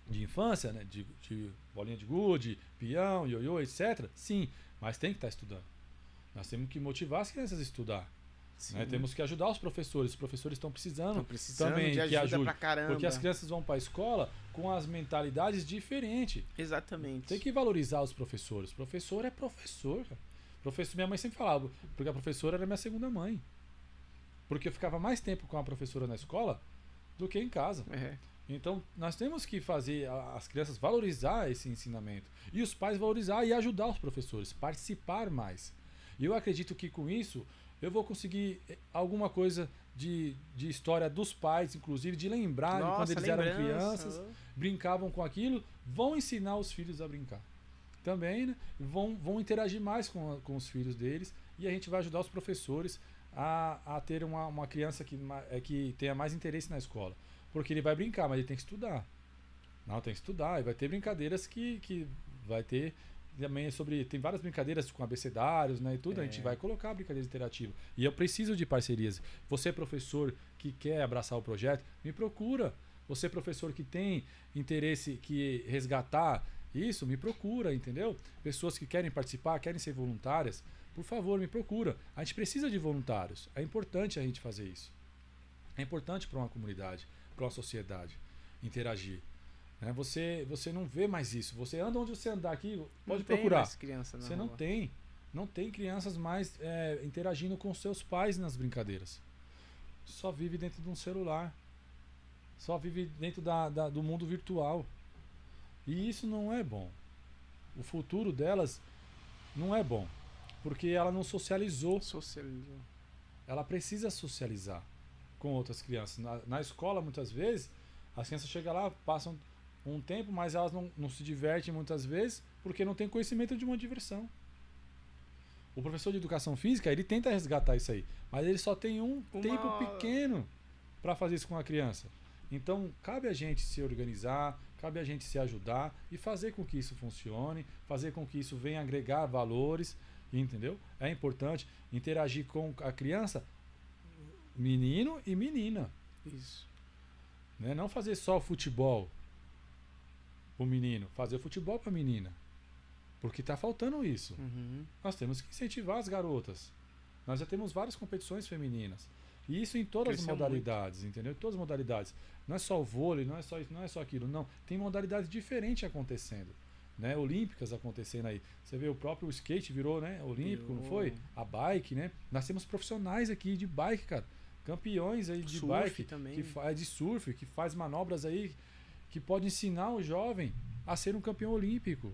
C: de infância, né? De, de bolinha de gude, peão, ioiô, etc. Sim, mas tem que estar estudando. Nós temos que motivar as crianças a estudar.
A: Sim.
C: né? Temos que ajudar os professores. Os professores estão precisando
A: precisando
C: também
A: de
C: que
A: ajuda
C: ajude.
A: pra caramba.
C: Porque as crianças vão para a escola com as mentalidades diferentes.
A: Exatamente.
C: Tem que valorizar os professores. Professor é professor. cara. Professor, minha mãe sempre falava, porque a professora era minha segunda mãe. Porque eu ficava mais tempo com a professora na escola do que em casa.
A: É.
C: Então, nós temos que fazer as crianças valorizar esse ensinamento e os pais valorizar e ajudar os professores, participar mais. E eu acredito que com isso eu vou conseguir eh, alguma coisa de, de história dos pais, inclusive, de lembrar de quando
A: Nossa,
C: eles eram
A: lembrança.
C: crianças, brincavam com aquilo, vão ensinar os filhos a brincar. Também, né? Vão, vão interagir mais com, com os filhos deles e a gente vai ajudar os professores a, a ter uma, uma criança que, é, que tenha mais interesse na escola. Porque ele vai brincar, mas ele tem que estudar. Não, tem que estudar. E vai ter brincadeiras que, que vai ter também sobre. Tem várias brincadeiras com abecedários, né? E tudo. A gente
A: É.
C: vai colocar brincadeiras interativas. E eu preciso de parcerias. Você, professor, que quer abraçar o projeto, me procura. Você, professor, que tem interesse que resgatar isso, me procura, entendeu? Pessoas que querem participar, querem ser voluntárias, por favor, me procura. A gente precisa de voluntários. É importante a gente fazer isso. É importante para uma comunidade, para uma sociedade interagir. né? Você, você não vê mais isso. Você anda onde você andar aqui, pode
A: Não tem
C: procurar.
A: mais criança
C: Você não
A: rua.
C: tem. Não tem crianças mais é, interagindo com seus pais nas brincadeiras. Só vive dentro de um celular. Só vive dentro da, da- do mundo virtual. E isso não é bom. O futuro delas não é bom. Porque ela não socializou.
A: Socializou.
C: Ela precisa socializar com outras crianças. Na, na escola, muitas vezes, as crianças chegam lá, passam um tempo, mas elas não, não se divertem muitas vezes porque não tem conhecimento de uma diversão. O professor de educação física, ele tenta resgatar isso aí, mas ele só tem um
A: Uma
C: tempo pequeno para fazer isso com a criança. Então, cabe a gente se organizar, cabe a gente se ajudar e fazer com que isso funcione, fazer com que isso venha agregar valores, entendeu? É importante interagir com a criança, menino e menina,
A: Isso.
C: né? Não fazer só futebol o menino, fazer futebol para a menina. Porque está faltando isso.
A: Uhum.
C: Nós temos que incentivar as garotas. Nós já temos várias competições femininas. E isso em todas
A: Cresceu
C: as modalidades, entendeu? Em todas as modalidades. Não é só o vôlei, não é só isso, não é só aquilo, não. Tem modalidades diferentes acontecendo, né? Olímpicas acontecendo aí. Você vê o próprio skate virou, né, olímpico, não foi? A bike, né? Nós temos profissionais aqui de bike, cara. Campeões aí de
A: Surf
C: bike,
A: também.
C: que é de surf, que faz manobras aí que pode ensinar o jovem a ser um campeão olímpico.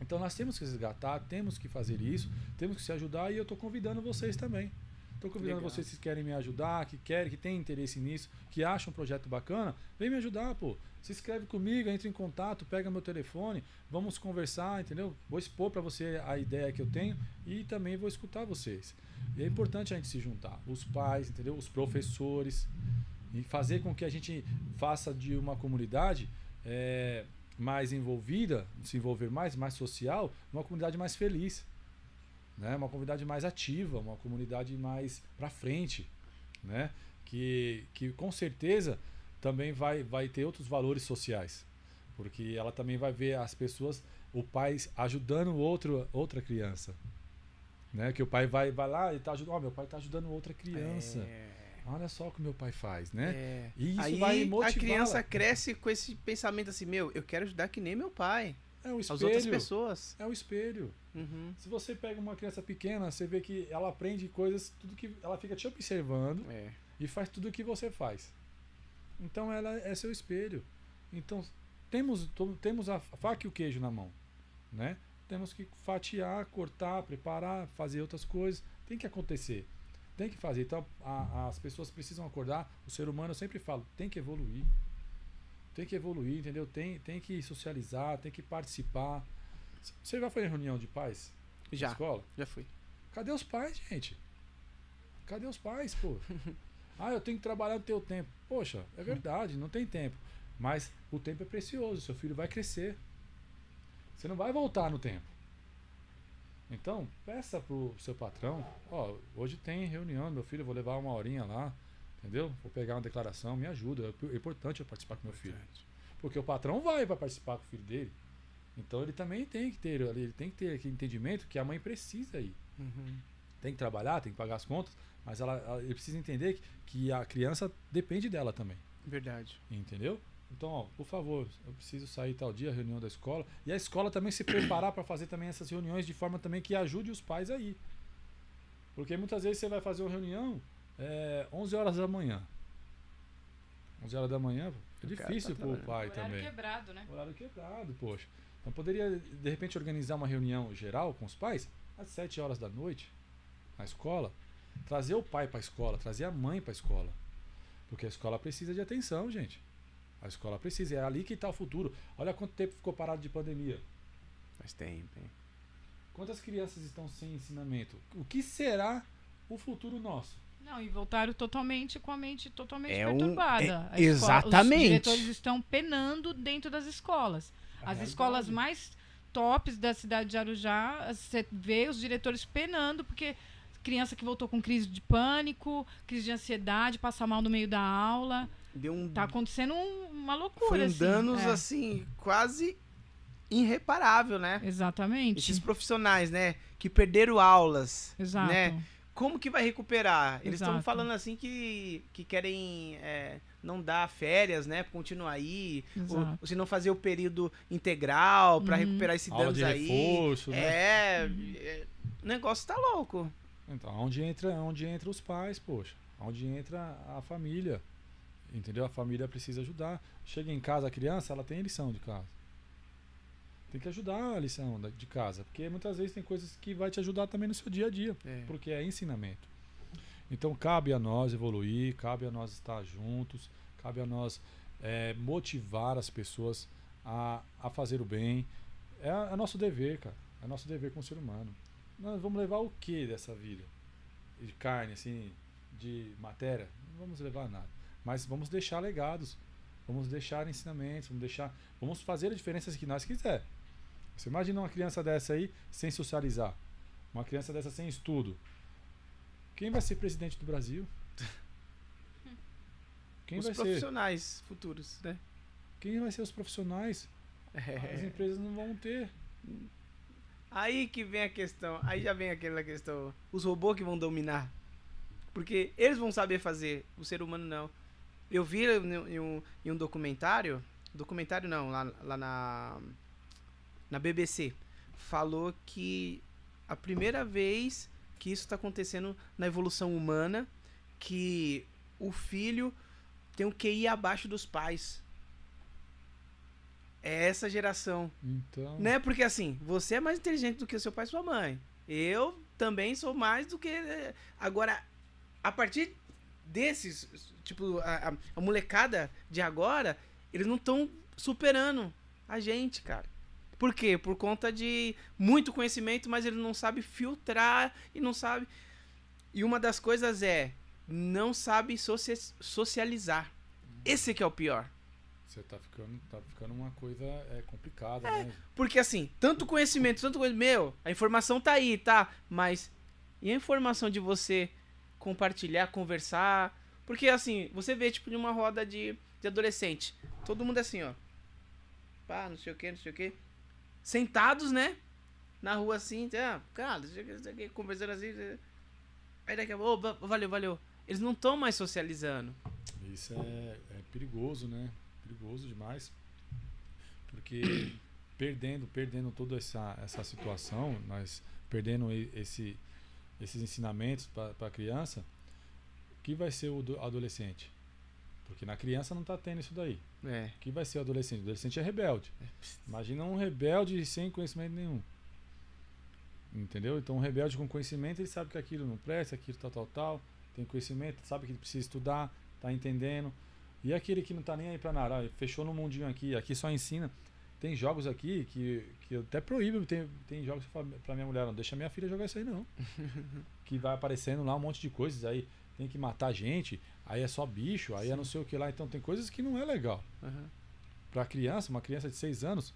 C: Então nós temos que resgatar, temos que fazer isso, temos que se ajudar e eu estou convidando vocês também. Estou convidando
A: Legal.
C: vocês que querem me ajudar, que querem, que têm interesse nisso, que acham um projeto bacana, vem me ajudar, pô. Se inscreve comigo, entre em contato, pega meu telefone, vamos conversar, entendeu? Vou expor para você a ideia que eu tenho e também vou escutar vocês. E é importante a gente se juntar, os pais, entendeu? Os professores e fazer com que a gente faça de uma comunidade é, mais envolvida, se envolver mais, mais social, uma comunidade mais feliz, né? Uma comunidade mais ativa, uma comunidade mais para frente, né? Que, que com certeza também vai, vai ter outros valores sociais, Porque ela também vai ver as pessoas, o pai ajudando outro, outra criança. Né? Que o pai vai, vai lá e tá ajudando. Ó, meu pai tá ajudando outra criança.
A: É.
C: Olha só o que meu pai faz, né?
A: É.
C: E isso
A: Aí
C: vai
A: a
C: motivá-la.
A: criança cresce com esse pensamento assim, meu, eu quero ajudar que nem meu pai,
C: É o
A: as outras
C: espelho.
A: pessoas.
C: É o espelho.
A: Uhum.
C: Se você pega uma criança pequena, você vê que ela aprende coisas, tudo que ela fica te observando
A: É.
C: e faz tudo o que você faz. Então ela é seu espelho. Então temos temos a faca e o queijo na mão, né? Temos que fatiar, cortar, preparar, fazer outras coisas. Tem que acontecer. Tem que fazer. Então a- as pessoas precisam acordar. O ser humano eu sempre falo, tem que evoluir. Tem que evoluir, entendeu? Tem, tem que socializar, tem que participar. Você já foi em reunião de pais?
A: Já,
C: escola?
A: já fui.
C: Cadê os pais, gente? Cadê os pais, pô? ah, eu tenho que trabalhar no teu tempo. Poxa, é verdade, não tem tempo. Mas o tempo é precioso, seu filho vai crescer. Você não vai voltar no tempo. Então, peça pro seu patrão, ó, hoje tem reunião, meu filho, eu vou levar uma horinha lá, entendeu? Vou pegar uma declaração, me ajuda. É importante eu participar com meu filho. Porque o patrão vai para participar com o filho dele. Então ele também tem que ter, ele tem que ter aquele entendimento que a mãe precisa ir
A: Uhum.
C: tem que trabalhar, tem que pagar as contas, mas ela, ela- ele precisa entender que, que a criança depende dela também,
A: Verdade.
C: entendeu? Então, ó, por favor, eu preciso sair tal dia, reunião da escola, e a escola também se preparar para fazer também essas reuniões de forma também que ajude os pais aí. Porque muitas vezes você vai fazer uma reunião é, 11 horas da manhã. 11 horas da manhã, é
A: tá
C: difícil pro
A: trabalhando.
C: pai
B: Horário
C: também.
B: quebrado, né?
C: Horário quebrado, poxa. Então poderia, de repente, organizar uma reunião geral com os pais às 7 horas da noite, na escola. Trazer o pai para a escola, trazer a mãe para a escola. Porque a escola precisa de atenção, gente. A escola precisa, é ali que está o futuro. Olha quanto tempo ficou parado de pandemia.
A: Faz tempo, hein?
C: Quantas crianças estão sem ensinamento? O que será o futuro nosso?
B: Não, e voltaram totalmente com a mente totalmente
A: É um-
B: perturbada.
A: é-
B: A escola-
A: exatamente.
B: Os diretores estão penando dentro das escolas. As
C: realidade.
B: escolas mais tops da cidade de Arujá, você vê os diretores penando, porque criança que voltou com crise de pânico, crise de ansiedade, passa mal no meio da aula.
A: Deu um.
B: Tá acontecendo um- uma loucura.
A: foi um
B: assim.
A: danos,
B: É,
A: assim, quase irreparável, né?
B: Exatamente.
A: Esses profissionais, né? Que perderam aulas.
B: Exato.
A: né? Como que vai recuperar? Eles estão falando assim que, que querem é, não dar férias, né? Continuar aí.
B: Exato.
A: Ou, se não fazer o período integral pra
B: Uhum.
A: recuperar esse
C: Aula
A: danos
C: de
A: aí.
C: reforço, né?
A: É, é, O negócio tá louco.
C: Então, onde entra, onde entra os pais, poxa. Onde entra a família. Entendeu? A família precisa ajudar. Chega em casa a criança, ela tem lição de casa. Tem que ajudar a lição de casa, porque muitas vezes tem coisas que vai te ajudar também no seu dia a dia,
A: É.
C: porque é ensinamento. Então cabe a nós evoluir, cabe a nós estar juntos, cabe a nós eh, motivar as pessoas a, a fazer o bem. É, é nosso dever, cara. É nosso dever como ser humano. Nós vamos levar o que dessa vida? De carne, assim, de matéria? Não vamos levar nada. Mas vamos deixar legados. Vamos deixar ensinamentos, vamos deixar. Vamos fazer a diferença que nós quiser. Você imagina uma criança dessa aí sem socializar. Uma criança dessa sem estudo. Quem vai ser presidente do Brasil? Quem
A: Os
C: vai ser?
A: profissionais futuros, né?
C: Quem vai ser os profissionais? As
A: É.
C: empresas não vão ter.
A: Aí que vem a questão. Aí já vem aquela questão. Os robôs que vão dominar. Porque eles vão saber fazer, o ser humano não. Eu vi em em um, em um documentário. Documentário não, lá, lá na. Na BBC. Falou que a primeira vez que isso está acontecendo na evolução humana. Que o filho tem um QI abaixo dos pais. É essa geração.
C: Então.
A: Né? Porque assim, você é mais inteligente do que o seu pai e sua mãe. Eu também sou mais do que. Agora, a partir desses, tipo, a, a- a molecada de agora, eles não estão superando a gente, cara. Por quê? Por conta de muito conhecimento, mas ele não sabe filtrar e não sabe. E uma das coisas é não sabe socia- socializar. Esse que é o pior.
C: Você tá ficando, tá ficando uma coisa é, complicada, né?
A: Porque assim, tanto conhecimento, tanto conhecimento, meu, a informação tá aí, tá? Mas e a informação de você compartilhar, conversar? Porque assim, você vê tipo de uma roda de, de adolescente, todo mundo é assim, ó. pá, não sei o que, não sei o que. Sentados, né? Na rua assim, ah, cara, não sei o que, conversando assim. Aí daqui a pouco, oh, valeu, valeu. Eles não estão mais socializando.
C: Isso é, é perigoso, né? Perigoso demais. Porque perdendo, perdendo toda essa, essa situação, nós perdendo esse, esses ensinamentos para a criança, que vai ser o adolescente? Porque na criança não está tendo isso daí.
A: É.
C: O que vai ser o adolescente? O adolescente é rebelde. Imagina um rebelde sem conhecimento nenhum. Entendeu? Então um rebelde com conhecimento, ele sabe que aquilo não presta, aquilo tal, tal, tal. Tem conhecimento, sabe que ele precisa estudar, tá entendendo. E aquele que não tá nem aí pra nada, fechou no mundinho aqui, aqui só ensina. Tem jogos aqui que, que eu até proíbo, tem, tem jogos que eu falo pra minha mulher, não deixa minha filha jogar isso aí não. que vai aparecendo lá um monte de coisas, aí tem que matar gente, aí é só bicho, aí Sim. é não sei o que lá. Então tem coisas que não é legal. Uhum. Pra criança, uma criança de 6 anos,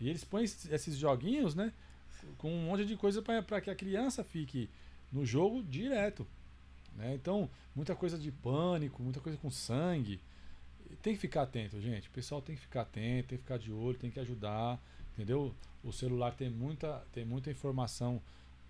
C: e eles põem esses joguinhos, né? Com um monte de coisa para que a criança fique no jogo direto. Né? Então, muita coisa de pânico, muita coisa com sangue. Tem que ficar atento, gente. O pessoal tem que ficar atento, tem que ficar de olho, tem que ajudar. Entendeu? O celular tem muita, tem muita informação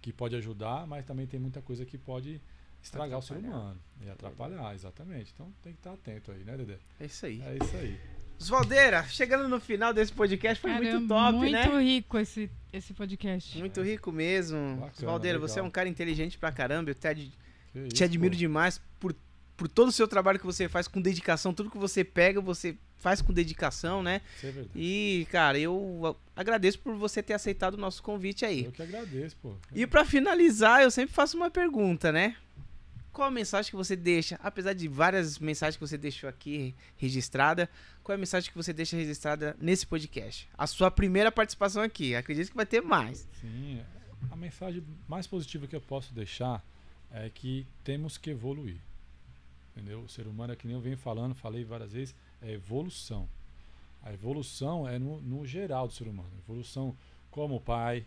C: que pode ajudar, mas também tem muita coisa que pode estragar o ser humano e atrapalhar, exatamente. Então tem que estar atento aí, né, Dedé?
A: É isso aí.
C: É isso aí.
A: Osvaldeira, chegando no final desse podcast, foi Cara, muito top,
B: muito
A: né?
B: Muito rico esse, esse podcast.
A: Muito rico mesmo. Osvaldeira, você é um cara inteligente pra caramba. Eu te, te admiro pô. demais por, por todo o seu trabalho que você faz com dedicação. Tudo que você pega, você faz com dedicação, né?
C: Isso é verdade.
A: E, cara, eu agradeço por você ter aceitado o nosso convite aí.
C: Eu que agradeço, pô.
A: E para finalizar, eu sempre faço uma pergunta, né? Qual a mensagem que você deixa, apesar de várias mensagens que você deixou aqui registrada, qual é a mensagem que você deixa registrada nesse podcast? A sua primeira participação aqui, acredito que vai ter mais.
C: Sim, a mensagem mais positiva que eu posso deixar é que temos que evoluir. Entendeu? O ser humano é que nem eu venho falando, falei várias vezes, é evolução. A evolução é no, no geral do ser humano. Evolução como pai,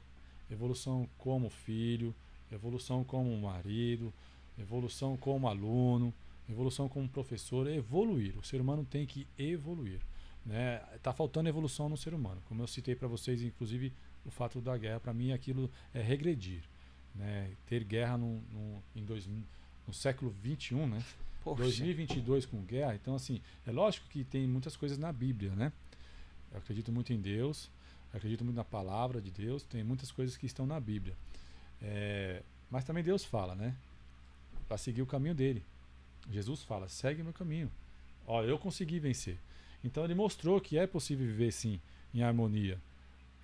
C: evolução como filho, evolução como marido, evolução como aluno, evolução como professor, é evoluir. O ser humano tem que evoluir. Né? Tá faltando evolução no ser humano. Como eu citei para vocês, inclusive o fato da guerra, para mim aquilo é regredir. Né? Ter guerra no, no, em dois, no século 21, né? Poxa. 2022 com guerra. Então, assim, é lógico que tem muitas coisas na Bíblia, né? Eu acredito muito em Deus, acredito muito na palavra de Deus, tem muitas coisas que estão na Bíblia. É, mas também Deus fala, né? Para seguir o caminho dele. Jesus fala: segue o meu caminho. Ó, eu consegui vencer. Então ele mostrou que é possível viver sim em harmonia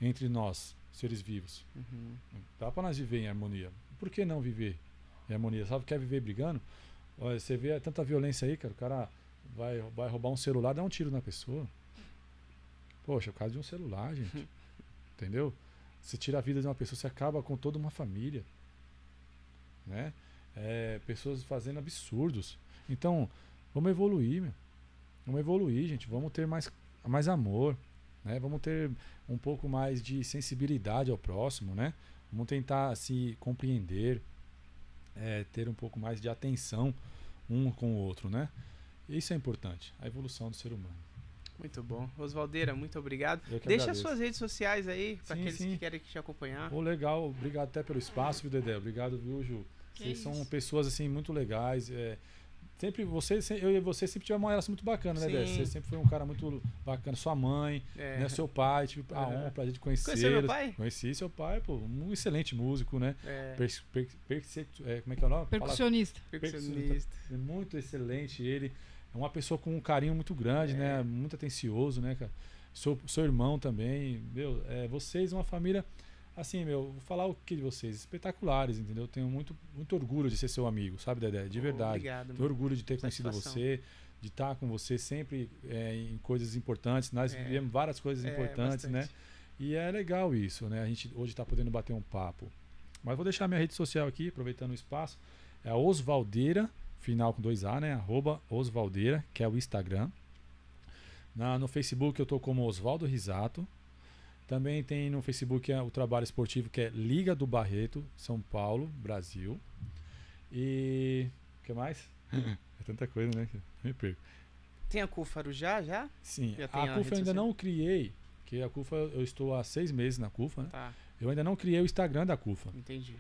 C: entre nós, seres vivos. Uhum. Dá para nós viver em harmonia. Por que não viver em harmonia? Sabe, quer viver brigando? Olha, você vê tanta violência aí, cara. O cara vai, vai roubar um celular, dá um tiro na pessoa. Poxa, por causa de um celular, gente. Entendeu? Você tira a vida de uma pessoa, você acaba com toda uma família. Né? É, pessoas fazendo absurdos. Então, vamos evoluir, meu. Vamos evoluir, gente. Vamos ter mais, mais amor, né? Vamos ter um pouco mais de sensibilidade ao próximo, né? Vamos tentar se compreender, é, ter um pouco mais de atenção um com o outro, né? Isso é importante, a evolução do ser humano.
A: Muito bom. Osvaldeira, muito obrigado. Deixa as suas redes sociais aí, para aqueles sim. que querem te acompanhar.
C: Oh, legal, obrigado até pelo espaço, viu, Dedé? Obrigado, viu, Ju? Vocês são pessoas assim muito legais. É, sempre você, eu e você sempre tivemos uma relação muito bacana, né, Dé? Você sempre foi um cara muito bacana. Sua mãe, é. né, seu pai, tive a honra, pra gente conhecer. Conheceu
A: meu pai?
C: Conheci seu pai, pô, um excelente músico, né?
A: É.
C: Per, per, per, é, como é que é o nome?
B: Percussionista.
A: Percussionista.
C: Muito excelente ele. É uma pessoa com um carinho muito grande, né? É. Muito atencioso, né, cara? Seu, seu irmão também, meu, é, vocês, uma família assim, meu, vou falar o que de vocês? Espetaculares, entendeu? Tenho muito, muito orgulho de ser seu amigo, sabe, Dedé? De verdade.
A: Obrigado.
C: Tenho orgulho de ter conhecido você, de estar com você sempre é, em coisas importantes. Nós é. vivemos várias coisas é, importantes, né? bastante. né? E é legal isso, né? A gente hoje está podendo bater um papo. Mas vou deixar minha rede social aqui, aproveitando o espaço. É a Osvaldeira, final com dois A, né? Arroba Osvaldeira, que é o Instagram. Na, no Facebook eu tô como Osvaldo Risato. Também tem no Facebook é o trabalho esportivo que é Liga do Barreto, São Paulo, Brasil. E. O que mais? é tanta coisa, né? Me perco.
A: Tem a Cúfaro já? já?
C: Sim. Já a Cúfaro ainda não criei, Porque a CUFA, eu estou há seis meses na CUFA, né?
A: Tá,
C: Eu ainda não criei o Instagram da CUFA,
A: entendi.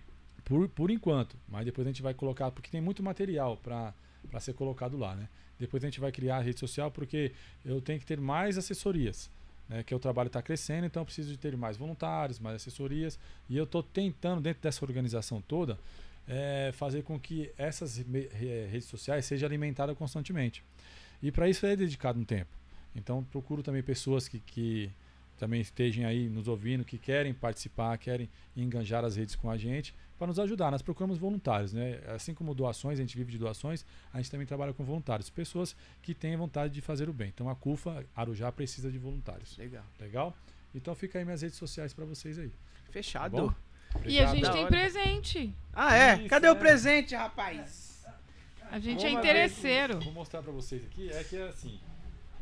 C: por, por enquanto. Mas depois a gente vai colocar, porque tem muito material para ser colocado lá, né? Depois a gente vai criar a rede social, porque eu tenho que ter mais assessorias. Né, que o trabalho está crescendo, então eu preciso de ter mais voluntários, mais assessorias. E eu estou tentando, dentro dessa organização toda, é, fazer com que essas redes sociais sejam alimentadas constantemente. E para isso é dedicado um tempo. Então procuro também pessoas que, que também estejam aí nos ouvindo, que querem participar, querem enganjar as redes com a gente, para nos ajudar. Nós procuramos voluntários, né? Assim como doações, a gente vive de doações, a gente também trabalha com voluntários, pessoas que têm vontade de fazer o bem. Então a CUFA Arujá precisa de voluntários.
A: Legal.
C: Legal? Então fica aí minhas redes sociais para vocês aí.
A: Fechado.
C: Tá?
B: E a gente tem presente.
A: Ah, é?
C: Isso,
A: Cadê
C: é.
A: o presente, rapaz?
B: A gente
C: Uma
B: é interesseiro.
C: Vou mostrar para vocês aqui. É que é assim,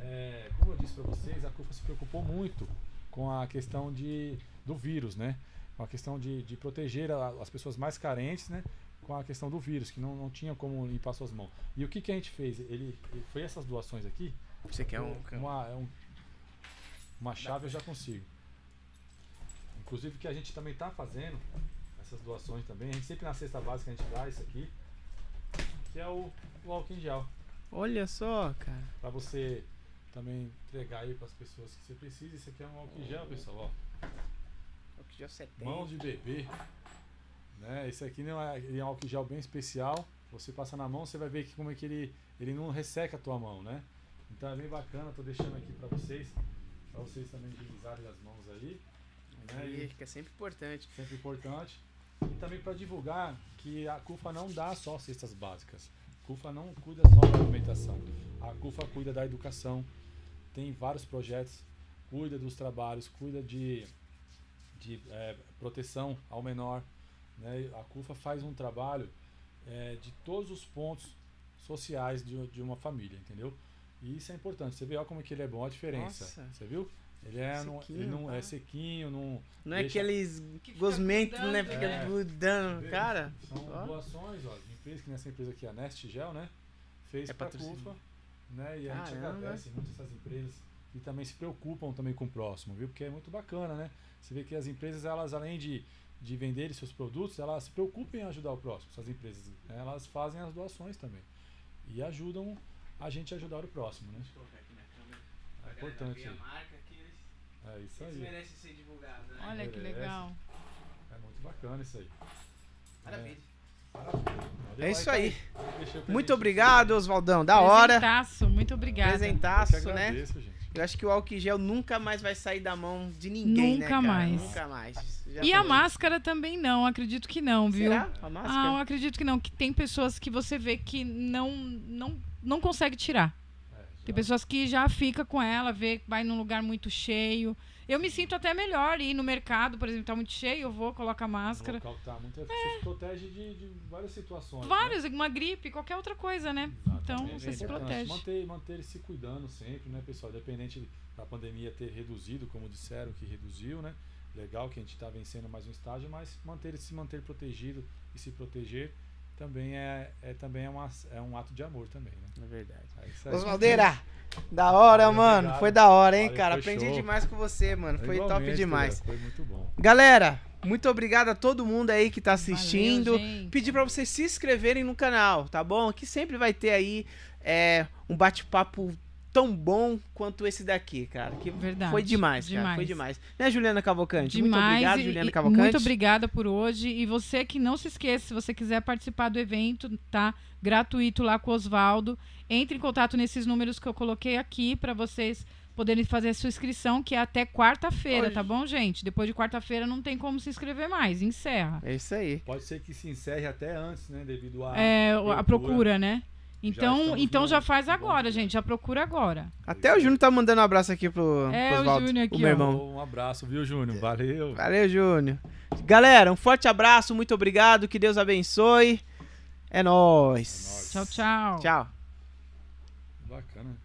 C: é, como eu disse para vocês, a CUFA se preocupou muito com a questão de, do vírus, né? Com a questão de, de proteger a- as pessoas mais carentes, né? Com a questão do vírus, que não, não tinha como limpar suas mãos. E o que, que a gente fez? Ele, ele foi essas doações aqui.
A: Você quer um.
C: Uma, é um- uma chave eu já consigo. Inclusive que a gente também está fazendo essas doações também. A gente sempre na cesta básica a gente dá isso aqui, que é o, o álcool em gel.
A: Olha só, cara.
C: Pra você também entregar aí pras pessoas que você precisa. Isso aqui é um álcool gel, pessoal. Ó.
A: Álcool gel 70.
C: Mãos de bebê. Né? Esse aqui não é, ele é um álcool gel bem especial. Você passa na mão, você vai ver que como é que ele, ele não resseca a tua mão, né? Então é bem bacana, tô deixando aqui pra vocês, pra vocês também utilizarem as mãos aí. Né? E
A: que é sempre importante.
C: sempre importante. E também para divulgar que a CUFA não dá só cestas básicas. A CUFA não cuida só da alimentação. A CUFA cuida da educação. Tem vários projetos, cuida dos trabalhos, cuida de, de eh, proteção ao menor. Né? A CUFA faz um trabalho eh, de todos os pontos sociais de, de uma família, entendeu? E isso é importante. Você vê ó, como que ele é bom, a diferença.
A: Nossa.
C: Você viu? Ele é, não, ele
A: Sequinho,
C: não
A: tá?
C: é sequinho, não,
A: Não é
C: Deixa-
A: aqueles
B: Que fica
A: gosmentos,
B: grudando.
A: né? Fica
C: É.
A: grudando.
C: Vê?
A: Cara,
C: São
A: ó.
C: doações, ó, de empresa que nessa empresa aqui, a Nest Gel, né? Fez
A: É
C: pra. CUFA, né? E a gente agradece muito essas empresas e também se preocupam também com o próximo, viu? Porque é muito bacana, né? Você vê que as empresas, elas além de, de venderem seus produtos, elas se preocupam em ajudar o próximo. Essas empresas, né? elas fazem as doações também. E ajudam a gente a ajudar o próximo, né?
A: Deixa eu colocar aqui na câmera.
C: É importante.
A: a marca que eles,
C: É isso
A: eles
C: aí.
A: merecem ser divulgados, né?
B: Olha que legal.
C: É muito bacana isso aí. Parabéns.
A: É isso aí. Muito obrigado, Oswaldão. Da hora.
B: Presentaço, muito.
C: Eu que
A: Presentaço, né?
C: agradeço, gente.
A: Eu acho que o álcool gel nunca mais vai sair da mão de ninguém, né,
B: Nunca
A: cara?
B: mais.
A: Nunca mais. Já
B: E a máscara também não, acredito que não, viu?
A: Será? A
B: Ah, eu
A: máscara?
B: acredito que não, que tem pessoas que você vê que não não, não consegue tirar.
C: É,
B: Tem pessoas que já fica com ela, vê que vai num lugar muito cheio. Eu me sinto até melhor ir no mercado, por exemplo, tá muito cheio, eu vou, coloco a máscara.
C: local que tá muito, você se protege de, de várias situações.
B: Vários, uma gripe, qualquer outra coisa, né?
C: Né?
B: Então,
C: Exatamente.
B: você se
C: É importante
B: protege.
C: Manter, manter se cuidando sempre, né, pessoal? Independente da pandemia ter reduzido, como disseram que reduziu, né? Legal que a gente está vencendo mais um estágio, mas manter se manter protegido e se proteger também é, é também é, uma, é um ato de amor também, né?
A: É verdade.
C: É isso aí.
A: Osvaldeira, da hora,
C: Valeu,
A: mano.
C: obrigado.
A: Foi da hora, hein,
C: Valeu,
A: cara. Aprendi
C: show.
A: demais com você, mano. Foi top
C: Igualmente,
A: demais.
C: Foi muito bom.
A: Galera, muito obrigado a todo mundo aí que tá assistindo.
B: Valeu.
A: Pedir pra vocês se inscreverem no canal, tá bom? Que sempre vai ter aí é, um bate-papo tão bom quanto esse daqui, cara. Que
B: Verdade,
A: foi demais, cara.
B: demais.
A: Foi demais. Né, Juliana Cavalcante?
B: Demais.
A: muito obrigado,
B: e-
A: Juliana Cavalcante.
B: Muito obrigada por hoje. E você que não se esqueça, se você quiser participar do evento, tá? Gratuito lá com o Oswaldo. Entre em contato nesses números que eu coloquei aqui para vocês poderem fazer a sua inscrição, que é até quarta-feira, tá bom, gente? Depois de quarta-feira não tem como se inscrever mais. Encerra.
A: É isso aí.
C: Pode ser que se encerre até antes, né? Devido a.
B: É, o- a procura, né? Então, então
C: no-
B: já faz
C: no bom
B: agora, gente. Já procura agora.
A: Até o Júnior tá mandando um abraço aqui pro,
B: É, o Júnior aqui,
A: o meu
B: ó.
A: irmão.
C: Um abraço, viu, Júnior? Valeu.
A: Valeu, Júnior. Galera, um forte abraço, muito obrigado, que Deus abençoe. É nóis.
C: nóis.
B: Tchau, tchau.
A: Tchau.
C: Bacana.